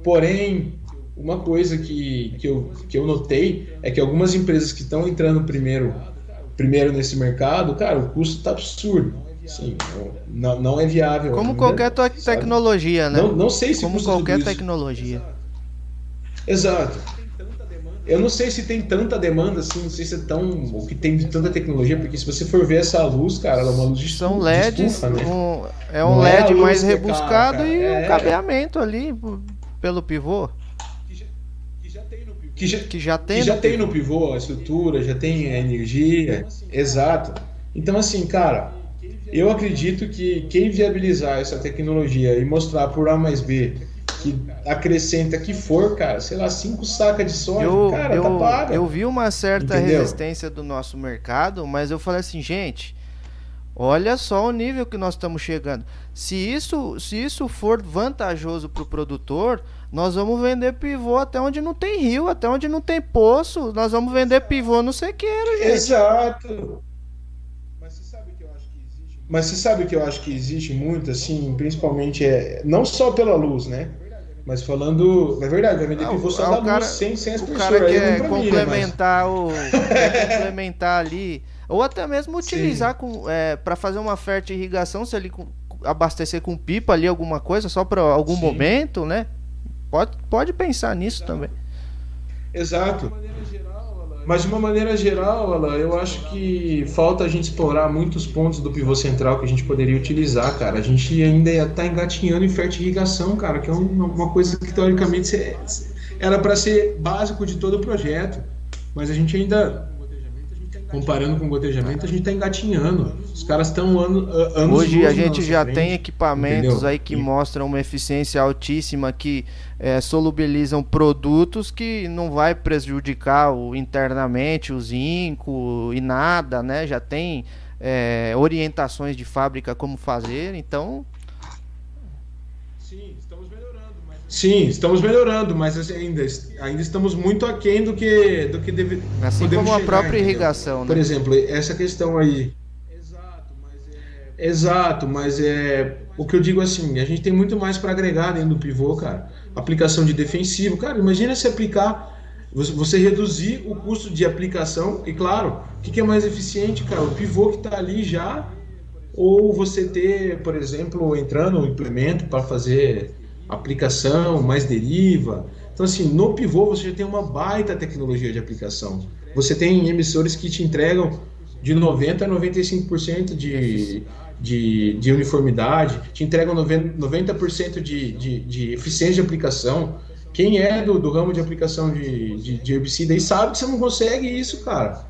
porém, uma coisa que, que, eu, que eu notei é que algumas empresas que estão entrando primeiro, primeiro nesse mercado, cara, o custo está absurdo. Sim, não, não é viável. Como ainda, qualquer tecnologia, né? Não, não sei se Como qualquer tecnologia. Exato. Eu não sei se tem tanta demanda assim, não sei se é tão. o que tem de tanta tecnologia, porque se você for ver essa luz, cara, ela é uma luz de São LEDs, estufa, né? um, é um não é LED é mais rebuscado cara, e é, um cabeamento ali pelo pivô. Que já, que já tem no pivô. Que já, que já tem, que já no, tem pivô. no pivô a estrutura, já tem a energia. Exato. Então, assim, cara, eu acredito que quem viabilizar essa tecnologia e mostrar por A mais B que acrescenta que for, cara, sei lá, cinco sacas de soja, eu, cara, eu, tá paga. Eu vi uma certa Entendeu? resistência do nosso mercado, mas eu falei assim, gente, olha só o nível que nós estamos chegando. Se isso, se isso for vantajoso para o produtor, nós vamos vender pivô até onde não tem rio, até onde não tem poço, nós vamos vender pivô no sequeiro, gente. Exato. Mas você sabe que eu acho que existe muito, assim, principalmente é não só pela luz, né? Mas falando. É verdade, vai vender pivô só da cara, luz, sem, sem as O cara quer complementar mim, né, mas... o. quer complementar ali. Ou até mesmo utilizar com, é, para fazer uma fértil irrigação, se ele abastecer com pipa ali alguma coisa, só para algum Sim. momento, né? Pode, pode pensar nisso Exato. também. Exato. Mas de uma maneira geral, Alan, eu acho que falta a gente explorar muitos pontos do pivô central que a gente poderia utilizar, cara. A gente ainda está engatinhando em fertirrigação, cara, que é uma coisa que teoricamente era para ser básico de todo o projeto. Mas a gente ainda comparando com gotejamento, a gente está engatinhando. Os caras estão ano, anos Hoje a gente já frente, tem equipamentos entendeu? aí que e... mostram uma eficiência altíssima que é, solubilizam produtos que não vai prejudicar o, internamente o zinco e nada, né? Já tem é, orientações de fábrica como fazer, então Sim, estamos melhorando, mas assim, ainda, ainda estamos muito aquém do que, do que deve, assim como chegar, a própria entendeu? irrigação. Né? Por exemplo, essa questão aí. Exato, mas é. Exato, mas é. O que eu digo assim, a gente tem muito mais para agregar dentro do pivô, cara. Aplicação de defensivo, cara. Imagina se aplicar, você reduzir o custo de aplicação e, claro, o que, que é mais eficiente, cara? O pivô que está ali já, ou você ter, por exemplo, entrando no implemento para fazer aplicação, mais deriva. Então, assim, no pivô você já tem uma baita tecnologia de aplicação. Você tem emissores que te entregam de 90% a 95% de, de, de uniformidade, te entregam 90%, 90 de, de, de eficiência de aplicação. Quem é do, do ramo de aplicação de, de, de herbicida aí sabe que você não consegue isso, cara.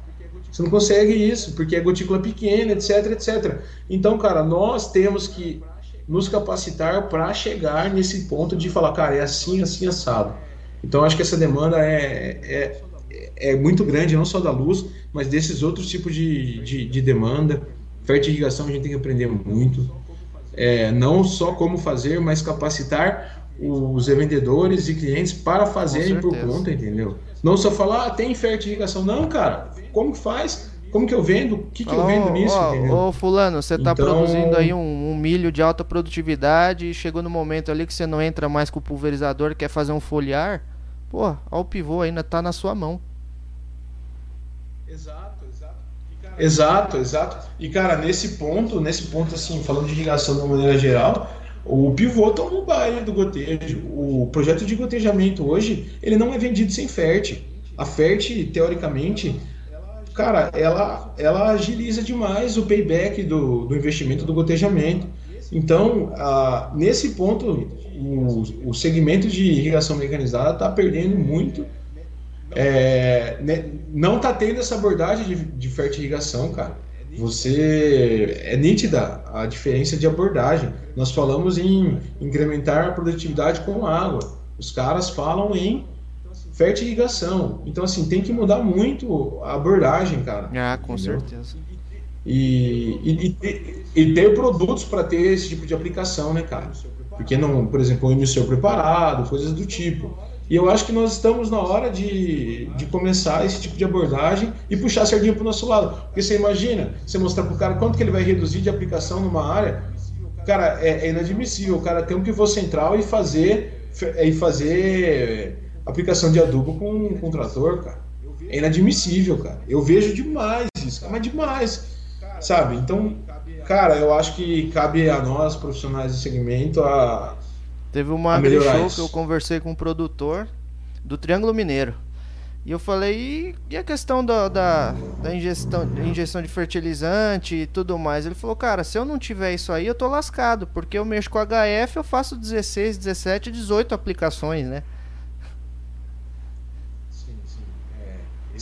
Você não consegue isso, porque é gotícula pequena, etc, etc. Então, cara, nós temos que nos capacitar para chegar nesse ponto de falar, cara, é assim, assim, assado. Então, acho que essa demanda é, é, é muito grande, não só da luz, mas desses outros tipos de, de, de demanda. Fertirrigação a gente tem que aprender muito. É, não só como fazer, mas capacitar os vendedores e clientes para fazerem por conta, entendeu? Não só falar, ah, tem fertirrigação. Não, cara, como que faz? Como que eu vendo? O que, que eu vendo nisso? Ô, ô fulano, você está então... produzindo aí um, um, milho de alta produtividade e chegou no momento ali que você não entra mais com o pulverizador, quer fazer um foliar. Pô, ó, o pivô ainda está na sua mão. Exato, exato. Cara, exato, exato. E cara, nesse ponto, nesse ponto assim, falando de irrigação de uma maneira geral, o pivô toma o baile do gotejo. O projeto de gotejamento hoje, ele não é vendido sem FERT. A FERT, teoricamente, cara, ela, ela agiliza demais o payback do, do investimento do gotejamento. Então, nesse ponto, o, o segmento de irrigação mecanizada está perdendo muito. É, né, não está tendo essa abordagem de, de fertirrigação, cara. Você é nítida a diferença de abordagem. Nós falamos em incrementar a produtividade com água. Os caras falam em fertirrigação. Então, assim, tem que mudar muito a abordagem, cara. Ah, com entendeu? certeza. E, e, e, e ter produtos para ter esse tipo de aplicação, né, cara? Porque não, por exemplo, um emissor preparado, coisas do tipo. E eu acho que nós estamos na hora de, de começar esse tipo de abordagem e puxar a sardinha para o nosso lado. Porque você imagina, você mostrar para o cara quanto que ele vai reduzir de aplicação numa área, cara, é, é inadmissível o cara ter um pivô central e fazer, e fazer aplicação de adubo com, com trator, cara. É inadmissível, cara. Eu vejo demais isso, mas demais. Sabe? Então, cara, eu acho que cabe a nós, profissionais do segmento, a. Teve uma agrishow que eu conversei com um produtor do Triângulo Mineiro. E eu falei, e, a questão da, da, da ingestão, injeção de fertilizante e tudo mais? Ele falou, cara, se eu não tiver isso aí, eu tô lascado, porque eu mexo com HF, eu faço 16, 17, 18 aplicações, né?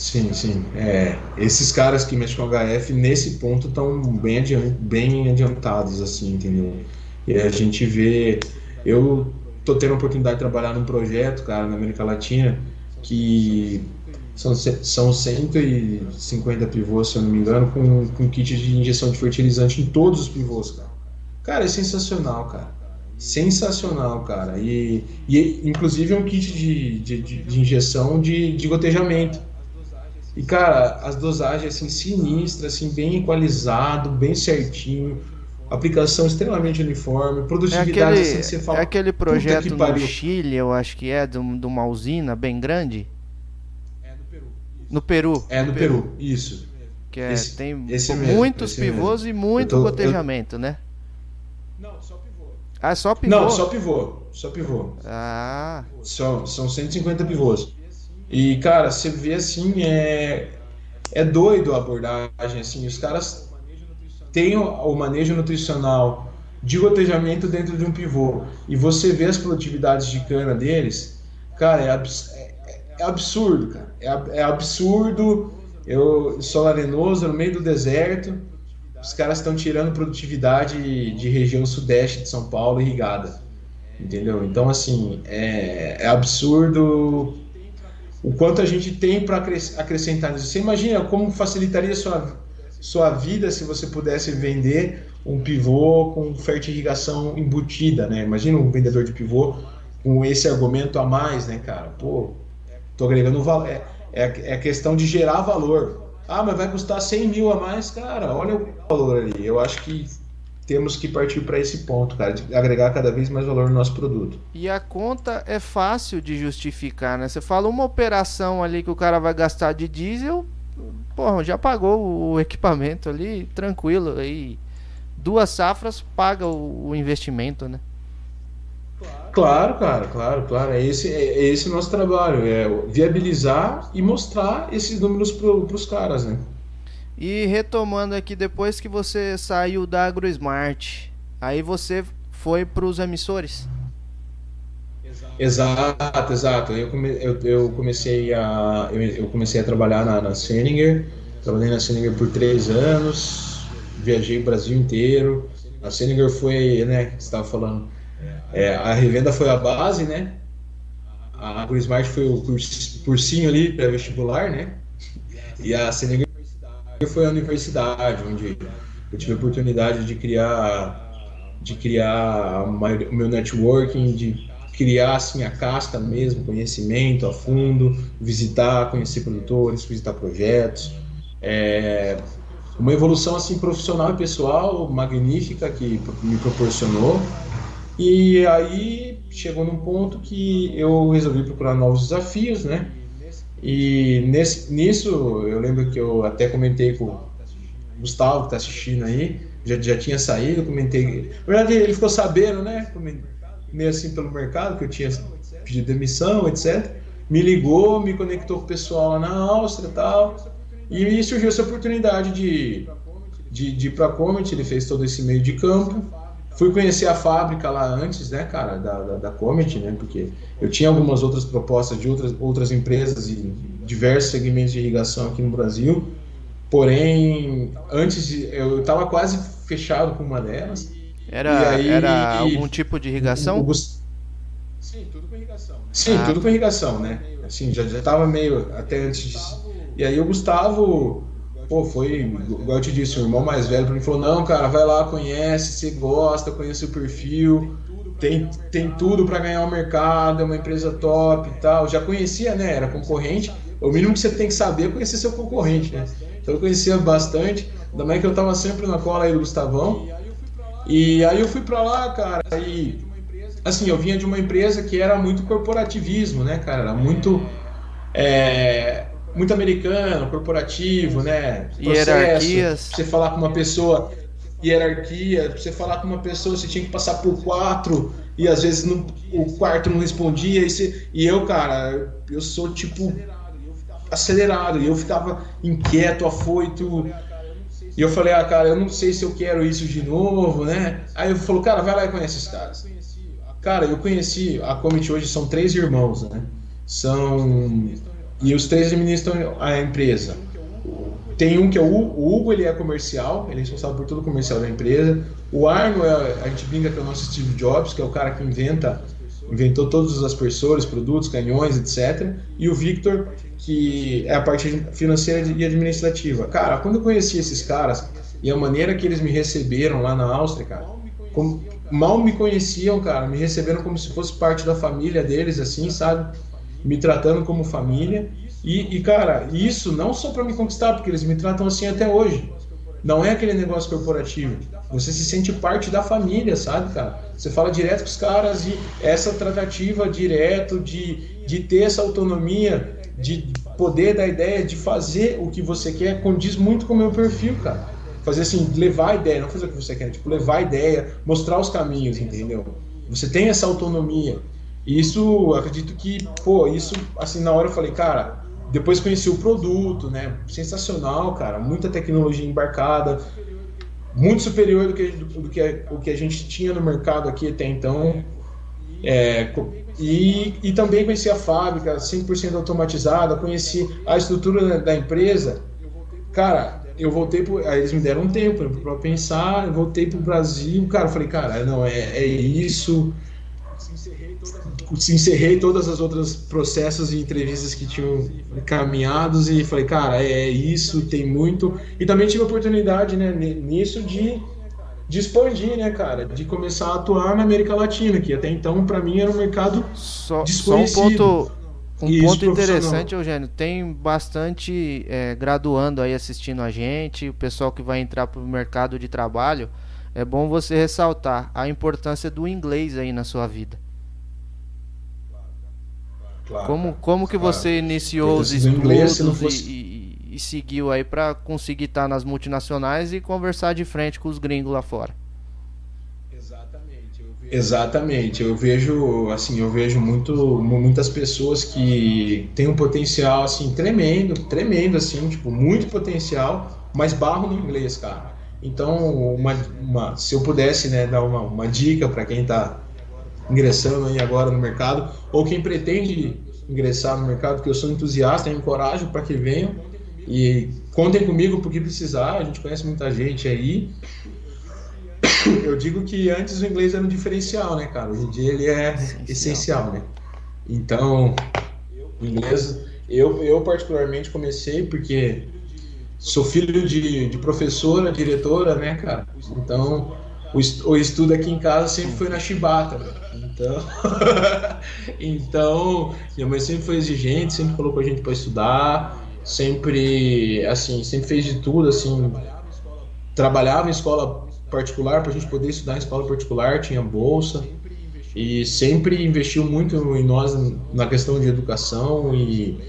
Sim, sim. É, esses caras que mexem com HF nesse ponto estão bem, bem adiantados, assim, entendeu? E a gente vê. Eu tô tendo a oportunidade de trabalhar num projeto, cara, na América Latina, que são, são 150 pivôs, se eu não me engano, com, com kit de injeção de fertilizante em todos os pivôs, cara. Cara, é sensacional, cara. Sensacional, cara. E, e inclusive é um kit de, de, de injeção de, de gotejamento. E, cara, as dosagens, assim, sinistras, assim, bem equalizado, bem certinho, aplicação extremamente uniforme, produtividade, é aquele, assim, você fala... É aquele projeto no Chile, eu acho que é, de, de uma usina bem grande? É, no Peru. Isso. No Peru. É, no, Peru. Peru, isso. Que é, esse, tem esse muitos mesmo, pivôs mesmo. e muito tô, gotejamento, eu... né? Não, só pivô. Ah, só pivô? Não, só pivô. Só pivô. Ah. São, são 150 pivôs. E, cara, você vê assim, é, é doido a abordagem, assim, os caras têm o, o manejo nutricional de gotejamento dentro de um pivô e você vê as produtividades de cana deles, cara, é, abs é, é absurdo, cara. É, é absurdo Eu sou arenoso, no meio do deserto. Os caras estão tirando produtividade de região sudeste de São Paulo irrigada. Entendeu? Então, assim, é, é absurdo o quanto a gente tem para acrescentar nisso. Você imagina como facilitaria sua, sua vida se você pudesse vender um pivô com fertirrigação embutida, né? Imagina um vendedor de pivô com esse argumento a mais, né, cara? Pô, tô agregando valor. É, é, é questão de gerar valor. Ah, mas vai custar 100 mil a mais, cara. Olha o valor ali. Eu acho que temos que partir para esse ponto, cara, de agregar cada vez mais valor no nosso produto. E a conta é fácil de justificar, né? Você fala uma operação ali que o cara vai gastar de diesel, porra, já pagou o equipamento ali, tranquilo. Aí duas safras paga o, investimento, né? Claro, cara, claro, claro. É esse, é esse o nosso trabalho, é viabilizar e mostrar esses números para os caras, né? E retomando aqui, depois que você saiu da AgroSmart, aí você foi para os emissores? Exato, exato. Eu, come, eu, eu, comecei a eu, eu, comecei a trabalhar na, na trabalhei na Seninger por três anos, viajei o Brasil inteiro. A Seninger foi, né, você estava falando, é, a revenda foi a base, né? A AgroSmart foi o cursinho ali pré-vestibular, né? E a Seninger foi a universidade, onde eu tive a oportunidade de criar de criar o meu networking, de criar assim a casca mesmo, conhecimento a fundo, visitar, conhecer produtores, visitar projetos, é, uma evolução assim profissional e pessoal magnífica que me proporcionou. E aí chegou num ponto que eu resolvi procurar novos desafios, né? E nesse, nisso, eu lembro que eu até comentei com o Gustavo, que está assistindo aí, já, já tinha saído, comentei. Na verdade, ele ficou sabendo, né? Meio assim pelo mercado, que eu tinha pedido demissão, etc. Me ligou, me conectou com o pessoal lá na Áustria e tal. E surgiu essa oportunidade de, de, de ir para a Comet, ele fez todo esse meio de campo. Fui conhecer a fábrica lá antes, né, cara, da, da, da Comet, né, porque eu tinha algumas outras propostas de outras, outras empresas e diversos segmentos de irrigação aqui no Brasil, porém, antes de, eu estava quase fechado com uma delas. Era, aí, era algum tipo de irrigação? O, o, sim, tudo com irrigação. Né? Sim, ah. tudo com irrigação, né? Assim, já estava meio até antes disso. E aí o Gustavo pô, foi, igual eu te disse, o irmão mais velho para mim falou: não, cara, vai lá, conhece, você gosta, conhece o perfil, tem, tem tudo para ganhar o mercado, é uma empresa top e tal. Já conhecia, né? Era concorrente. O mínimo que você tem que saber é conhecer seu concorrente, né? Então eu conhecia bastante, ainda mais que eu tava sempre na cola aí do Gustavão. E aí eu fui para lá, cara, e assim, eu vinha de uma empresa que era muito corporativismo, né, cara? Era muito. É, muito americano, corporativo, né? Processo, Hierarquias. Você falar com uma pessoa, hierarquia, você falar com uma pessoa, você tinha que passar por quatro e às vezes não, o quarto não respondia. E, você, e eu, cara, eu sou tipo acelerado e eu ficava inquieto, afoito. E eu falei, ah, cara, eu não sei se eu quero isso de novo, né? Aí eu falou, cara, vai lá e conhece esses caras. Cara, eu conheci, a Comet hoje são três irmãos, né? São e os três administram a empresa. Tem um que é o, Hugo, ele é comercial, ele é responsável por todo o comercial da empresa. O Arno, é, a gente brinca que é o nosso Steve Jobs, que é o cara que inventa, inventou todos os aspersores, produtos, canhões, etc. E o Victor, que é a parte financeira e administrativa. Cara, quando eu conheci esses caras e a maneira que eles me receberam lá na Áustria, cara, como, mal me conheciam, cara, me receberam como se fosse parte da família deles, assim, sabe? Me tratando como família. E, e cara, isso não só para me conquistar, porque eles me tratam assim até hoje. Não é aquele negócio corporativo. Você se sente parte da família, sabe, cara? Você fala direto com os caras e essa tratativa direto de, de ter essa autonomia, de poder dar ideia, de fazer o que você quer, condiz muito com o meu perfil, cara. Fazer assim, levar a ideia, não fazer o que você quer, tipo, levar a ideia, mostrar os caminhos, entendeu? Você tem essa autonomia. Isso, acredito que, pô, isso, assim, na hora eu falei, cara, depois conheci o produto, né? Sensacional, cara, muita tecnologia embarcada, muito superior do que, do, que, o que a gente tinha no mercado aqui até então. É, e, e também conheci a fábrica 100% automatizada, conheci a estrutura da empresa. Cara, eu voltei pro. Aí eles me deram um tempo para pensar, eu voltei pro Brasil, cara, eu falei, cara, não, é, é isso. Se encerrei todas as outras processos e entrevistas que tinham caminhados e falei, cara, é, é isso, tem muito. E também tive a oportunidade, né, nisso de, de expandir, né, cara, de começar a atuar na América Latina, que até então para mim era um mercado só, desconhecido. Só um ponto um Isso, ponto interessante, Eugênio, tem bastante é, graduando aí assistindo a gente, o pessoal que vai entrar para o mercado de trabalho. É bom você ressaltar a importância do inglês aí na sua vida. Claro, como como que claro. você iniciou os estudos inglês, fosse... e, e, e, seguiu aí para conseguir estar tá nas multinacionais e conversar de frente com os gringos lá fora? Exatamente, eu vejo assim, eu vejo muito, muitas pessoas que têm um potencial assim tremendo, tremendo assim, tipo muito potencial, mas barro no inglês, cara. Então, uma, uma se eu pudesse, né, dar uma, uma dica para quem está ingressando aí agora no mercado ou quem pretende ingressar no mercado, que eu sou entusiasta, encorajo para que venham e contem comigo porque precisar. A gente conhece muita gente aí eu digo que antes o inglês era um diferencial, né, cara? Hoje em dia ele é essencial, essencial né? Então, o inglês, eu, eu particularmente comecei porque sou filho de, de professora, diretora, né, cara? Então, o, o estudo aqui em casa sempre foi na chibata, né? Então, então, minha mãe sempre foi exigente, sempre colocou a gente para estudar, sempre, assim, sempre fez de tudo, assim, trabalhava em escola particular para a gente poder estudar em escola particular, tinha bolsa e sempre investiu muito em nós na questão de educação e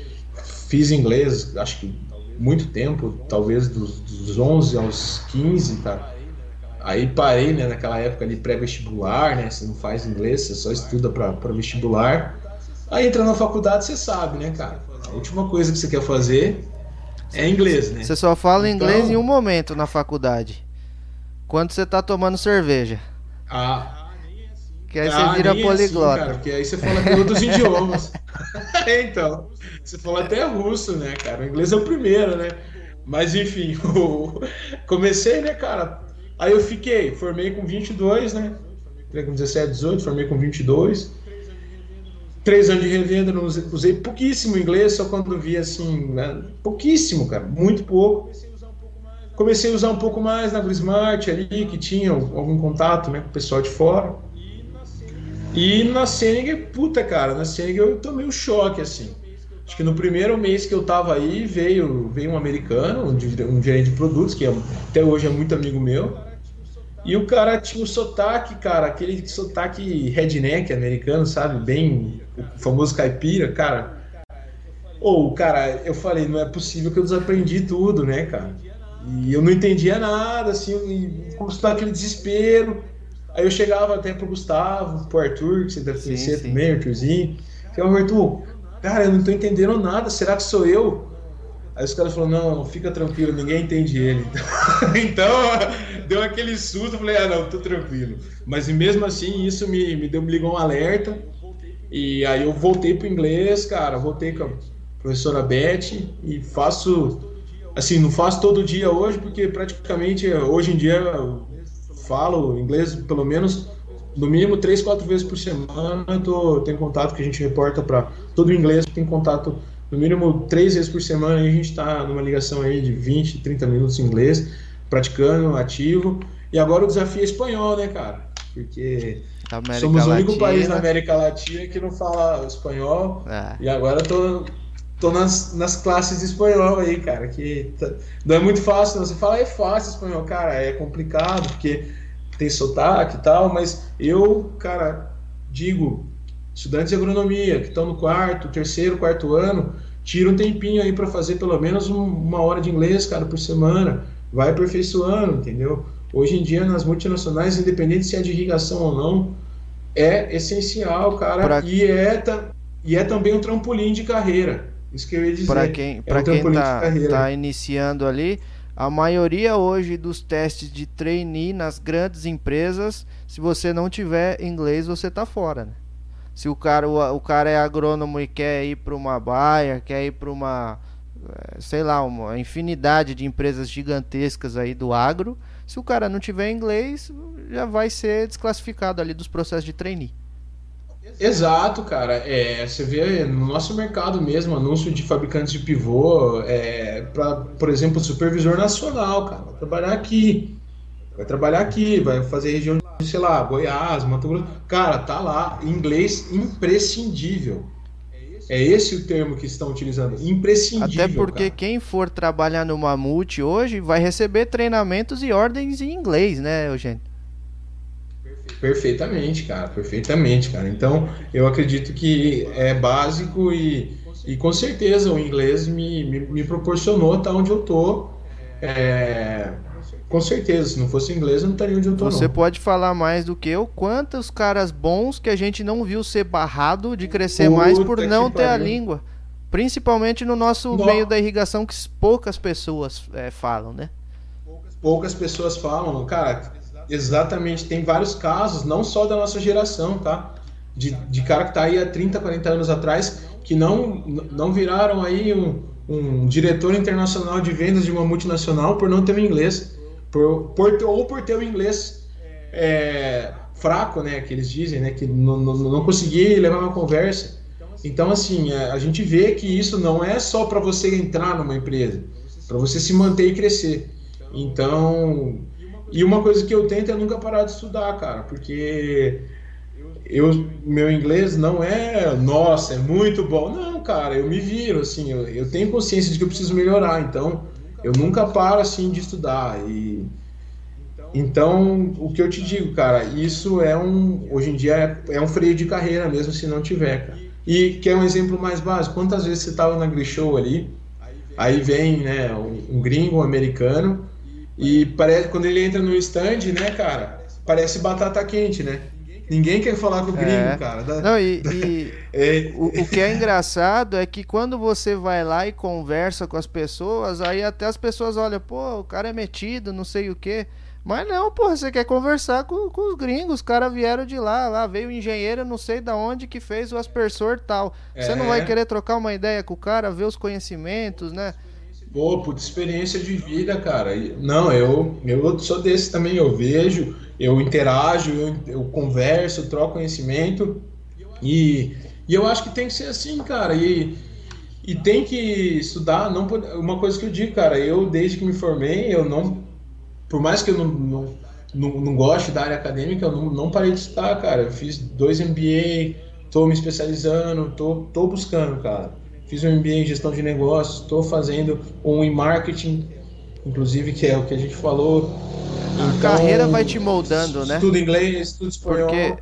fiz inglês, acho que muito tempo, talvez dos, dos 11 aos 15, cara. Aí parei, né, naquela época ali pré-vestibular, né, você não faz inglês, você só estuda para vestibular. Aí entra na faculdade, você sabe, né, cara? A última coisa que você quer fazer é inglês, né? Você só fala então... inglês em um momento na faculdade. Quando você tá tomando cerveja. Ah. Que aí ah, você vira poliglota. Assim, cara, porque aí você fala até outros idiomas. então, você fala até russo, né, cara? O inglês é o primeiro, né? Mas enfim, comecei, né, cara? Aí eu fiquei, formei com 22, né? Entrei com 17, 18, formei com 22. Três anos de revenda, não usei, usei pouquíssimo inglês, só quando vi assim, né? pouquíssimo, cara, muito pouco comecei a usar um pouco mais na Grismart ali, que tinha algum contato né, com o pessoal de fora. E na Senegal, puta cara, na Senegal eu tomei um choque, assim. Acho que no primeiro mês que eu tava aí, veio, veio um americano, um, um gerente de produtos, que é, até hoje é muito amigo meu. E o cara tinha o sotaque, cara, aquele sotaque redneck americano, sabe? Bem, o famoso caipira, cara. Ou, cara, eu falei, não é possível que eu desaprendi tudo, né, cara? E eu não entendia nada, assim, e começou aquele desespero. Aí eu chegava até pro Gustavo, pro Arthur, que você deve conhecer também, Arthurzinho. Falei, Arthur, cara, eu não tô entendendo nada, será que sou eu? Aí os caras falaram, não, fica tranquilo, ninguém entende ele. então, deu aquele susto, falei, ah, não, tô tranquilo. Mas mesmo assim, isso me, me, deu, me ligou um alerta. E aí eu voltei pro inglês, cara, voltei com a professora Beth e faço assim, não faço todo dia hoje, porque praticamente hoje em dia eu falo inglês pelo menos no mínimo três, quatro vezes por semana. Eu tô, tenho contato que a gente reporta para todo o inglês, tem contato no mínimo três vezes por semana a gente está numa ligação aí de 20, 30 minutos em inglês, praticando, ativo. E agora o desafio é espanhol, né, cara? Porque somos o único país na América Latina que não fala espanhol. É. E agora eu tô tô nas, nas classes de espanhol aí, cara, que tá, não é muito fácil, não. Você fala, é fácil espanhol, cara, é complicado, porque tem sotaque e tal, mas eu, cara, digo, estudantes de agronomia que estão no quarto, terceiro, quarto ano, tira um tempinho aí para fazer pelo menos um, uma hora de inglês, cara, por semana, vai aperfeiçoando, entendeu? Hoje em dia, nas multinacionais, independente se é de irrigação ou não, é essencial, cara, pra... e, é, e é também um trampolim de carreira. Isso que eu ia dizer. Para quem, é pra quem tá, tá iniciando ali, a maioria hoje dos testes de trainee nas grandes empresas, se você não tiver inglês, você tá fora, né? Se o cara, o, o cara é agrônomo e quer ir para uma baia, quer ir para uma é, sei lá, uma infinidade de empresas gigantescas aí do agro. Se o cara não tiver inglês, já vai ser desclassificado ali dos processos de trainee. Exato, cara. É, você vê no nosso mercado mesmo, anúncio de fabricantes de pivô, é, por exemplo, supervisor nacional, cara, vai trabalhar aqui, vai trabalhar aqui, vai fazer região sei lá, Goiás, Mato Grosso. Cara, tá lá, inglês imprescindível. É esse o termo que estão utilizando, imprescindível. Até porque cara. quem for trabalhar no Mamute hoje vai receber treinamentos e ordens em inglês, né, Eugênio? Perfeitamente, cara, perfeitamente, cara. Então, eu acredito que é básico e, e com certeza o inglês me, me, me proporcionou estar onde eu tô. É, com certeza, se não fosse inglês, eu não estaria onde eu tô. Você não. pode falar mais do que eu. Quantos caras bons que a gente não viu ser barrado de crescer Puta mais por não ter pariu. a língua? Principalmente no nosso no... meio da irrigação, que poucas pessoas é, falam, né? Poucas pessoas falam, cara Exatamente, tem vários casos, não só da nossa geração, tá? De, de cara que tá aí há 30, 40 anos atrás, que não, não viraram aí um, um diretor internacional de vendas de uma multinacional por não ter o inglês, por, por, ou por ter o inglês é, fraco, né, que eles dizem, né, que não, não, não consegui levar uma conversa. Então, assim, é, a gente vê que isso não é só para você entrar numa empresa, para você se manter e crescer. Então, e uma coisa que eu tento é nunca parar de estudar, cara, porque eu, meu inglês não é, nossa, é muito bom. Não, cara, eu me viro, assim, eu, eu tenho consciência de que eu preciso melhorar, então eu nunca paro, assim, de estudar. E então, o que eu te digo, cara, isso é um, hoje em dia é, é um freio de carreira mesmo, se não tiver, cara. E que é um exemplo mais básico, quantas vezes você tava na Grishow ali, aí vem, né, um, um gringo, um americano, e parece, quando ele entra no stand, né, cara, parece batata quente, né? Ninguém quer falar com o gringo, é. cara. Da, Não, e, e é. o, o, que é engraçado é que quando você vai lá e conversa com as pessoas, aí até as pessoas olham, pô, o cara é metido, não sei o quê. Mas não, porra, você quer conversar com, com os gringos, os caras vieram de lá, lá veio o engenheiro, não sei da onde que fez o aspersor tal. Você não vai é. querer trocar uma ideia com o cara, ver os conhecimentos, né? Pô, puta experiência de vida, cara. Não, eu, eu sou desse também. Eu vejo, eu interajo, eu, eu converso, troco conhecimento. E, e eu acho que tem que ser assim, cara. E, e tem que estudar. Não, uma coisa que eu digo, cara, eu desde que me formei, eu não. Por mais que eu não, não, não, não goste da área acadêmica, eu não, não parei de estudar, cara. Eu fiz dois MBA, tô me especializando, tô, tô buscando, cara fiz um MBA em gestão de negócios, estou fazendo um em marketing, inclusive que é o que a gente falou. A então, carreira vai te moldando, né? Tudo inglês, tudo espanhol. Porque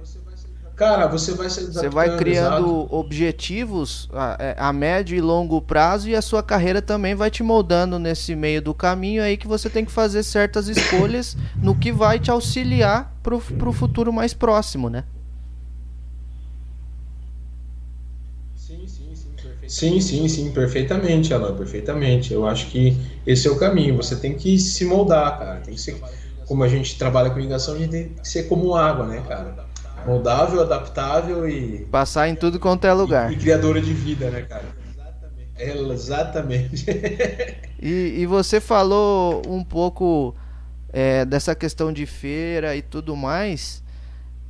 cara, você vai se Você vai criando exato. objetivos a, é, a, médio e longo prazo e a sua carreira também vai te moldando nesse meio do caminho aí que você tem que fazer certas escolhas no que vai te auxiliar para o futuro mais próximo, né? Sim, sim, sim, perfeitamente, Alan, perfeitamente. Eu acho que esse é o caminho. Você tem que se moldar, cara. Tem que ser, como a gente trabalha com ligação, a gente tem que ser como água, né, cara? Moldável, adaptável e. Passar em tudo quanto é lugar. E, e criadora de vida, né, cara? Exatamente. e, e você falou um pouco é, dessa questão de feira e tudo mais.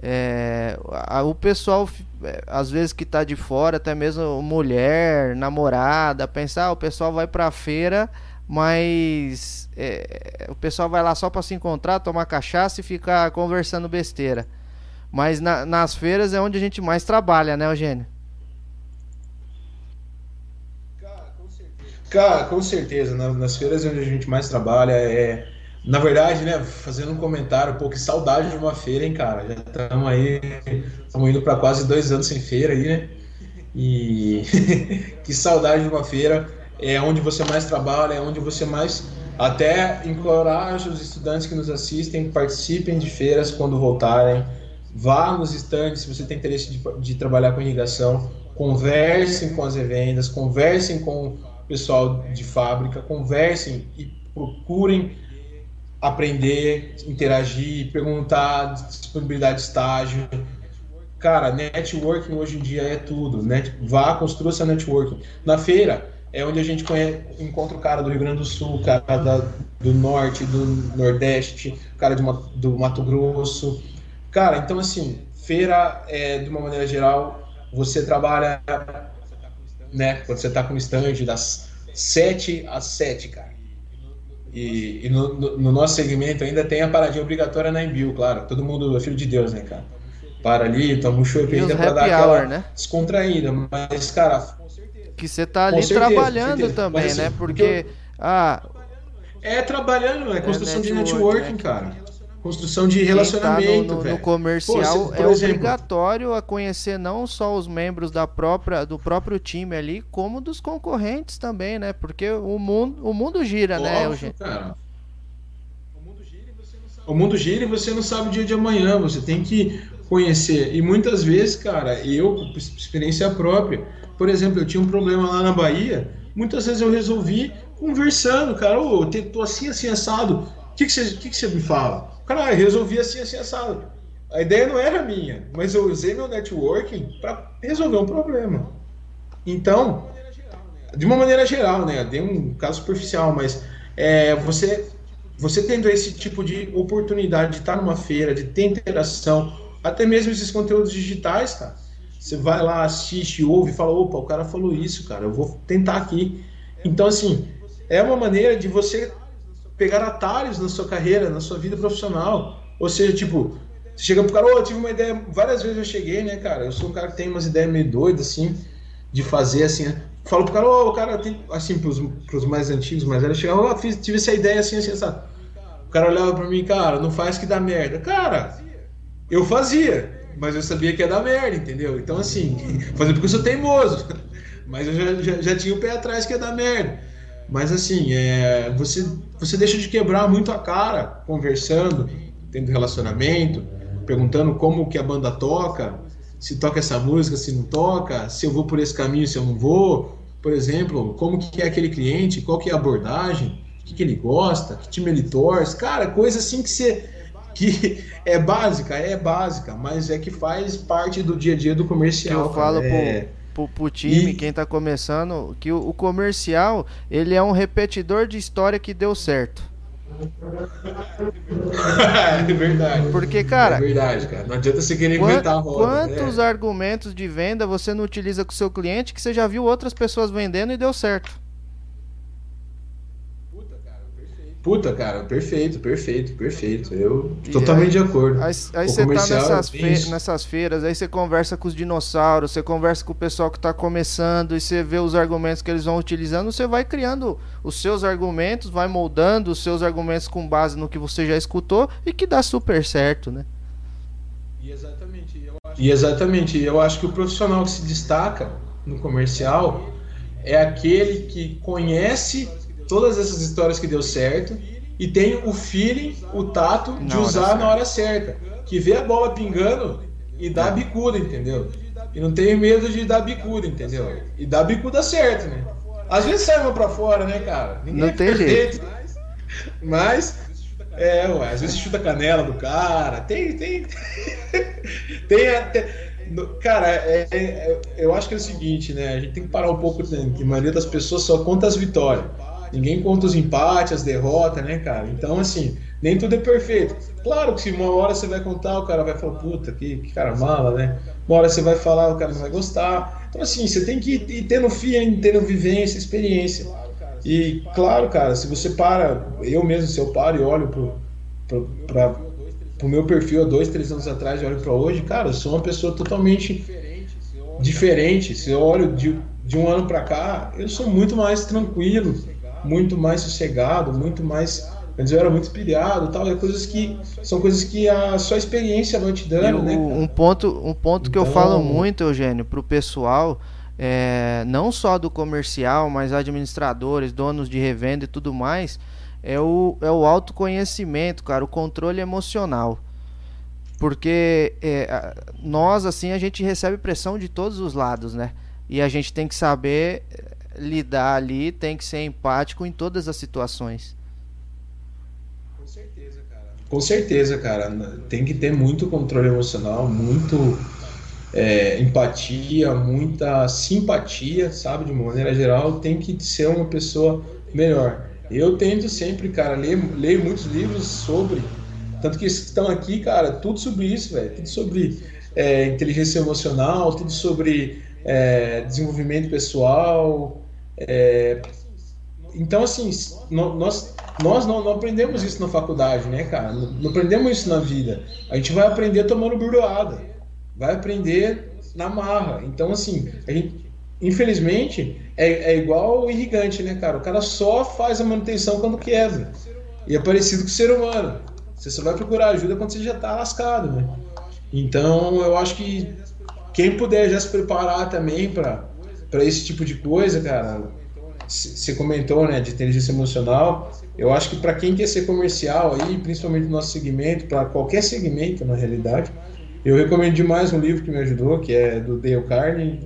É, a, o pessoal, é, às vezes que tá de fora, até mesmo mulher, namorada, pensar, ah, o pessoal vai pra feira, mas é, o pessoal vai lá só para se encontrar, tomar cachaça e ficar conversando besteira. Mas na, nas feiras é onde a gente mais trabalha, né, Eugênio? Cara, com certeza. nas feiras é onde a gente mais trabalha é na verdade, né, fazendo um comentário, pô, que saudade de uma feira, hein, cara? Já estamos aí, estamos indo para quase dois anos sem feira aí, né? E que saudade de uma feira. É onde você mais trabalha, é onde você mais. Até encoraja os estudantes que nos assistem, participem de feiras quando voltarem. Vá nos estandes se você tem interesse de, de trabalhar com irrigação. Conversem com as revendas, conversem com o pessoal de fábrica, conversem e procurem aprender, interagir, perguntar, disponibilidade de estágio. Cara, networking hoje em dia é tudo. Net, vá, construa seu networking. Na feira, é onde a gente conhece, encontra o cara do Rio Grande do Sul, cara da, do Norte, do Nordeste, cara do, do Mato Grosso. Cara, então assim, feira, é, de uma maneira geral, você trabalha, né, quando você está com o stand das 7 às 7, cara. E, e no, no, no, nosso segmento ainda tem a paradinha obrigatória na Embil, claro. Todo mundo é filho de Deus, né, cara? Para ali, toma um chopp ainda pra dar aquela né? descontraída. Mas, cara. Que você tá ali certeza, trabalhando também, mas, assim, né? Porque. Ah, é trabalhando, é construção é network, de networking, né? cara. Construção de relacionamento. Tá no, no, no, comercial Pô, é exemplo, obrigatório a conhecer não só os membros da própria, do próprio time ali, como dos concorrentes também, né? Porque o mundo, o mundo gira, né, Óbvio, né, Eugênio? Cara. O mundo gira e você não sabe o dia de amanhã. Você tem que conhecer. E muitas vezes, cara, eu, por experiência própria, por exemplo, eu tinha um problema lá na Bahia, muitas vezes eu resolvi conversando, cara, ô, oh, tô assim, assim, assado. Que, que, você, que, que você me fala? Cara, eu resolvi assim, assim, assado. A ideia não era minha, mas eu usei meu networking para resolver um problema. Então, de uma maneira geral, né? Dei um caso superficial, mas é, você, você tendo esse tipo de oportunidade de estar numa feira, de ter interação, até mesmo esses conteúdos digitais, cara. Você vai lá, assiste, ouve, fala, opa, o cara falou isso, cara, eu vou tentar aqui. Então, assim, é uma maneira de você pegar atalhos na sua carreira, na sua vida profissional. Ou seja, tipo, você chega pro cara, ô, oh, eu tive uma ideia, várias vezes eu cheguei, né, cara? Eu sou um cara que tem umas ideias meio doidas, assim, de fazer, assim. Falo pro cara, ô, oh, cara, tem, assim, pros, pros mais antigos, mais velhos, chegava, ó, oh, tive essa ideia assim, assim, sabe? O cara olhava pra mim, cara, não faz que dá merda. Cara, eu fazia, mas eu sabia que ia dar merda, entendeu? Então, assim, fazer porque eu sou teimoso. Mas eu já, já, já tinha o pé atrás que ia dar merda. Mas assim, é, você, você deixa de quebrar muito a cara conversando, tendo relacionamento, perguntando como que a banda toca, se toca essa música, se não toca, se eu vou por esse caminho, se eu não vou. Por exemplo, como que é aquele cliente, qual que é a abordagem, o que, que ele gosta, que time ele torce. Cara, coisa assim que você que é básica, é básica, mas é que faz parte do dia a dia do comercial. Eu falo é... pro, pro time, e... quem tá começando, que o, o, comercial, ele é um repetidor de história que deu certo. é verdade. Porque, cara. É verdade, cara. Não adianta você querer inventar a roda. Quantos né? argumentos de venda você não utiliza com o seu cliente que você já viu outras pessoas vendendo e deu certo? Puta, cara, perfeito, perfeito, perfeito. Eu e totalmente aí, de acordo. Aí, aí você tá nessas, fe nessas feiras, aí você conversa com os dinossauros, você conversa com o pessoal que tá começando e você vê os argumentos que eles vão utilizando, você vai criando os seus argumentos, vai moldando os seus argumentos com base no que você já escutou e que dá super certo, né? E exatamente, eu acho, e exatamente, eu acho que o profissional que se destaca no comercial é aquele que conhece todas essas histórias que deu certo e tem o feeling, o tato de na usar na hora certa. Que vê a bola pingando e dá bicuda, entendeu? E não tem medo de dar bicuda, entendeu? E dá bicuda certo, né? Às vezes sai uma pra fora, né, cara? Ninguém não é tem jeito. Mas, é, ué, às vezes chuta a canela do cara. Tem, tem. tem até. Cara, é, é, eu acho que é o seguinte, né? A gente tem que parar um pouco. Né? Que a maioria das pessoas só conta as vitórias. Ninguém conta os empates, as derrotas, né, cara? Então, assim, nem tudo é perfeito. Claro que se uma hora você vai contar, o cara vai falar, puta, que, que cara mala, né? Uma hora você vai falar, o cara não vai gostar. Então, assim, você tem que ir tendo feeling, tendo vivência, experiência. E, claro, cara, se você para, eu mesmo, se eu paro e olho pro, pro, pra, pro meu perfil há dois, três anos atrás e olho para hoje, cara, eu sou uma pessoa totalmente diferente. Se eu olho de, de um ano para cá, eu sou muito mais tranquilo muito mais sossegado, muito mais. Antes eu era muito pilhado tal, é coisas que são coisas que a sua experiência vai te dando, né? Um ponto, um ponto então... que eu falo então muito, Eugênio, pro pessoal, é, não só do comercial, mas administradores, donos de revenda e tudo mais, é o, é o autoconhecimento, cara, o controle emocional. Porque é, nós, assim, a gente recebe pressão de todos os lados, né? E a gente tem que saber lidar ali, tem que ser empático em todas as situações. Com certeza, cara. Com certeza, cara. Tem que ter muito controle emocional, muito é, empatia, muita simpatia, sabe? De uma maneira geral, tem que ser uma pessoa melhor. Eu tento sempre, cara, ler, leio muitos livros sobre. Tanto que estão aqui, cara, tudo sobre isso, velho. Tudo sobre é, inteligência emocional, tudo sobre é, desenvolvimento pessoal. É, então, assim, nós, nós não, não, aprendemos isso na faculdade, né, cara? Não, não, aprendemos isso na vida. A gente vai aprender tomando burdoada. Vai aprender na marra. Então, assim, gente, infelizmente, é, é igual o irrigante, né, cara? O cara só faz a manutenção quando quebra. E é parecido com o ser humano. Você só vai procurar ajuda quando você já tá lascado, né? Então, eu acho que quem puder já se preparar também para esse tipo de coisa, cara, você comentou, né, de inteligência emocional. Eu acho que para quem quer ser comercial aí, principalmente no nosso segmento, para qualquer segmento na realidade, eu recomendo demais um livro que me ajudou, que é do Dale Carnegie,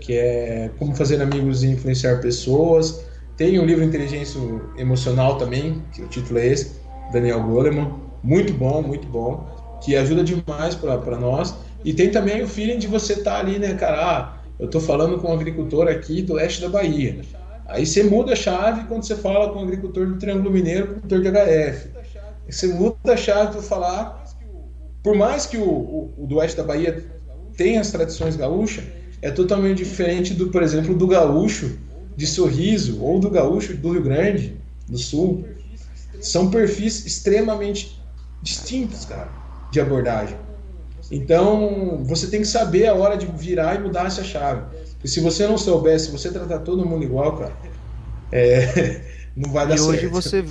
que é Como Fazer Amigos e Influenciar Pessoas. Tem um livro Inteligência Emocional também, que o título é esse, Daniel Goleman. Muito bom, muito bom, que ajuda demais para nós. E tem também o feeling de você estar tá ali, né, cara? Ah, eu estou falando com um agricultor aqui do oeste da Bahia. Aí você muda a chave quando você fala com o agricultor do Triângulo Mineiro, produtor de HF. Você muda a chave para falar. Por mais que o, o, o, do oeste da Bahia tenha as tradições gaúchas, é totalmente diferente do, por exemplo, do gaúcho de Sorriso ou do gaúcho do Rio Grande do Sul. São perfis extremamente distintos, cara, de abordagem. Então, você tem que saber a hora de virar e mudar essa chave. E se você não souber, se você tratar todo mundo igual, cara, é, não vai dar e certo. E hoje você,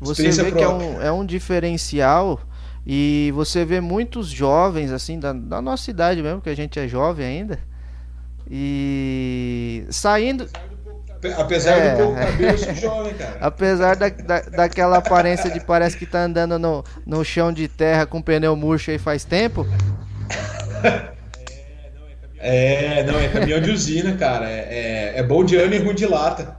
você vê que é um, é um diferencial e você vê muitos jovens, assim, da, da nossa idade mesmo, que a gente é jovem ainda, e saindo. Apesar é, do pouco cabelo, jovem, cara. Apesar da, da, daquela aparência de parece que tá andando no, no chão de terra com pneu murcho aí faz tempo. É, não, é caminhão de usina, cara. É, é, é bom de ano e ruim de lata.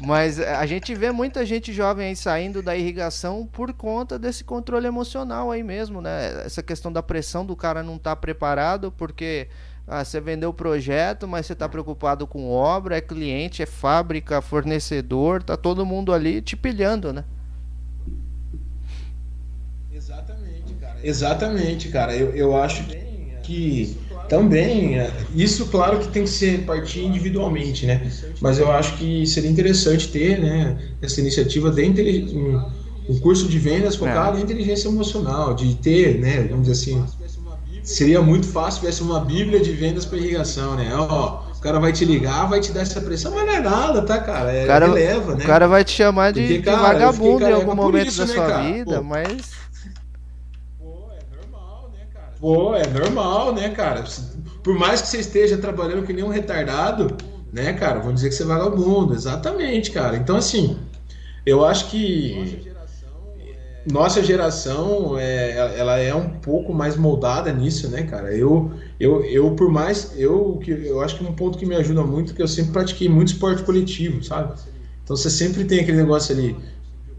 Mas a gente vê muita gente jovem aí saindo da irrigação por conta desse controle emocional aí mesmo, né? Essa questão da pressão do cara não estar tá preparado, porque ah, você vendeu o projeto, mas você está preocupado com obra, é cliente, é fábrica, fornecedor, tá todo mundo ali te pilhando, né? Exatamente, cara. Exatamente, cara. Eu, eu acho que também, é, isso claro que tem que ser partir individualmente, né? Mas eu acho que seria interessante ter, né, essa iniciativa de um, um curso de vendas focado é. em inteligência emocional, de ter, né, vamos dizer assim, seria muito fácil tivesse uma bíblia de vendas para irrigação, né? Ó, o cara vai te ligar, vai te dar essa pressão, mas não é nada, tá, cara? É, cara releva, né? O cara vai te chamar de, Porque, cara, de vagabundo em algum momento isso, da né, sua cara? vida, Pô. mas Pô, é normal, né, cara? Por mais que você esteja trabalhando que nem um retardado, né, cara? Vamos dizer que você é vagabundo. Exatamente, cara. Então, assim, eu acho que nossa geração é, ela é um pouco mais moldada nisso, né, cara? Eu, eu, eu por mais eu que eu acho que um ponto que me ajuda muito é que eu sempre pratiquei muito esporte coletivo, sabe? Então você sempre tem aquele negócio ali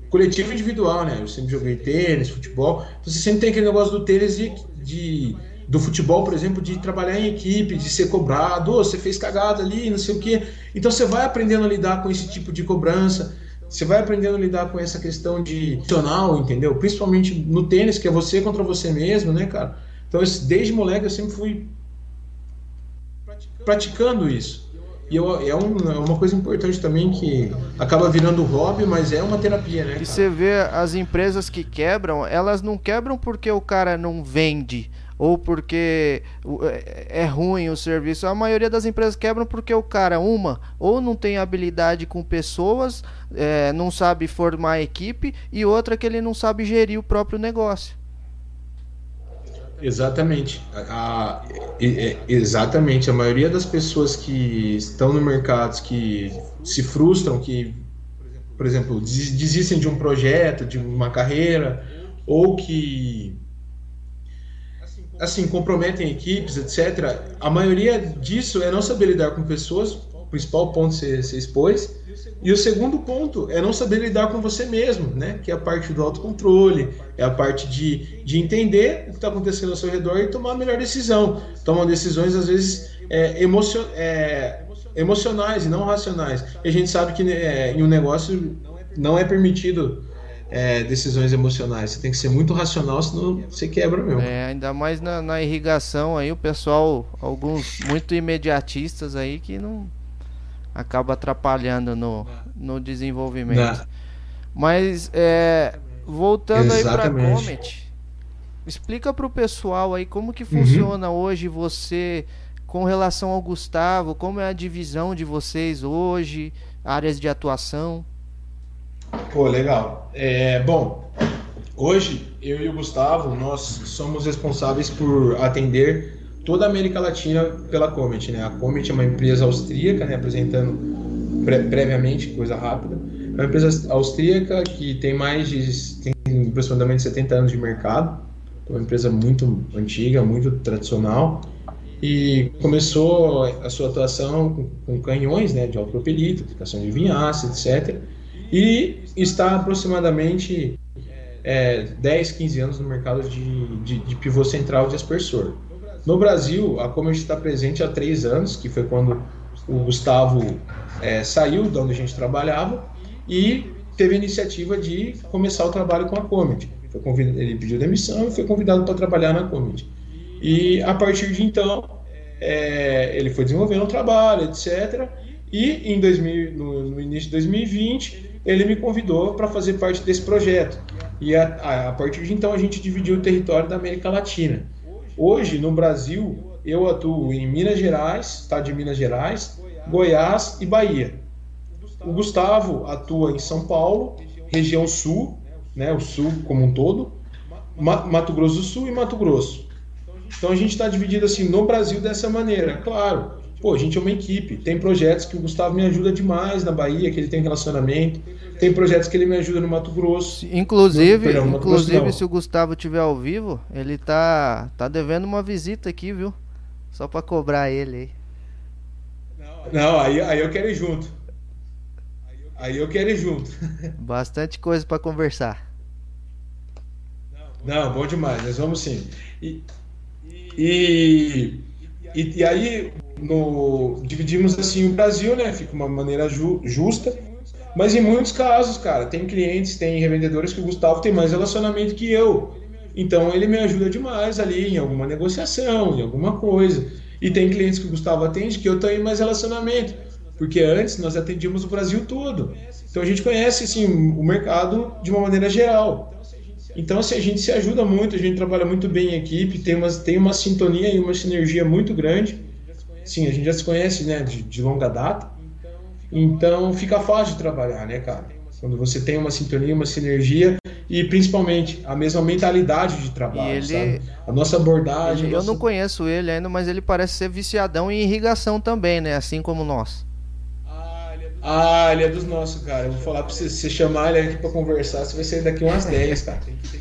coletivo individual, né? Eu sempre joguei tênis, futebol. Então você sempre tem aquele negócio do tênis de, de do futebol, por exemplo, de trabalhar em equipe, de ser cobrado, oh, você fez cagada ali, não sei o quê. Então você vai aprendendo a lidar com esse tipo de cobrança, você vai aprendendo a lidar com essa questão de emocional, entendeu? Principalmente no tênis, que é você contra você mesmo, né, cara? Então, desde moleque eu sempre fui praticando isso. E eu, é, um, é, uma coisa importante também que acaba virando hobby, mas é uma terapia, né? Cara? E você vê as empresas que quebram, elas não quebram porque o cara não vende ou porque é, é ruim o serviço. A maioria das empresas quebram porque o cara, uma, ou não tem habilidade com pessoas, é, não sabe formar equipe, e outra que ele não sabe gerir o próprio negócio. Exatamente. A, a, exatamente. A maioria das pessoas que estão no mercado, que se frustram, que, por exemplo, desistem de um projeto, de uma carreira, ou que assim comprometem equipes, etc. A maioria disso é não saber lidar com pessoas. O principal ponto que você, expôs E o segundo ponto é não saber lidar com você mesmo, né? Que é a parte do autocontrole, é a parte de, de entender o que está acontecendo ao seu redor e tomar a melhor decisão. Tomam decisões, às vezes, é, emocio é, emocionais e não racionais. E a gente sabe que é, em um negócio não é permitido é, decisões emocionais. Você tem que ser muito racional, senão você quebra mesmo. É, ainda mais na, na, irrigação aí, o pessoal, alguns muito imediatistas aí que não acaba atrapalhando no, no desenvolvimento. Não. Mas é, voltando Exatamente. aí para Comet, explica para o pessoal aí como que funciona uhum. hoje você com relação ao Gustavo, como é a divisão de vocês hoje, áreas de atuação. Pô, legal. É, bom, hoje eu e o Gustavo, nós somos responsáveis por atender toda a América Latina pela Comet, né? A Comet é uma empresa austríaca, né? Apresentando pre previamente, coisa rápida. É uma empresa austríaca que tem mais de tem aproximadamente 70 anos de mercado. É uma empresa muito antiga, muito tradicional e começou a sua atuação com, com canhões né, de autopropelito, aplicação de vinhaça, etc e está aproximadamente é, 10, 15 anos no mercado de, de, de pivô central de aspersor. No Brasil, a Comet está presente há três anos, que foi quando o Gustavo é, saiu de onde a gente trabalhava e teve a iniciativa de começar o trabalho com a Comet. ele pediu demissão e foi convidado para trabalhar na Comet. E a partir de então, é, ele foi desenvolvendo o trabalho, etc. E em 2000, no, no início de 2020, ele me convidou para fazer parte desse projeto. E a, a, partir de então a gente dividiu o território da América Latina. Hoje, no Brasil, eu atuo em Minas Gerais, estado de Minas Gerais, Goiás e Bahia. O Gustavo atua em São Paulo, região sul, né, o sul como um todo, Mato Grosso do Sul e Mato Grosso. Então a gente está dividido assim no Brasil dessa maneira. Claro, pô, a gente é uma equipe. Tem projetos que o Gustavo me ajuda demais na Bahia, que ele tem relacionamento. Tem projetos que ele me ajuda no Mato Grosso. Inclusive, no, perdão, inclusive Grosso, se o Gustavo tiver ao vivo, ele tá tá devendo uma visita aqui, viu? Só para cobrar ele aí. Não, aí, aí eu quero ir junto. Aí eu quero ir junto. Bastante coisa para conversar. Não, bom demais, nós vamos sim. E, e, e, e aí no, dividimos assim o Brasil, né? Fica uma maneira ju, justa. Mas em muitos casos, cara, tem clientes, tem revendedores que o Gustavo tem mais relacionamento que eu. Então ele me ajuda demais ali em alguma negociação, em alguma coisa. E tem clientes que o Gustavo atende que eu tenho mais relacionamento. Porque antes nós atendíamos o Brasil todo. Então a gente conhece assim, o mercado de uma maneira geral. Então assim, a gente se ajuda muito, a gente trabalha muito bem em equipe, tem uma, tem uma sintonia e uma sinergia muito grande. Sim, a gente já se conhece né, de, de longa data. Então fica fácil de trabalhar, né, cara? Quando você tem uma sintonia, uma sinergia e principalmente a mesma mentalidade de trabalho, ele, sabe? A nossa abordagem. Ele, nossa... Eu não conheço ele ainda, mas ele parece ser viciadão em irrigação também, né? Assim como nós. Ah, ele é dos nossos, cara. Eu vou falar pra você, se você chamar ele aqui pra conversar, você vai sair daqui umas 10, cara. Tem que, tem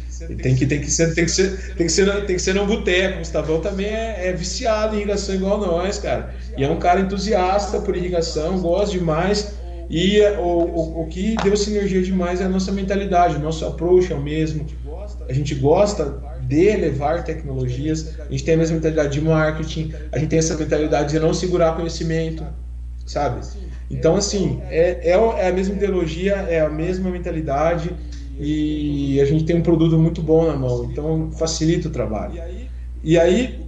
que ser, tem que ser, tem que ser, tem que ser no boteco. O Gustavão também é, é, viciado em irrigação igual nós, cara. E é um cara entusiasta por irrigação, gosta demais. E o, o, o que deu sinergia demais é a nossa mentalidade, o nosso approach é o mesmo. A gente gosta de levar tecnologias, a gente tem a mesma mentalidade de marketing, a gente tem essa mentalidade de não segurar conhecimento, sabe? Então, assim, é, é, é a mesma ideologia, é a mesma mentalidade e a gente tem um produto muito bom na mão, então facilita o trabalho. E aí,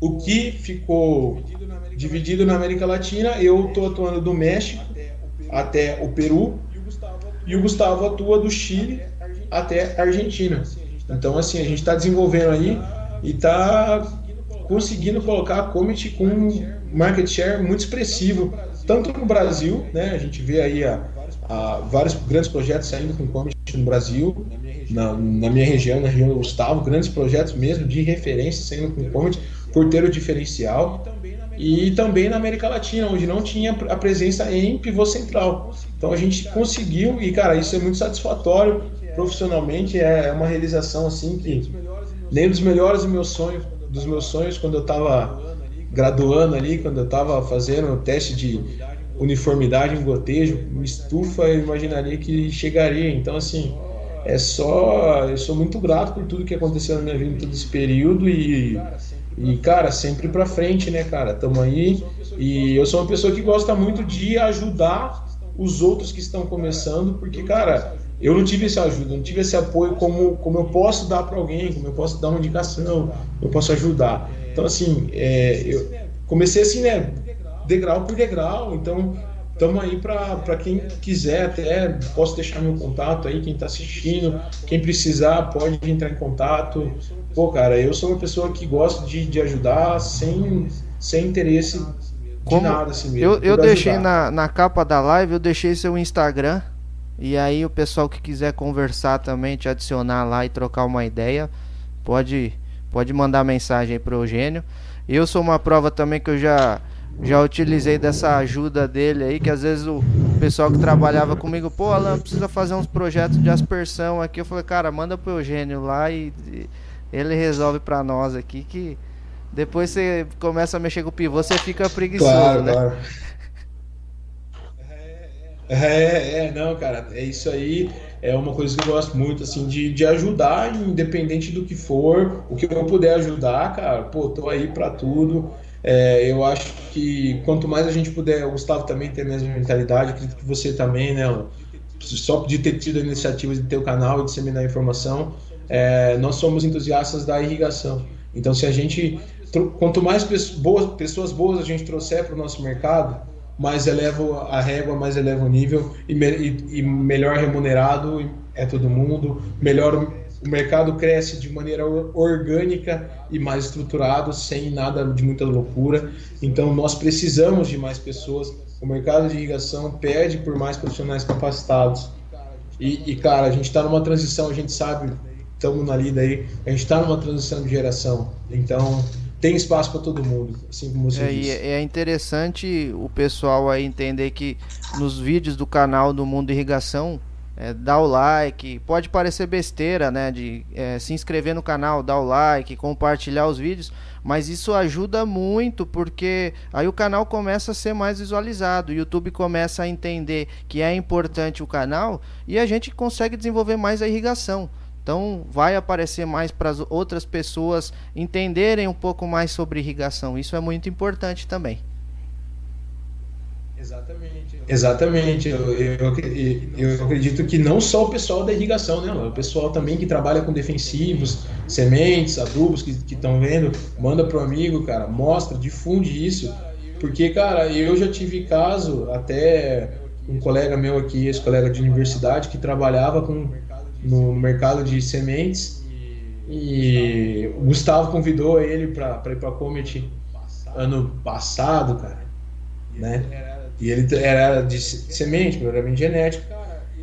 o que ficou dividido na América Latina, eu estou atuando do México até o Peru e o Gustavo atua do Chile até a Argentina. Então, assim, a gente está desenvolvendo aí e está conseguindo colocar a Comet com um market share muito expressivo, tanto no Brasil, né? A gente vê aí a, a vários grandes projetos saindo com Comet no Brasil, na, na, minha região, na região do Gustavo, grandes projetos mesmo de referência saindo com Comet por ter o diferencial. E também na América Latina, onde não tinha a presença em pivô central. Então a gente conseguiu, e cara, isso é muito satisfatório profissionalmente, é uma realização assim que nem dos melhores dos meus sonhos, dos meus sonhos quando eu estava graduando ali, quando eu estava fazendo o teste de uniformidade em gotejo, estufa, eu imaginaria que chegaria. Então, assim, é só. Eu sou muito grato por tudo que aconteceu na minha vida em todo esse período e, e cara, sempre pra frente, né, cara? Tamo aí. E eu sou uma pessoa que gosta muito de ajudar os outros que estão começando, porque, cara, eu não tive essa ajuda, não tive esse apoio como, como eu posso dar para alguém, como eu posso dar uma indicação, eu posso ajudar. Então, assim, é, eu comecei assim, né, degrau por degrau, então estamos aí para quem quiser até, posso deixar meu contato aí, quem está assistindo, quem precisar pode entrar em contato. Pô, cara, eu sou uma pessoa que gosta de, de ajudar sem, sem interesse de Como nada, assim mesmo. Eu, eu deixei ajudar. na, na capa da live, eu deixei seu Instagram. E aí o pessoal que quiser conversar também, te adicionar lá e trocar uma ideia, pode, pode mandar mensagem aí pro Eugênio. Eu sou uma prova também que eu já, já utilizei dessa ajuda dele aí, que às vezes o pessoal que trabalhava comigo, pô, Alan, precisa fazer uns projetos de aspersão aqui. Eu falei, cara, manda pro Eugênio lá e, e ele resolve pra nós aqui que depois você começa a mexer com o pivô, você fica preguiçoso, Claro, né? claro. É, é, não, cara, é isso aí. É uma coisa que eu gosto muito, assim, de, de ajudar, independente do que for, o que eu puder ajudar, cara, pô, tô aí pra tudo. É, eu acho que quanto mais a gente puder, o Gustavo também tem a mesma mentalidade, acredito que você também, né, só de ter tido a iniciativa de ter o canal e disseminar informação, é, nós somos entusiastas da irrigação. Então, se a gente, quanto mais pes- boas, pessoas boas a gente trouxer para o nosso mercado, mais eleva a régua, mais eleva o nível e, me- e- e melhor remunerado é todo mundo, melhor o mercado cresce de maneira or- orgânica e mais estruturado, sem nada de muita loucura. Então, nós precisamos de mais pessoas. O mercado de irrigação pede por mais profissionais capacitados. E, e, cara, a gente está numa transição, a gente sabe, estamos na lida aí, a gente está numa transição de geração. Então, tem espaço para todo mundo, assim como você É, disse. é é interessante o pessoal aí entender que nos vídeos do canal do Mundo Irrigação, é, dá o like, pode parecer besteira, né? De é, se inscrever no canal, dar o like, compartilhar os vídeos, mas isso ajuda muito porque aí o canal começa a ser mais visualizado, o YouTube começa a entender que é importante o canal e a gente consegue desenvolver mais a irrigação. Então vai aparecer mais para as outras pessoas entenderem um pouco mais sobre irrigação. Isso é muito importante também. Exatamente. Exatamente. Eu, eu, eu acredito que não só o pessoal da irrigação, né? O pessoal também que trabalha com defensivos, sementes, adubos que estão vendo, manda pro amigo, cara, mostra, difunde isso. Porque, cara, eu já tive caso, até um colega meu aqui, esse colega de universidade, que trabalhava com, no mercado de sementes e o Gustavo convidou ele para ir para Comet ano passado, cara, né? E ele era de semente, melhoramento genético.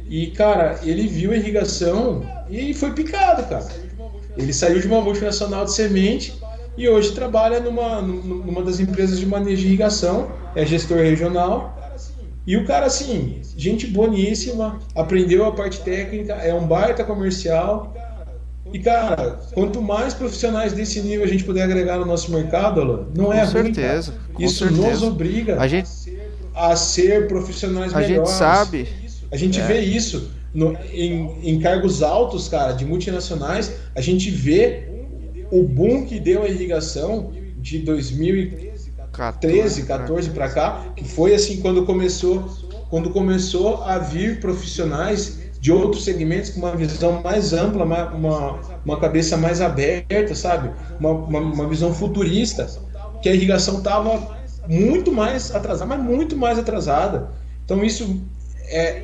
E, cara, ele viu a irrigação e foi picado, cara. Ele saiu de uma multinacional de semente e hoje trabalha numa, numa das empresas de manejo de irrigação, é gestor regional. E o cara, assim, gente boníssima, aprendeu a parte técnica, é um baita comercial. E, cara, quanto mais profissionais desse nível a gente puder agregar no nosso mercado, Alan, não é Com ruim, certeza, cara. com Isso certeza. nos obriga A gente, a ser profissionais a gente melhores. sabe, A gente É. vê isso no- em, em cargos altos, cara, de multinacionais. A gente vê o boom que deu a irrigação de 2013, 14 para cá, que foi assim quando começou, quando começou a vir profissionais de outros segmentos com uma visão mais ampla, uma, uma, cabeça mais aberta, sabe? Uma, uma, uma visão futurista, que a irrigação estava muito mais atrasada, mas muito mais atrasada. Então isso é,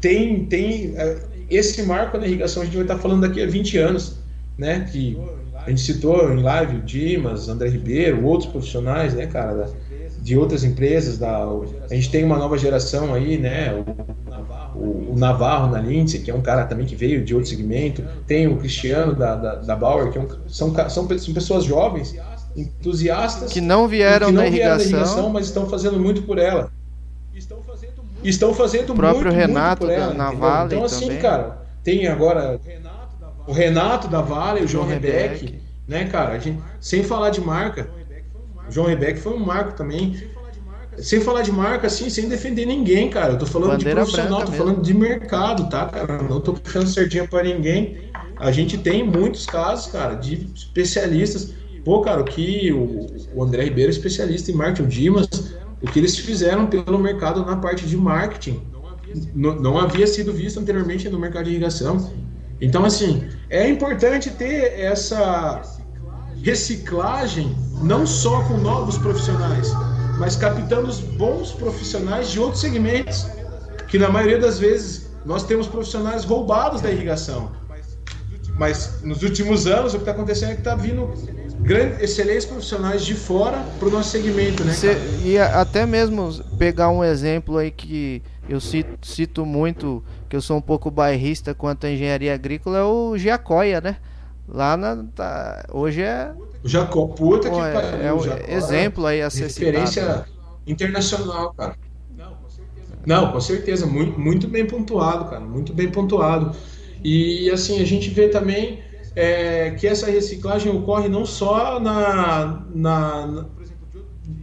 tem, tem é, esse marco na irrigação a gente vai estar falando daqui a 20 anos, né? Que a gente citou em live o Dimas, André Ribeiro, outros profissionais, né, cara, da, de outras empresas. Da, a gente tem uma nova geração aí, né? O, o, o Navarro na Lindsay, que é um cara também que veio de outro segmento. Tem o Cristiano da, da, da Bauer, que é um, são, são, são pessoas jovens, entusiastas, que não vieram, que não na, vieram irrigação, da irrigação, mas estão fazendo muito por ela. Estão fazendo O próprio muito, Renato muito por da- ela, na entendeu? Vale Então, assim, também. cara, tem agora o Renato da Vale, o João João Rebeck, Rebeck. né, cara? A gente, sem falar de marca, o João Rebeck foi um marco também. sem falar de marca, assim, sem defender ninguém, cara. Eu tô falando Bandeira de profissional, tô mesmo. falando de mercado, tá, cara? Não tô puxando sardinha para ninguém. A gente tem muitos casos, cara, de especialistas. Pô, cara, o que o, o André Ribeiro é especialista em marketing, o Dimas, o que eles fizeram pelo mercado na parte de marketing não, não havia sido visto anteriormente no mercado de irrigação. Então, assim, é importante ter essa reciclagem, não só com novos profissionais, mas captando os bons profissionais de outros segmentos, que na maioria das vezes nós temos profissionais roubados da irrigação. Mas nos últimos anos o que está acontecendo é que está vindo grandes, excelentes profissionais de fora para o nosso segmento, né? Cê, e até mesmo pegar um exemplo aí que eu cito, cito, muito, que eu sou um pouco bairrista quanto à engenharia agrícola, é o Giacoia, né? Lá na. Tá, hoje é. O Jacó, puta que é, pariu. É um exemplo aí a ser Referência citado, né? internacional, cara. Não, com certeza. Não, com certeza. Muito, muito bem pontuado, cara. Muito bem pontuado. E assim, a gente vê também é, que essa reciclagem ocorre não só na. na, na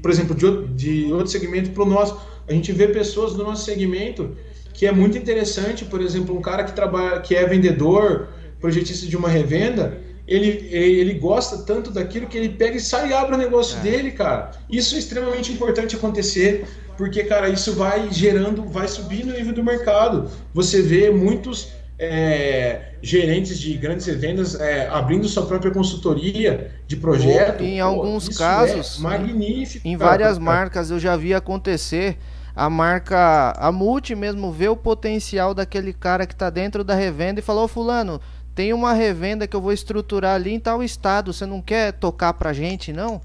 por exemplo, de, de outro segmento para o nosso a gente vê pessoas do nosso segmento que é muito interessante, por exemplo, um cara que trabalha, que é vendedor, projetista de uma revenda, ele, ele gosta tanto daquilo que ele pega e sai e abre o negócio é. dele, cara. Isso é extremamente importante acontecer, porque, cara, isso vai gerando, vai subindo o nível do mercado. Você vê muitos é, gerentes de grandes revendas é, abrindo sua própria consultoria de projeto. Em Pô, alguns é casos, é magnífico. Em várias cara. marcas eu já vi acontecer a marca, a multi mesmo vê o potencial daquele cara que está dentro da revenda e falou: fulano, tem uma revenda que eu vou estruturar ali em tal estado, você não quer tocar pra gente, não?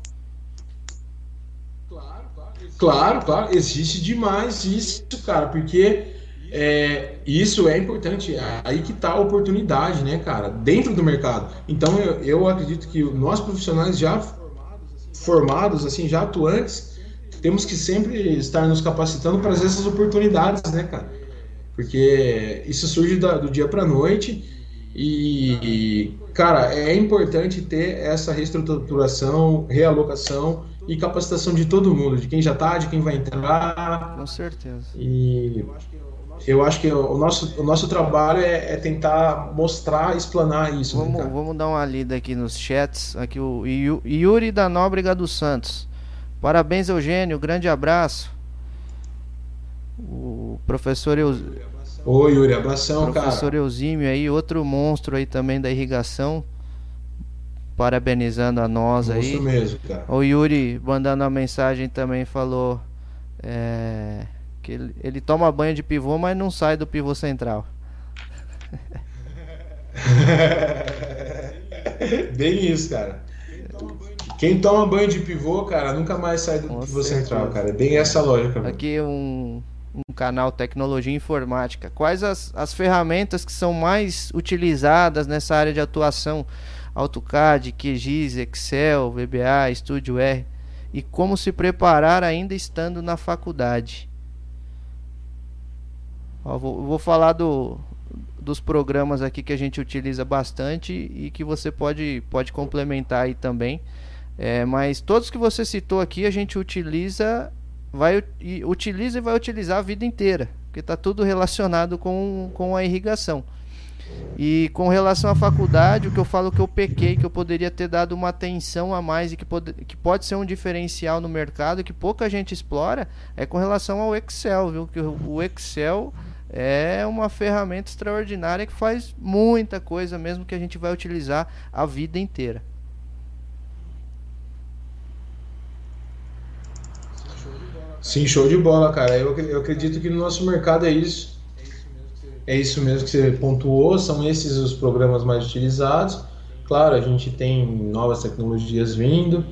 Claro, claro, claro, claro existe demais isso, cara, porque é, isso é importante, aí que está a oportunidade, né, cara, dentro do mercado. Então eu, eu acredito que nós profissionais já formados, assim, já atuantes, temos que sempre estar nos capacitando para essas oportunidades, né, cara? Porque isso surge da, do dia para noite e, cara, é importante ter essa reestruturação, realocação e capacitação de todo mundo, de quem já está, de quem vai entrar. Com certeza. E eu acho que o nosso, o nosso trabalho é, é tentar mostrar, explanar isso. Né, vamos, né, vamos dar uma lida aqui nos chats. Aqui o Yuri da Nóbrega dos Santos. Parabéns, Eugênio. Grande abraço. O professor Eusímio. Oi, Yuri, abração, professor cara. Eusímio aí, outro monstro aí também da irrigação. Parabenizando a nós monstro aí. Isso mesmo, cara. O Yuri mandando uma mensagem também falou é, que ele, ele toma banho de pivô, mas não sai do pivô central. Bem isso, cara. Quem toma banho de pivô, cara, nunca mais sai do Com pivô certeza. central, cara. É bem essa lógica. Mano. Aqui um, um canal Tecnologia Informática. Quais as, as ferramentas que são mais utilizadas nessa área de atuação? AutoCAD, QGIS, Excel, VBA, Studio R. E como se preparar ainda estando na faculdade? Ó, vou, vou falar do, dos programas aqui que a gente utiliza bastante e que você pode, pode complementar aí também. É, mas todos que você citou aqui a gente utiliza, vai e utiliza e vai utilizar a vida inteira, porque está tudo relacionado com, com a irrigação. E com relação à faculdade, o que eu falo que eu pequei, que eu poderia ter dado uma atenção a mais e que pode, que pode ser um diferencial no mercado que pouca gente explora, é com relação ao Excel, viu? Que o Excel é uma ferramenta extraordinária que faz muita coisa mesmo que a gente vai utilizar a vida inteira. Sim, show de bola, cara. Eu, eu acredito que no nosso mercado é isso. É isso mesmo que você pontuou, são esses os programas mais utilizados. Claro, a gente tem novas tecnologias vindo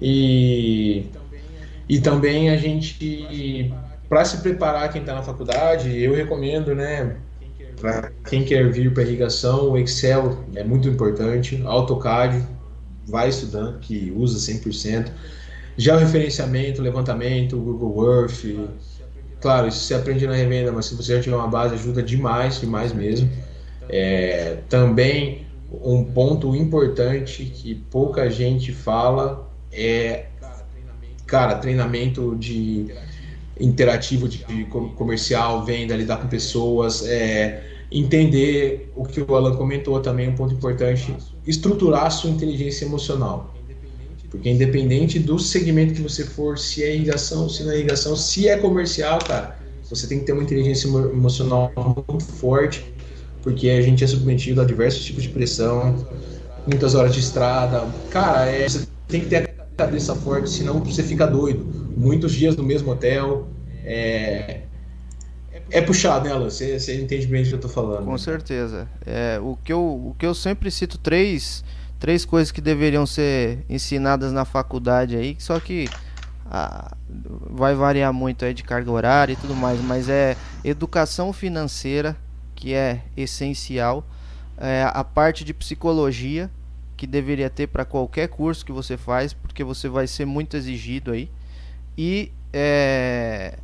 e, e também a gente, para se preparar quem está na faculdade, eu recomendo, né, para quem quer vir para irrigação, o Excel é muito importante, AutoCAD, vai estudando, que usa 100%. Já o referenciamento, levantamento, Google Earth, claro, isso você aprende na revenda, mas se você já tiver uma base, ajuda demais, demais mesmo. É, também um ponto importante que pouca gente fala é cara, treinamento de interativo de, comercial, venda, lidar com pessoas, é, entender o que o Alan comentou também, um ponto importante, estruturar a sua inteligência emocional. Porque independente do segmento que você for, se é irrigação, se não é irrigação, se é comercial, cara, você tem que ter uma inteligência emocional muito forte, porque a gente é submetido a diversos tipos de pressão, muitas horas de estrada. Cara, é, você tem que ter a cabeça forte, senão você fica doido. Muitos dias no mesmo hotel. É, é puxado, né? Você, você entende bem do que eu tô falando. Com certeza. É, o, que eu, o que eu sempre cito, três, três coisas que deveriam ser ensinadas na faculdade aí, só que ah, vai variar muito aí de carga horária e tudo mais, mas é educação financeira, que é essencial, é, a parte de psicologia, que deveria ter para qualquer curso que você faz, porque você vai ser muito exigido aí, e é,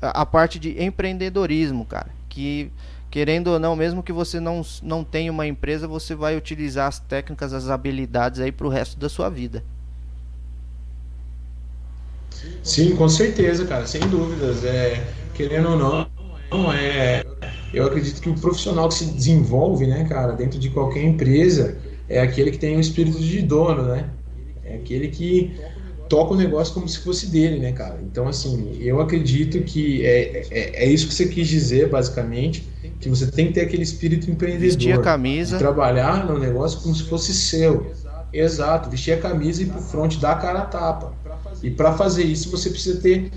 a parte de empreendedorismo, cara, que querendo ou não, mesmo que você não, não tenha uma empresa, você vai utilizar as técnicas, as habilidades aí para o resto da sua vida. Sim, com certeza, cara, sem dúvidas. É, querendo ou não, não é. Eu acredito que o profissional que se desenvolve, né, cara, dentro de qualquer empresa, é aquele que tem o espírito de dono, né? É aquele que toca o negócio como se fosse dele, né, cara? Então, assim, eu acredito que é, é, é isso que você quis dizer, basicamente, que você tem que ter aquele espírito empreendedor. Vestir a camisa. trabalhar no negócio como se fosse seu. Exato, vestir a camisa e ir pro front, dar a cara a tapa. E para fazer isso, você precisa ter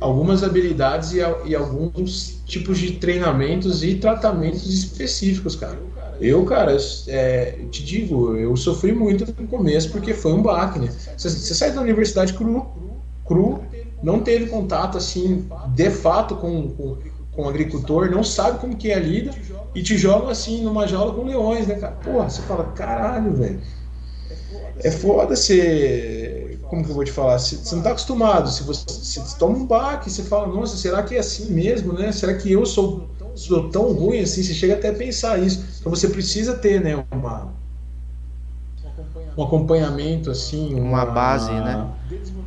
algumas habilidades e, e, alguns tipos de treinamentos e tratamentos específicos, cara. Eu, cara, é, te digo, eu sofri muito no começo porque foi um baque, né? Você, você sai da universidade cru, cru, não teve contato, assim, de fato com, com, com o agricultor, não sabe como que é a lida e te jogam, assim, numa jaula com leões, né, cara? Porra, você fala, caralho, velho. É foda ser como que eu vou te falar? Você, você não está acostumado. Se você, se toma um baque, você fala, nossa, será que é assim mesmo, né? Será que eu sou, sou tão ruim assim? Você chega até a pensar isso. Então você precisa ter, né, uma um acompanhamento assim, uma, uma base, né?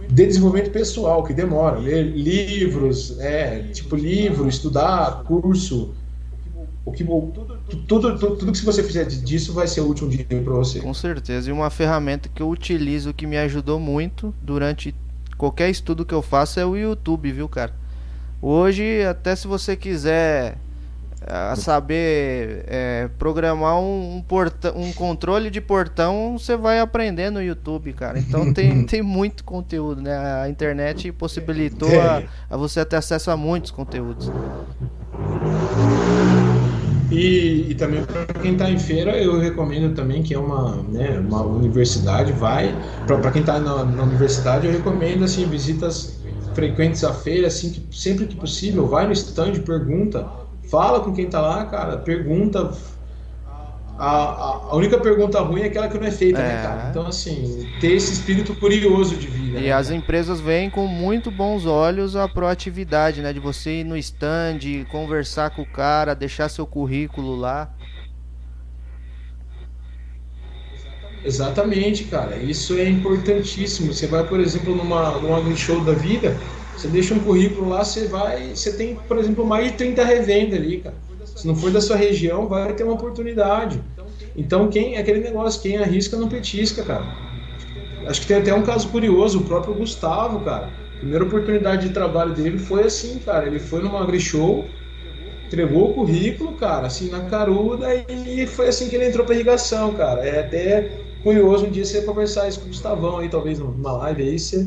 De desenvolvimento pessoal que demora, ler livros, é, tipo livro, estudar, curso, o que tudo, tudo, tudo, tudo que você fizer disso vai ser útil um dia para você. Com certeza. E uma ferramenta que eu utilizo que me ajudou muito durante qualquer estudo que eu faço é o YouTube, viu, cara? Hoje, até se você quiser a saber é, programar um, um, portão, um controle de portão, você vai aprender no YouTube, cara. Então tem, tem muito conteúdo, né? A internet possibilitou a, a você ter acesso a muitos conteúdos. E, e também para quem está em feira, eu recomendo também que é uma, né, uma universidade, vai. Para quem está na, na, universidade, eu recomendo assim, visitas frequentes à feira, assim, que, sempre que possível, vai no stand, pergunta, fala com quem está lá, cara, pergunta, a, a, única pergunta ruim é aquela que não é feita, né, é. né, cara? Então, assim, ter esse espírito curioso de vida. E né, as cara? empresas veem com muito bons olhos a proatividade, né? De você ir no stand, conversar com o cara, deixar seu currículo lá. Exatamente, cara. Isso é importantíssimo. Você vai, por exemplo, numa, numa show da vida, você deixa um currículo lá, você vai. Você tem, por exemplo, mais de 30 revendas ali, cara. Se não for da sua região, vai ter uma oportunidade. Então, quem é aquele negócio, quem arrisca não petisca, cara. Acho que tem até um caso curioso, o próprio Gustavo, cara. Primeira oportunidade de trabalho dele foi assim, cara. Ele foi numa agri-show, entregou o currículo, cara, assim, na caruda, e foi assim que ele entrou pra irrigação, cara. É até curioso um dia você conversar isso com o Gustavão aí, talvez numa live aí, você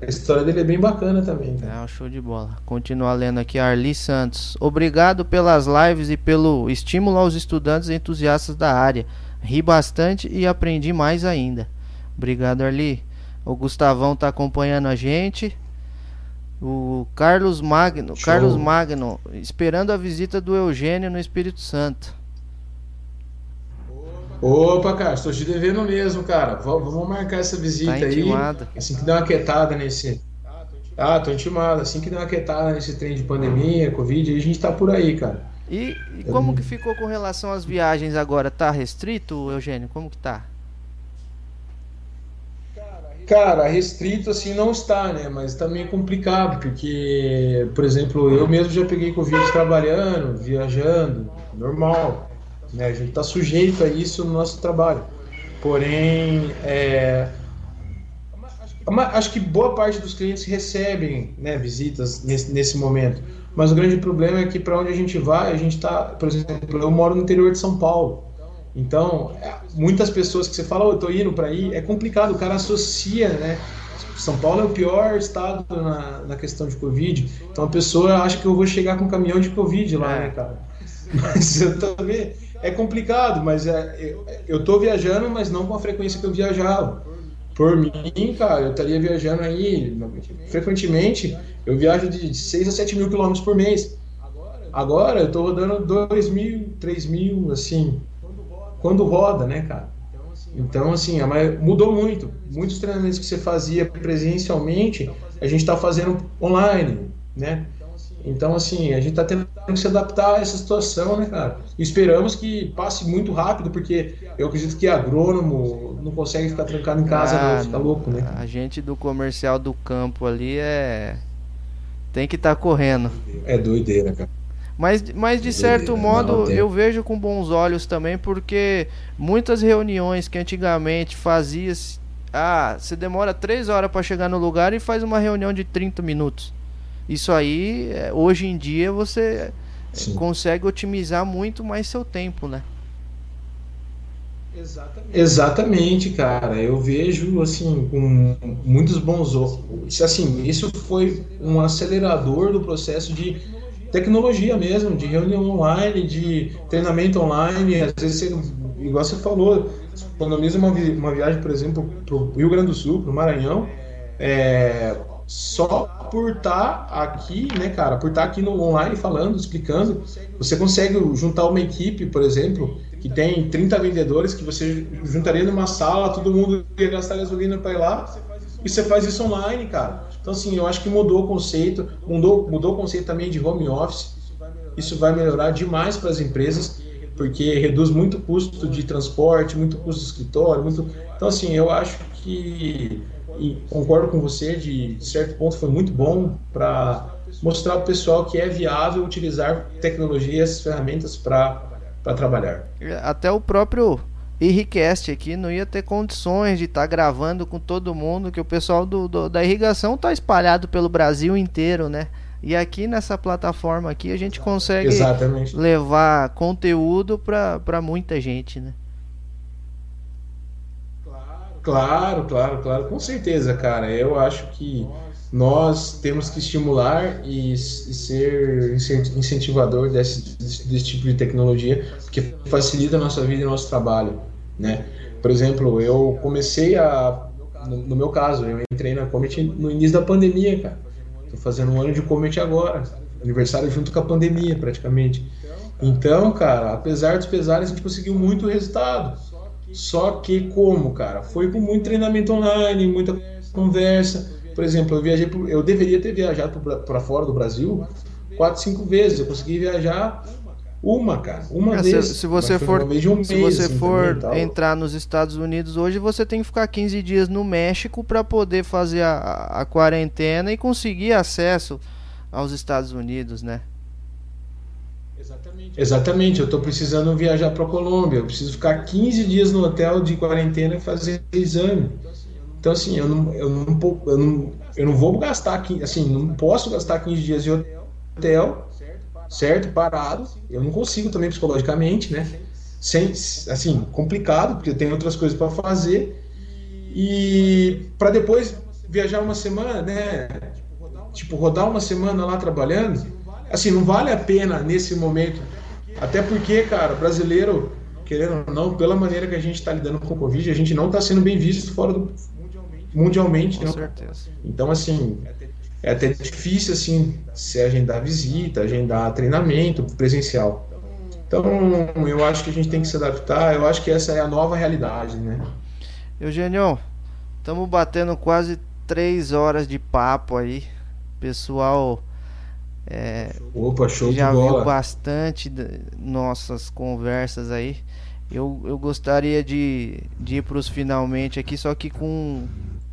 a história dele é bem bacana também. Né? É um show de bola. Continuar lendo aqui, Arli Santos. Obrigado pelas lives e pelo estímulo aos estudantes e entusiastas da área. Ri bastante e aprendi mais ainda. Obrigado, Arli. O Gustavão tá acompanhando a gente. O Carlos Magno, show. Carlos Magno, esperando a visita do Eugênio no Espírito Santo. Opa, cara, estou te devendo mesmo, cara. Vamos marcar essa visita tá aí. Assim que dá uma quietada nesse. Ah, tô intimado. Assim que dá uma quietada nesse trem de pandemia, Covid, a gente tá por aí, cara. E, e como que ficou com relação às viagens agora? Tá restrito, Eugênio? Como que tá? Cara, restrito assim não está, né? Mas também tá complicado, porque, por exemplo, eu mesmo já peguei Covid trabalhando, viajando, normal. Né? A gente está sujeito a isso no nosso trabalho. Porém, é, acho que boa parte dos clientes recebem né, visitas nesse, nesse momento. Mas o grande problema é que para onde a gente vai, a gente está, por exemplo, eu moro no interior de São Paulo. Então, é, muitas pessoas que você fala, oh, eu tô indo para aí, é complicado, o cara associa, né? São Paulo é o pior estado na, na questão de Covid. Então a pessoa acha que eu vou chegar com um caminhão de Covid lá, é. né, cara? Mas eu também. É complicado, mas é, eu, eu tô viajando, mas não com a frequência que eu viajava. Por mim, cara, eu estaria viajando aí frequentemente. Eu viajo de 6 a 7 mil quilômetros por mês. Agora eu tô rodando 2 mil, 3 mil, assim, quando roda, né, cara? Então, assim, mudou muito. Muitos treinamentos que você fazia presencialmente, a gente está fazendo online, né? Então, assim, a gente está tendo que se adaptar a essa situação, né, cara? E esperamos que passe muito rápido, porque eu acredito que agrônomo não consegue ficar trancado em casa, ah, não, fica louco, né? A gente do comercial do campo ali é. Tem que estar tá correndo. É doideira, cara. Mas, mas de certo modo eu vejo com bons olhos também, porque muitas reuniões que antigamente fazia. Ah, você demora três horas para chegar no lugar e faz uma reunião de 30 minutos. Isso aí, é, hoje em dia, você Sim. consegue otimizar muito mais seu tempo, né? Exatamente. Exatamente, cara. Eu vejo assim com muitos bons assim, isso foi um acelerador do processo de tecnologia mesmo, de reunião online, de treinamento online. Às vezes, você, igual você falou, economiza uma, vi uma viagem, por exemplo, para o Rio Grande do Sul, para o Maranhão, é, só por estar tá aqui, né, cara, por estar tá aqui no online falando, explicando, você consegue juntar uma equipe, por exemplo, que tem 30 vendedores, que você juntaria numa sala, todo mundo ia gastar gasolina para ir lá, e você faz isso online, cara. Então, assim, eu acho que mudou o conceito, mudou, mudou o conceito também de home office. Isso vai melhorar demais para as empresas, porque reduz muito custo de transporte, muito custo de escritório, muito. Então, assim, eu acho que e concordo com você, de certo ponto foi muito bom para mostrar para o pessoal que é viável utilizar tecnologias, ferramentas para trabalhar. Até o próprio Irricast aqui não ia ter condições de estar tá gravando com todo mundo, que o pessoal do, do da irrigação está espalhado pelo Brasil inteiro, né? E aqui nessa plataforma aqui a gente consegue Exatamente. levar conteúdo para muita gente, né? Claro, claro, claro, com certeza, cara. Eu acho que nós temos que estimular e, e ser incentivador desse, desse, desse, tipo de tecnologia, porque facilita a nossa vida e nosso trabalho né? Por exemplo, eu comecei a, no, no meu caso, eu entrei na Comet no início da pandemia, cara. Tô fazendo um ano de Comet agora, aniversário junto com a pandemia, praticamente. Então, cara, apesar dos pesares, a gente conseguiu muito resultado. Só que como, cara? Foi com muito treinamento online, muita conversa. Por exemplo, eu viajei, eu deveria ter viajado para fora do Brasil quatro, cinco vezes. Eu consegui viajar uma, cara. Uma é, vez. Se, se você for, um se você assim, for entrar nos Estados Unidos hoje, você tem que ficar 15 dias no México para poder fazer a, a quarentena e conseguir acesso aos Estados Unidos, né? Exatamente. Exatamente. Eu estou precisando viajar para Colômbia. Eu preciso ficar 15 dias no hotel de quarentena e fazer exame. Então, assim, eu não, eu não, eu não, eu não vou gastar, assim, não posso gastar 15 dias de hotel certo? Parado. Eu não consigo também psicologicamente, né? Sem, assim, complicado, porque eu tenho outras coisas para fazer. E para depois viajar uma semana, né? Tipo, rodar uma semana lá trabalhando, assim, não vale a pena nesse momento. Até porque, cara, brasileiro, querendo ou não, pela maneira que a gente está lidando com o Covid, a gente não está sendo bem visto fora do mundialmente. Com não. certeza. Então, assim, é até difícil assim se agendar visita, agendar treinamento presencial. Então, eu acho que a gente tem que se adaptar. Eu acho que essa é a nova realidade, né? Eugênio, estamos batendo quase três horas de papo aí. Pessoal, é, Opa, show já de bola. viu bastante nossas conversas aí. Eu, eu gostaria de, de ir para os finalmente aqui, só que com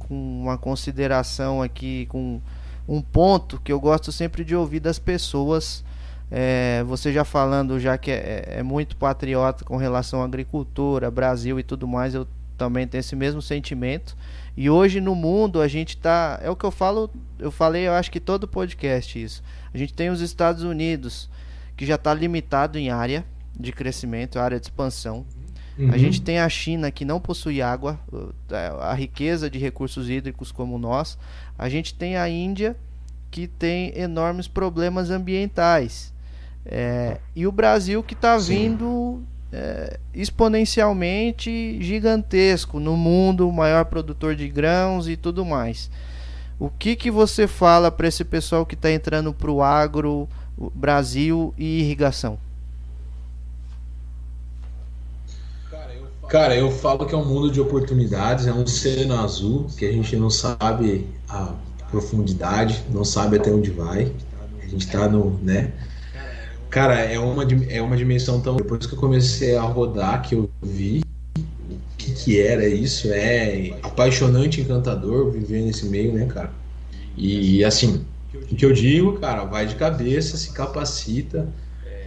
com uma consideração aqui, com um ponto que eu gosto sempre de ouvir das pessoas. É, você já falando, já que é, é, muito patriota com relação à agricultura, Brasil e tudo mais, eu também tenho esse mesmo sentimento. E hoje no mundo a gente tá. É o que eu falo, eu falei, eu acho que todo podcast isso. A gente tem os Estados Unidos, que já está limitado em área de crescimento, área de expansão. Uhum. A gente tem a China que não possui água, a riqueza de recursos hídricos como nós. A gente tem a Índia que tem enormes problemas ambientais. É, e o Brasil que está vindo é, exponencialmente gigantesco no mundo, o maior produtor de grãos e tudo mais. O que, que você fala para esse pessoal que está entrando para o agro, Brasil e irrigação? Cara, eu falo que é um mundo de oportunidades, é um oceano azul que a gente não sabe a profundidade, não sabe até onde vai. A gente está no, né? Cara, é uma, é uma dimensão tão. Depois que eu comecei a rodar, que eu vi que, que era isso, é apaixonante, encantador viver nesse meio, né, cara? E assim, o que eu digo, cara, vai de cabeça, se capacita,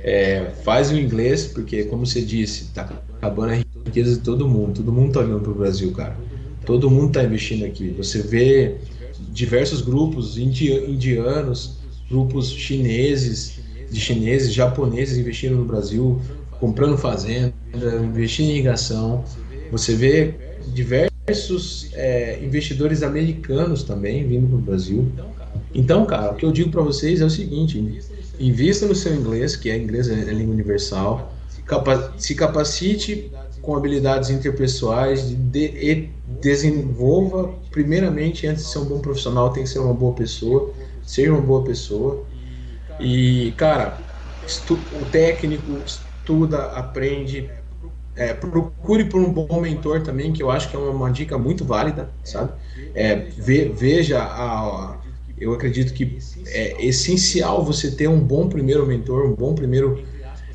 é, faz o inglês, porque, como você disse, tá acabando a riqueza de todo mundo. Todo mundo tá olhando pro Brasil, cara. Todo mundo tá investindo aqui. Você vê diversos grupos indianos, grupos chineses, de chineses, japoneses investindo no Brasil, comprando fazenda, investindo em irrigação. Você vê diversos é, investidores americanos também vindo para o Brasil. Então, cara, o que eu digo para vocês é o seguinte: invista no seu inglês, que é inglês é língua universal, capa se capacite com habilidades interpessoais de, e desenvolva, primeiramente, antes de ser um bom profissional, tem que ser uma boa pessoa, seja uma boa pessoa. E, cara, o técnico estuda, aprende, é, procure por um bom mentor também, que eu acho que é uma, uma dica muito válida, sabe? É, ve, veja, a, eu acredito que é essencial você ter um bom primeiro mentor, um bom primeiro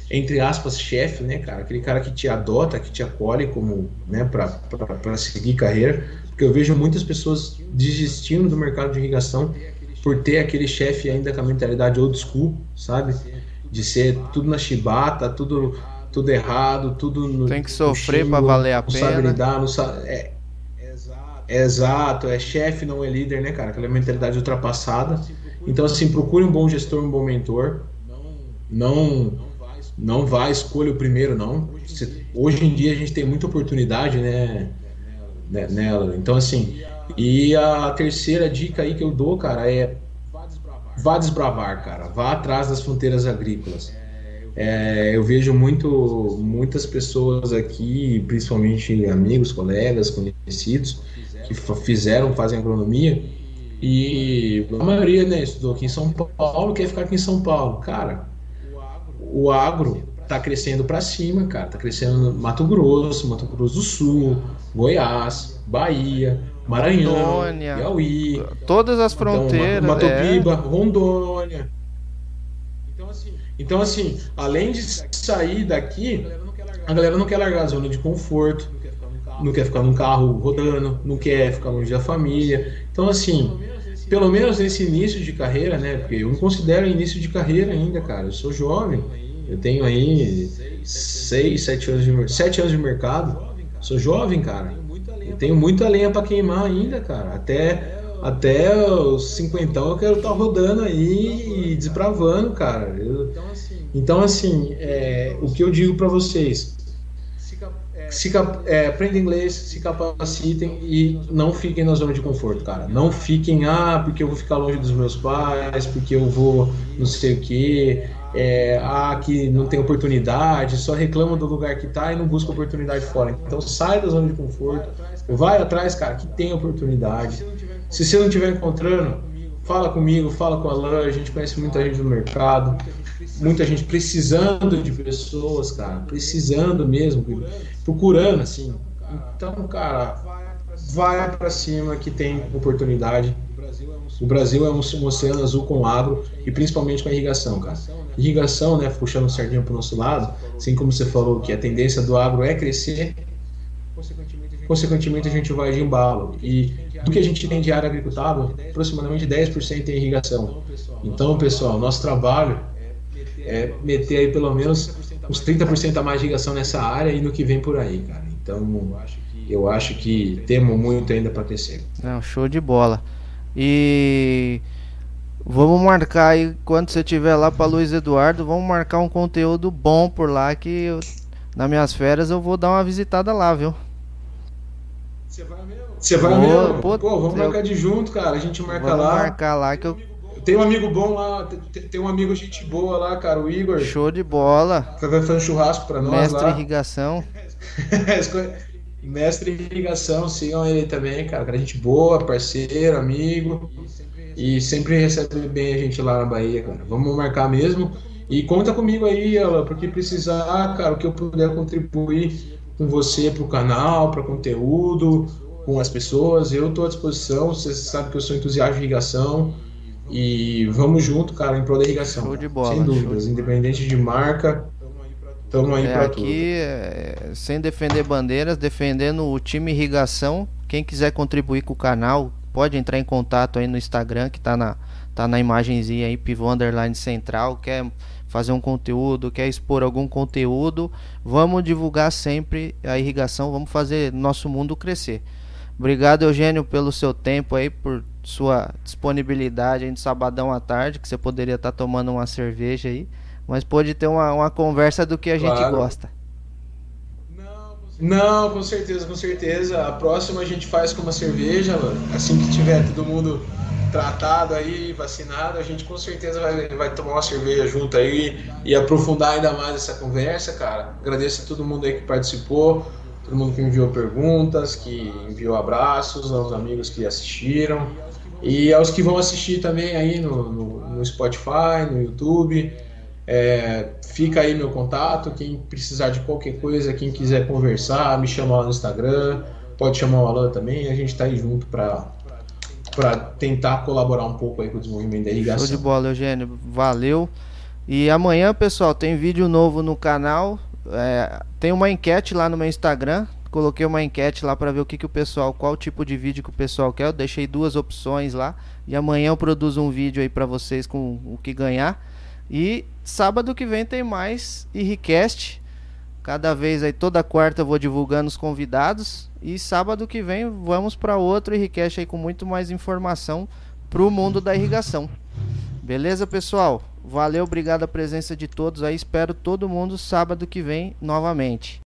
entre aspas, chefe, né, cara? Aquele cara que te adota, que te acolhe como, né, para seguir carreira. Porque eu vejo muitas pessoas desistindo do mercado de irrigação por ter aquele chefe ainda com a mentalidade old school, sabe? De ser tudo na chibata, tudo tudo errado, tudo no, Tem que sofrer para valer a pena. Não sabe lidar, não sabe, é, é exato, é chefe, não é líder, né, cara? Aquela mentalidade ultrapassada. Então, assim, procure um bom gestor, um bom mentor. Não não vá escolha o primeiro, não. Hoje em dia a gente tem muita oportunidade, né, né, nela. Então, assim, e a terceira dica aí que eu dou, cara, é vá desbravar, cara. Vá atrás das fronteiras agrícolas. É, eu vejo muito, muitas pessoas aqui, principalmente amigos, colegas, conhecidos, que fizeram, fazem agronomia, e a maioria né, estudou aqui em São Paulo, quer ficar aqui em São Paulo. Cara, o agro está crescendo para cima, cara. Está crescendo no Mato Grosso, Mato Grosso do Sul, Goiás, Bahia, Maranhão, Rondônia, Piauí. Todas as fronteiras. Então, Mato Piba, é. Rondônia. Então assim, além de sair daqui, a galera não quer largar a zona de conforto, não quer ficar num carro rodando, não quer ficar longe da família. Então, assim, pelo menos nesse início de carreira, né? Porque eu me considero início de carreira ainda, cara. Eu sou jovem, eu tenho aí seis, sete anos de, sete anos de mercado. Sou jovem, cara. Eu tenho muita lenha para queimar ainda, cara. Até, até os cinquentão eu quero estar tá rodando aí e desbravando, cara. Eu, então, assim, é, o que eu digo para vocês, se, é, aprendam inglês, se capacitem e não fiquem na zona de conforto, cara. Não fiquem, ah, porque eu vou ficar longe dos meus pais, porque eu vou não sei o que, é, ah, que não tem oportunidade, só reclama do lugar que tá e não busca oportunidade fora. Então sai da zona de conforto, vai atrás, cara, que tem oportunidade. Se você não estiver encontrando, fala comigo, fala com a Alain, a gente conhece muita gente no mercado muita gente precisando de pessoas, cara, precisando mesmo, procurando, assim. Então, cara, vai para cima que tem oportunidade. O Brasil é um, oceano azul com agro e principalmente com a irrigação, cara. Irrigação, né, puxando o sardinha para o nosso lado, assim como você falou que a tendência do agro é crescer, consequentemente a gente vai de embalo. E do que a gente tem de área agricultável, aproximadamente 10% em irrigação. Então, pessoal, nosso trabalho é meter aí pelo menos uns 30% a mais de irrigação nessa área e no que vem por aí, cara. Então, eu acho que temos muito ainda para crescer. Não, show de bola. E vamos marcar aí quando você estiver lá para Luiz Eduardo, vamos marcar um conteúdo bom por lá que eu, nas minhas férias eu vou dar uma visitada lá, viu? Você vai mesmo? Você vai mesmo? Pô, pô vamos eu... marcar de junto, cara. A gente marca vamos lá. marcar lá que eu tem um amigo bom lá, tem, tem, um amigo gente boa lá, cara, o Igor. Show de bola. Vai fazer um churrasco pra nós Mestre lá. irrigação. Mestre irrigação, sigam ele também, cara. Cara, gente boa, parceiro, amigo. E sempre recebe bem a gente lá na Bahia, cara. Vamos marcar mesmo. E conta comigo aí, ela, porque precisar, cara, o que eu puder contribuir com você pro canal, para conteúdo, com as pessoas, eu tô à disposição. Você sabe que eu sou entusiasta de irrigação. E vamos junto, cara, em prol da irrigação. Show de bola. Sem dúvidas, independente de marca, estamos aí é, para tudo. Aqui, é, sem defender bandeiras, defendendo o time irrigação. Quem quiser contribuir com o canal, pode entrar em contato aí no Instagram, que tá na, tá na imagenzinha aí, pivô underline central, quer fazer um conteúdo, quer expor algum conteúdo, vamos divulgar sempre a irrigação, vamos fazer nosso mundo crescer. Obrigado, Eugênio, pelo seu tempo aí, por sua disponibilidade aí no sabadão à tarde, que você poderia estar tá tomando uma cerveja aí, mas pode ter uma, uma conversa do que a claro. gente gosta. Não, com certeza, com certeza. A próxima a gente faz com uma cerveja, assim que tiver todo mundo tratado aí, vacinado, a gente com certeza vai, vai tomar uma cerveja junto aí e aprofundar ainda mais essa conversa, cara. Agradeço a todo mundo aí que participou, todo mundo que enviou perguntas, que enviou abraços, aos amigos que assistiram. E aos que vão assistir também aí no, no, no Spotify, no YouTube, é, fica aí meu contato. Quem precisar de qualquer coisa, quem quiser conversar, me chama lá no Instagram, pode chamar o Alan também. A gente está aí junto para para tentar colaborar um pouco aí com o desenvolvimento da irrigação. Show de bola, Eugênio. Valeu. E amanhã, pessoal, tem vídeo novo no canal. É, tem uma enquete lá no meu Instagram coloquei uma enquete lá para ver o que, que o pessoal, qual tipo de vídeo que o pessoal quer. Eu deixei duas opções lá e amanhã eu produzo um vídeo aí para vocês com o que ganhar. E sábado que vem tem mais Irricast. Cada vez aí toda quarta eu vou divulgando os convidados e sábado que vem vamos para outro Irricast aí com muito mais informação pro mundo da irrigação. Beleza, pessoal? Valeu, obrigado a presença de todos aí. Espero todo mundo sábado que vem novamente.